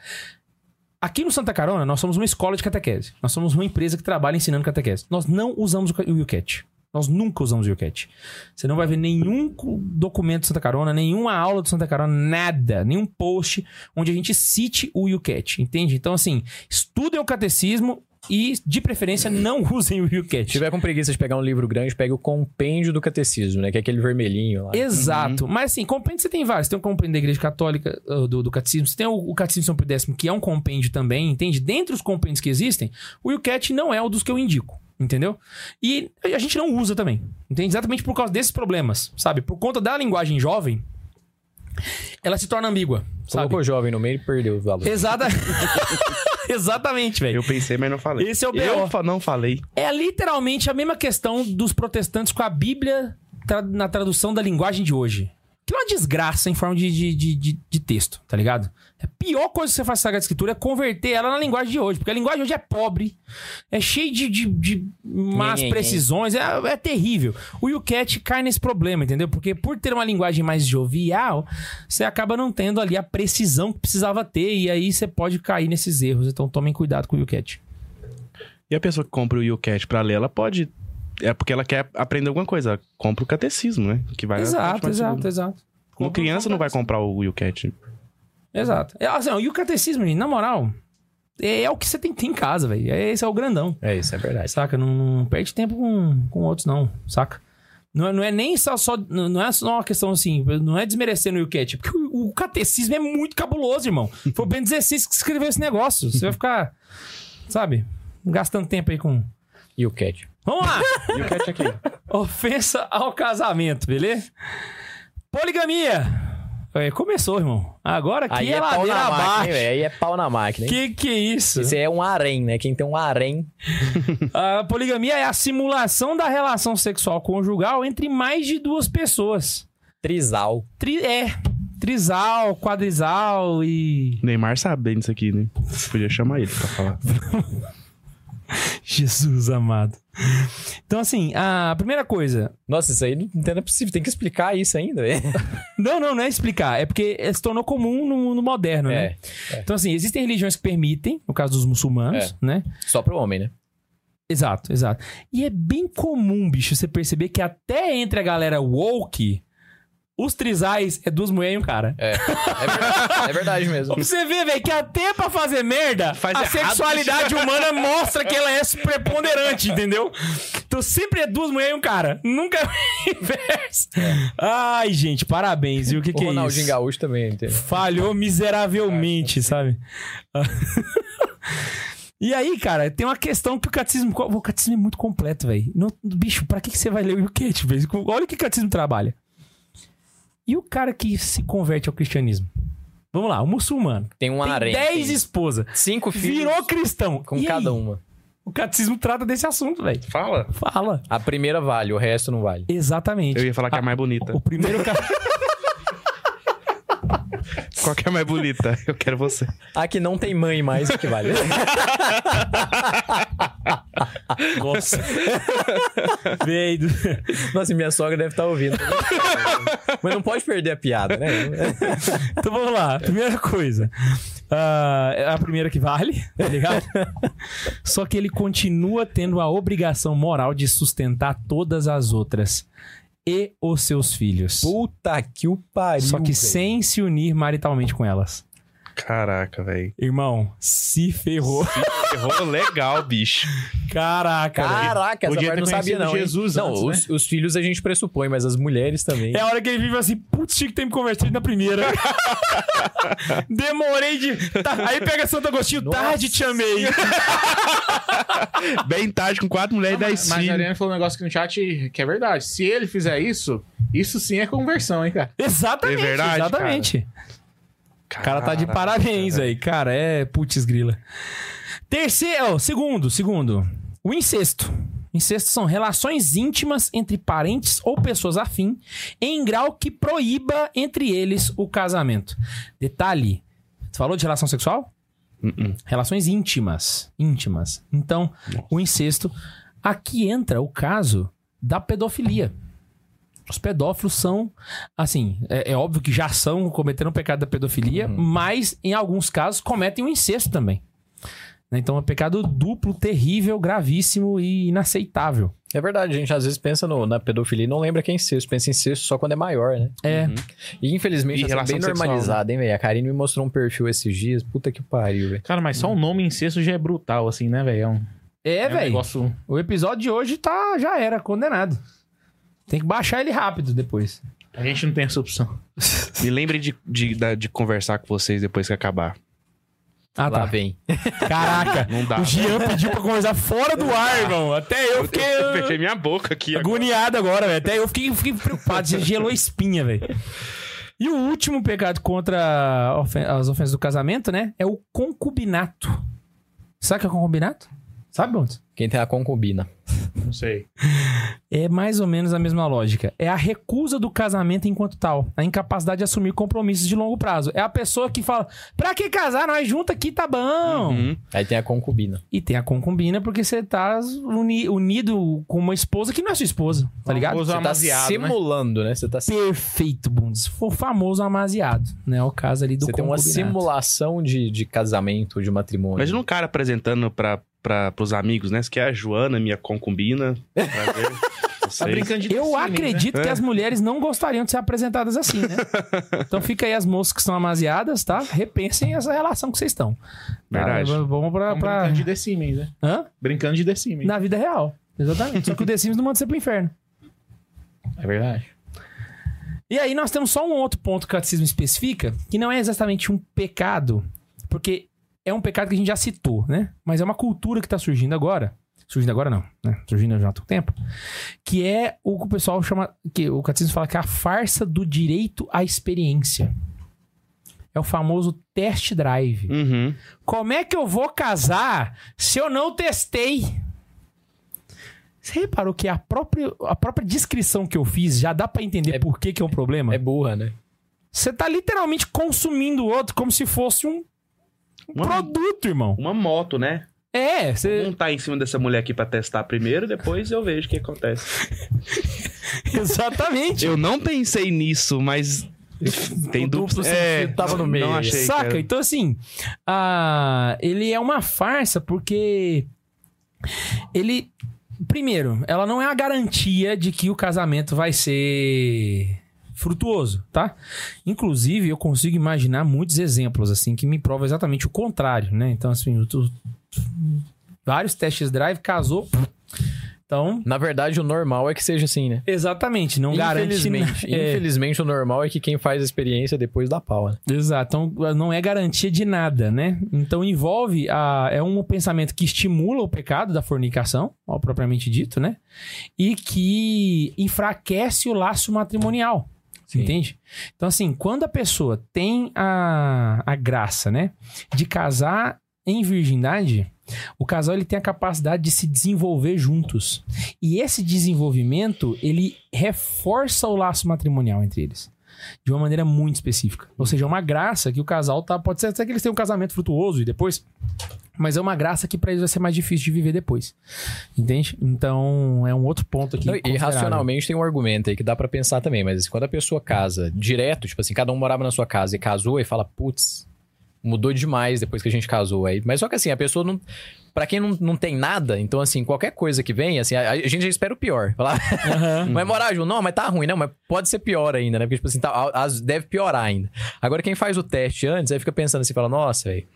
Aqui no Santa Carona, nós somos uma escola de catequese. Nós somos uma empresa que trabalha ensinando catequese. Nós não usamos o ca- o UCAT. Nós nunca usamos o UCAT. Você não vai ver nenhum cu- documento do Santa Carona, nenhuma aula do Santa Carona, nada, nenhum post onde a gente cite o UCAT, entende? Então, assim, estudem o catecismo e, de preferência, não [laughs] usem o Se UCAT. tiver com preguiça de pegar um livro grande, pega o compêndio do catecismo, né? Que é aquele vermelhinho lá. Exato. Mas assim, compêndio você tem vários. Tem o compêndio da Igreja Católica, uh, do, do Catecismo. Você tem o, o Catecismo de São Pio X, que é um compêndio também, entende? Dentre os compêndios que existem, o UCAT não é o dos que eu indico. Entendeu? E a gente não usa também. Entende? Exatamente por causa desses problemas, sabe? Por conta da linguagem jovem, ela se torna ambígua, sabe? Colocou jovem no meio e perdeu o valor. Exata... [laughs] Exatamente, velho. eu pensei, mas não falei. Esse é o BO. Eu não falei. É literalmente a mesma questão dos protestantes com a Bíblia tra- na tradução da linguagem de hoje. Que é uma desgraça em forma de, de, de, de- de texto, tá ligado? A pior coisa que você faz com a Sagrada Escritura é converter ela na linguagem de hoje. Porque a linguagem de hoje é pobre, é cheia de, de, de más nhen, precisões, é, é terrível. O UCAT cai nesse problema, entendeu? Porque por ter uma linguagem mais jovial, você acaba não tendo ali a precisão que precisava ter. E aí você pode cair nesses erros. Então tomem cuidado com o UCAT. E a pessoa que compra o UCAT pra ler, ela pode. É porque ela quer aprender alguma coisa. Ela compra o catecismo, né? Que vai na Exato, exato, exato. Uma criança não vai comprar o UCAT. Exato. É, assim, ó, e o catecismo, gente, na moral, é, é o que você tem que ter em casa, velho. É, esse é o grandão. É isso, é verdade. Saca? Não, não perde tempo com, com outros, não. Saca? Não é, não é nem só, só. Não é só uma questão assim. Não é desmerecendo o UCAT. Porque o, o catecismo é muito cabuloso, irmão. Foi o Ben 16 que escreveu esse negócio. Você vai ficar. Sabe? Gastando tempo aí com. E o cat? Vamos lá! [laughs] UCAT aqui. Ofensa ao casamento, beleza? Poligamia. É, começou, irmão. Agora aqui Aí é, é pau na máquina, hein? Aí é pau na máquina, hein? Que que é isso? Esse é um harém, né? Quem tem um harém... [laughs] A poligamia é a simulação da relação sexual conjugal entre mais de duas pessoas. Trisal. Tri- é, trisal, quadrisal e. Neymar sabe bem disso aqui, né? Podia chamar ele pra falar. [laughs] Jesus amado. Então, assim, a primeira coisa. Nossa, isso aí não não é possível. Tem que explicar isso ainda, velho. [laughs] Não, não, não é explicar. É porque se tornou comum no mundo moderno, né? É, Então, assim, existem religiões que permitem, no caso dos muçulmanos, né? só pro homem, né? Exato, exato. E é bem comum, bicho, você perceber que até entre a galera woke, os trisais é duas mulheres e um cara. É, é verdade, é verdade mesmo. [laughs] Pra você ver, velho, que até pra fazer merda, Faz a errado. sexualidade humana mostra que ela é preponderante, entendeu? Então sempre é duas mulheres e um cara. Nunca é o inverso. Ai, gente, parabéns. E o que, O que é Ronaldinho isso? Gaúcho também, entendeu? Falhou miseravelmente, sabe? [laughs] E aí, cara, tem uma questão que o catecismo. O catecismo é muito completo, velho. Não- Bicho, pra que que você vai ler o Yuket, velho? Olha o que o catecismo trabalha. E o cara que se converte ao cristianismo? Vamos lá, o muçulmano. Tem um harém. 10 tem esposas. Cinco filhos Virou cristão. com E cada aí? uma. O catecismo trata desse assunto, velho. Fala. Fala. A primeira vale, o resto não vale. Exatamente. Eu ia falar que é a mais bonita. O primeiro cara. [laughs] Qual que é a mais bonita? Eu quero você. A que não tem mãe mais, o que vale? [laughs] Nossa. Véi do... Nossa, minha sogra deve estar ouvindo. Mas não pode perder a piada, né? Então vamos lá. Primeira coisa. Ah, é a primeira que vale, tá ligado? [laughs] Só que ele continua tendo a obrigação moral de sustentar todas as outras. E os seus filhos. Puta que o pariu. Só que velho. sem se unir maritalmente com elas. Caraca, velho. Irmão, se ferrou. Errou legal, bicho. Caraca, velho. Caraca, essa Podia parte não sabia, não. Jesus não, antes, os, os filhos a gente pressupõe, mas as mulheres também. É a hora que ele vive assim, putz, tinha que ter me convertido na primeira. [laughs] Demorei de. Tá, Aí pega Santo Agostinho, Nossa. tarde te amei. [laughs] Bem tarde, com 4 mulheres e 10 Mas a. Ariane falou um negócio aqui no chat que é verdade. Se ele fizer isso, isso sim é conversão, hein, cara? Exatamente, É verdade, exatamente. O cara tá de parabéns aí, cara. É putz grila. Terceiro, segundo, segundo. O incesto. Incesto são relações íntimas entre parentes ou pessoas afim, em grau que proíba entre eles o casamento. Detalhe: você falou de relação sexual? Uh-uh. Relações íntimas. Íntimas. Então, o incesto. Aqui entra o caso da pedofilia. Os pedófilos são, assim, é, é óbvio que já são cometendo o pecado da pedofilia, mas em alguns casos cometem o incesto também. Né? Então é um pecado duplo, terrível, gravíssimo e inaceitável. É verdade, a gente às vezes pensa no- na pedofilia e não lembra que é incesto. Pensa em incesto só quando é maior, né? É, E infelizmente E é bem sexual, normalizada, hein, velho? A Karine me mostrou um perfil esses dias. Puta que pariu, velho. Cara, mas só o nome incesto já é brutal, assim, né, velho? É um, é, é um velho. negócio. O episódio de hoje tá, já era, condenado. Tem que baixar ele rápido depois. A gente não tem essa opção. Me lembre de, de, de conversar com vocês depois que acabar. Ah, Lá tá. vem. Caraca, Não dá. o Jean pediu pra conversar fora do ar, irmão. Até eu fiquei Eu fechei minha boca aqui. agoniado agora, velho. Até eu fiquei, fiquei preocupado. Você gelou a espinha, velho. E o último pecado contra ofen- as ofensas do casamento, né? É o concubinato. Sabe o que é concubinato? Sabe, Bontes? Quem tem a concubina. Não sei. É mais ou menos a mesma lógica. É a recusa do casamento enquanto tal. A incapacidade de assumir compromissos de longo prazo. É a pessoa que fala: pra que casar? Nós juntos aqui tá bom. Uhum. Aí tem a concubina. E tem a concubina porque você tá uni- unido com uma esposa que não é sua esposa, tá ligado? Famoso Você tá amaziado, né? simulando, né? Você tá Perfeito, Bundes. O famoso amaziado, né? O caso ali do Você tem uma simulação de, de casamento, de matrimônio. Imagina um cara apresentando pra, pra, pros amigos, né? Aqui é a Joana, minha concubina. Prazer. [laughs] Tá Vocês. brincando de Eu né? acredito que as mulheres não gostariam de ser apresentadas assim, né? [laughs] então fica aí as moças que estão amaziadas, tá? Repensem essa relação que vocês estão. Tá? Verdade. Vamos pra... Pra... brincando de The Sims, né? Hã? Brincando de The Sims. Na vida real. Exatamente. Só que o The Sims não manda você pro inferno. É verdade. E aí nós temos só um outro ponto que o catecismo especifica, que não é exatamente um pecado, porque é um pecado que a gente já citou, né? Mas é uma cultura que tá surgindo agora. Surgindo agora não, né? Surgindo já há muito tempo. Que é o que o pessoal chama, que o catecismo fala que é a farsa do direito à experiência. É o famoso test drive. Uhum. Como é que eu vou casar se eu não testei? Você reparou que a própria, a própria descrição que eu fiz já dá pra entender É- por que, que é um problema? É burra, né? Você tá literalmente consumindo o outro como se fosse um, um Uma- produto, irmão. Uma moto, né? É, você. Vamos tá em cima dessa mulher aqui pra testar primeiro, depois eu vejo o que acontece. [laughs] Exatamente. Eu não pensei nisso, mas. Tem duplo duplo. sentido tava no meio achei. Saca? era- Então, assim, ah, ele é uma farsa porque ele. Primeiro, ela não é a garantia de que o casamento vai ser frutuoso, tá? Inclusive, eu consigo imaginar muitos exemplos, assim, que me provam exatamente o contrário, né? Então, assim, tô- vários testes drive, casou. Então, Na verdade, o normal é que seja assim, né? exatamente, não garante Infelizmente, [laughs] É. infelizmente, o normal é que quem faz a experiência depois dá pau, né? Exato, então não é garantia de nada, né? Então envolve a, é um pensamento que estimula o pecado da fornicação, propriamente dito, né? E que enfraquece o laço matrimonial. Sim. Entende? Então, assim, quando a pessoa tem a, a graça, né, de casar em virgindade, o casal ele tem a capacidade de se desenvolver juntos. E esse desenvolvimento, ele reforça o laço matrimonial entre eles. De uma maneira muito específica. Ou seja, é uma graça que o casal tá. Pode ser até que eles tenham um casamento frutuoso e depois Mas é uma graça que pra eles vai ser mais difícil de viver depois. Entende? Então, é um outro ponto aqui. Não, e racionalmente tem um argumento aí que dá pra pensar também, mas assim, quando a pessoa casa direto, tipo assim, cada um morava na sua casa e casou e fala, putz, mudou demais depois que a gente casou aí. Mas só que assim, a pessoa não. Pra quem não, não tem nada, então assim, qualquer coisa que vem, assim, a, a gente já espera o pior. Falar, [laughs] vai morar junto, não, mas tá ruim, não, mas pode ser pior ainda, né? Porque, tipo assim, tá, as- deve piorar ainda. Agora, quem faz o teste antes, aí fica pensando assim, fala, nossa, velho.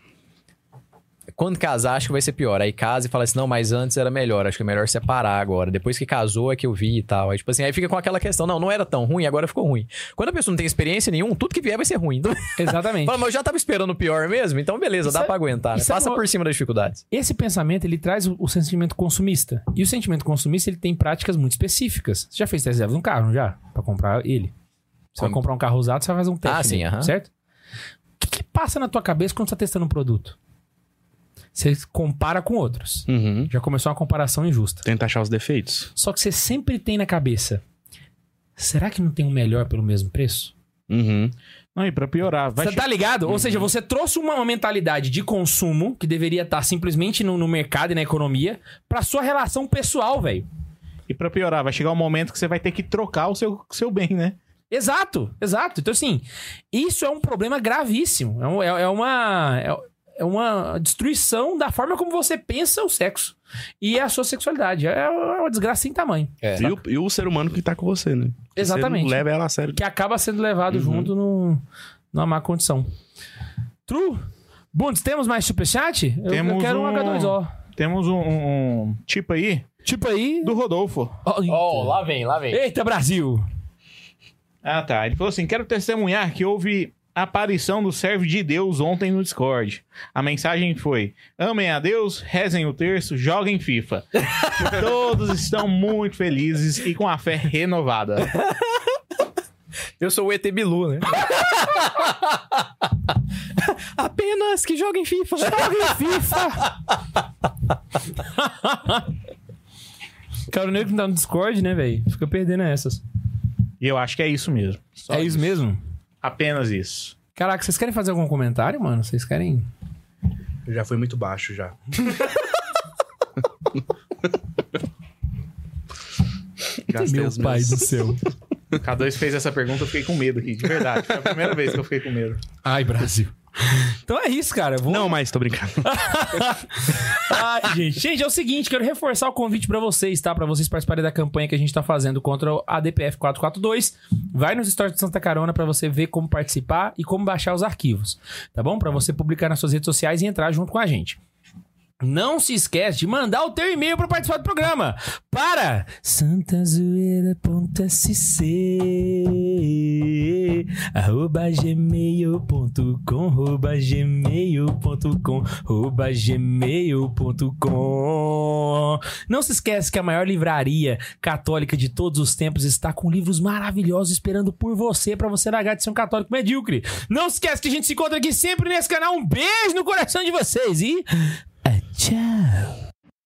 Quando casar, acho que vai ser pior. Aí casa e fala assim, não, mas antes era melhor, acho que é melhor separar agora. Depois que casou é que eu vi e tal. Aí, tipo assim, aí fica com aquela questão, não, não era tão ruim, agora ficou ruim. Quando a pessoa não tem experiência nenhuma, tudo que vier vai ser ruim. Então, [laughs] Exatamente. fala, mas eu já tava esperando o pior mesmo, então beleza, Isso dá é- pra aguentar. Né? isso é Passa uma- por cima das dificuldades. Esse pensamento, ele traz o, o sentimento consumista. E o sentimento consumista, ele tem práticas muito específicas. Você já fez test drive de um carro, não já? Pra comprar ele. Você vai Como? comprar um carro usado, você vai fazer um teste Ah, sim, aham. certo? O que, que passa na tua cabeça quando você tá testando um produto? Você compara com outros. Uhum. Já começou uma comparação injusta. Tenta achar os defeitos. Só que você sempre tem na cabeça. Será que não tem um melhor pelo mesmo preço? Uhum. Não, e pra piorar, vai Você tá ligado? Ou seja, você trouxe uma, uma mentalidade de consumo que deveria estar simplesmente no, no mercado e na economia pra sua relação pessoal, velho. E pra piorar, vai chegar um momento que você vai ter que trocar o seu, seu bem, né? Exato, exato. Então, assim, isso é um problema gravíssimo. É, um- é- é uma. É, é uma destruição da forma como você pensa o sexo e a sua sexualidade. É uma desgraça sem tamanho. É. E, o, e o ser humano que tá com você, né? Exatamente. Leva ela a sério. Que acaba sendo levado junto no, numa má condição. True. Bundes, temos mais superchat? Eu, eu Temos quero um, um- H2O. Temos um, um- um tipo aí Tipo aí. do Rodolfo. Oh, Oh, lá vem, lá vem. Eita, Brasil! Ah, tá. Ele falou assim: quero testemunhar que houve aparição do servo de Deus ontem no Discord. A mensagem foi: amem a Deus, rezem o terço, joguem FIFA. [laughs] Todos estão muito felizes e com a fé renovada. Eu sou o ET Bilu, né? [laughs] Apenas que joguem FIFA. Joguem FIFA! [laughs] Cara, o nego que tá no Discord, né, velho? Fica perdendo essas. E eu acho que é isso mesmo. Só é isso mesmo? Apenas isso. Caraca, vocês querem fazer algum comentário, mano? Vocês querem. Eu já fui muito baixo já. [laughs] Gastei os meus. céu. K2 fez essa pergunta, eu fiquei com medo aqui, de verdade. Foi a primeira vez que eu fiquei com medo. Ai, Brasil. Então é isso, cara. Vou... Não, mas tô brincando. [laughs] Ai, gente. Gente, é o seguinte, quero reforçar o convite pra vocês, tá? Pra vocês participarem da campanha que a gente tá fazendo contra o ADPF 442. Vai nos stories de Santa Carona pra você ver como participar e como baixar os arquivos, tá bom? Pra você publicar nas suas redes sociais e entrar junto com a gente. Não se esquece de mandar o teu e-mail para participar do programa. Para santazoeira.sc arroba gmail.com arroba gmail.com arroba gmail.com Não se esquece que a maior livraria católica de todos os tempos está com livros maravilhosos esperando por você para você largar de ser um católico medíocre. Não se esquece que a gente se encontra aqui sempre nesse canal. Um beijo no coração de vocês e... Tchau.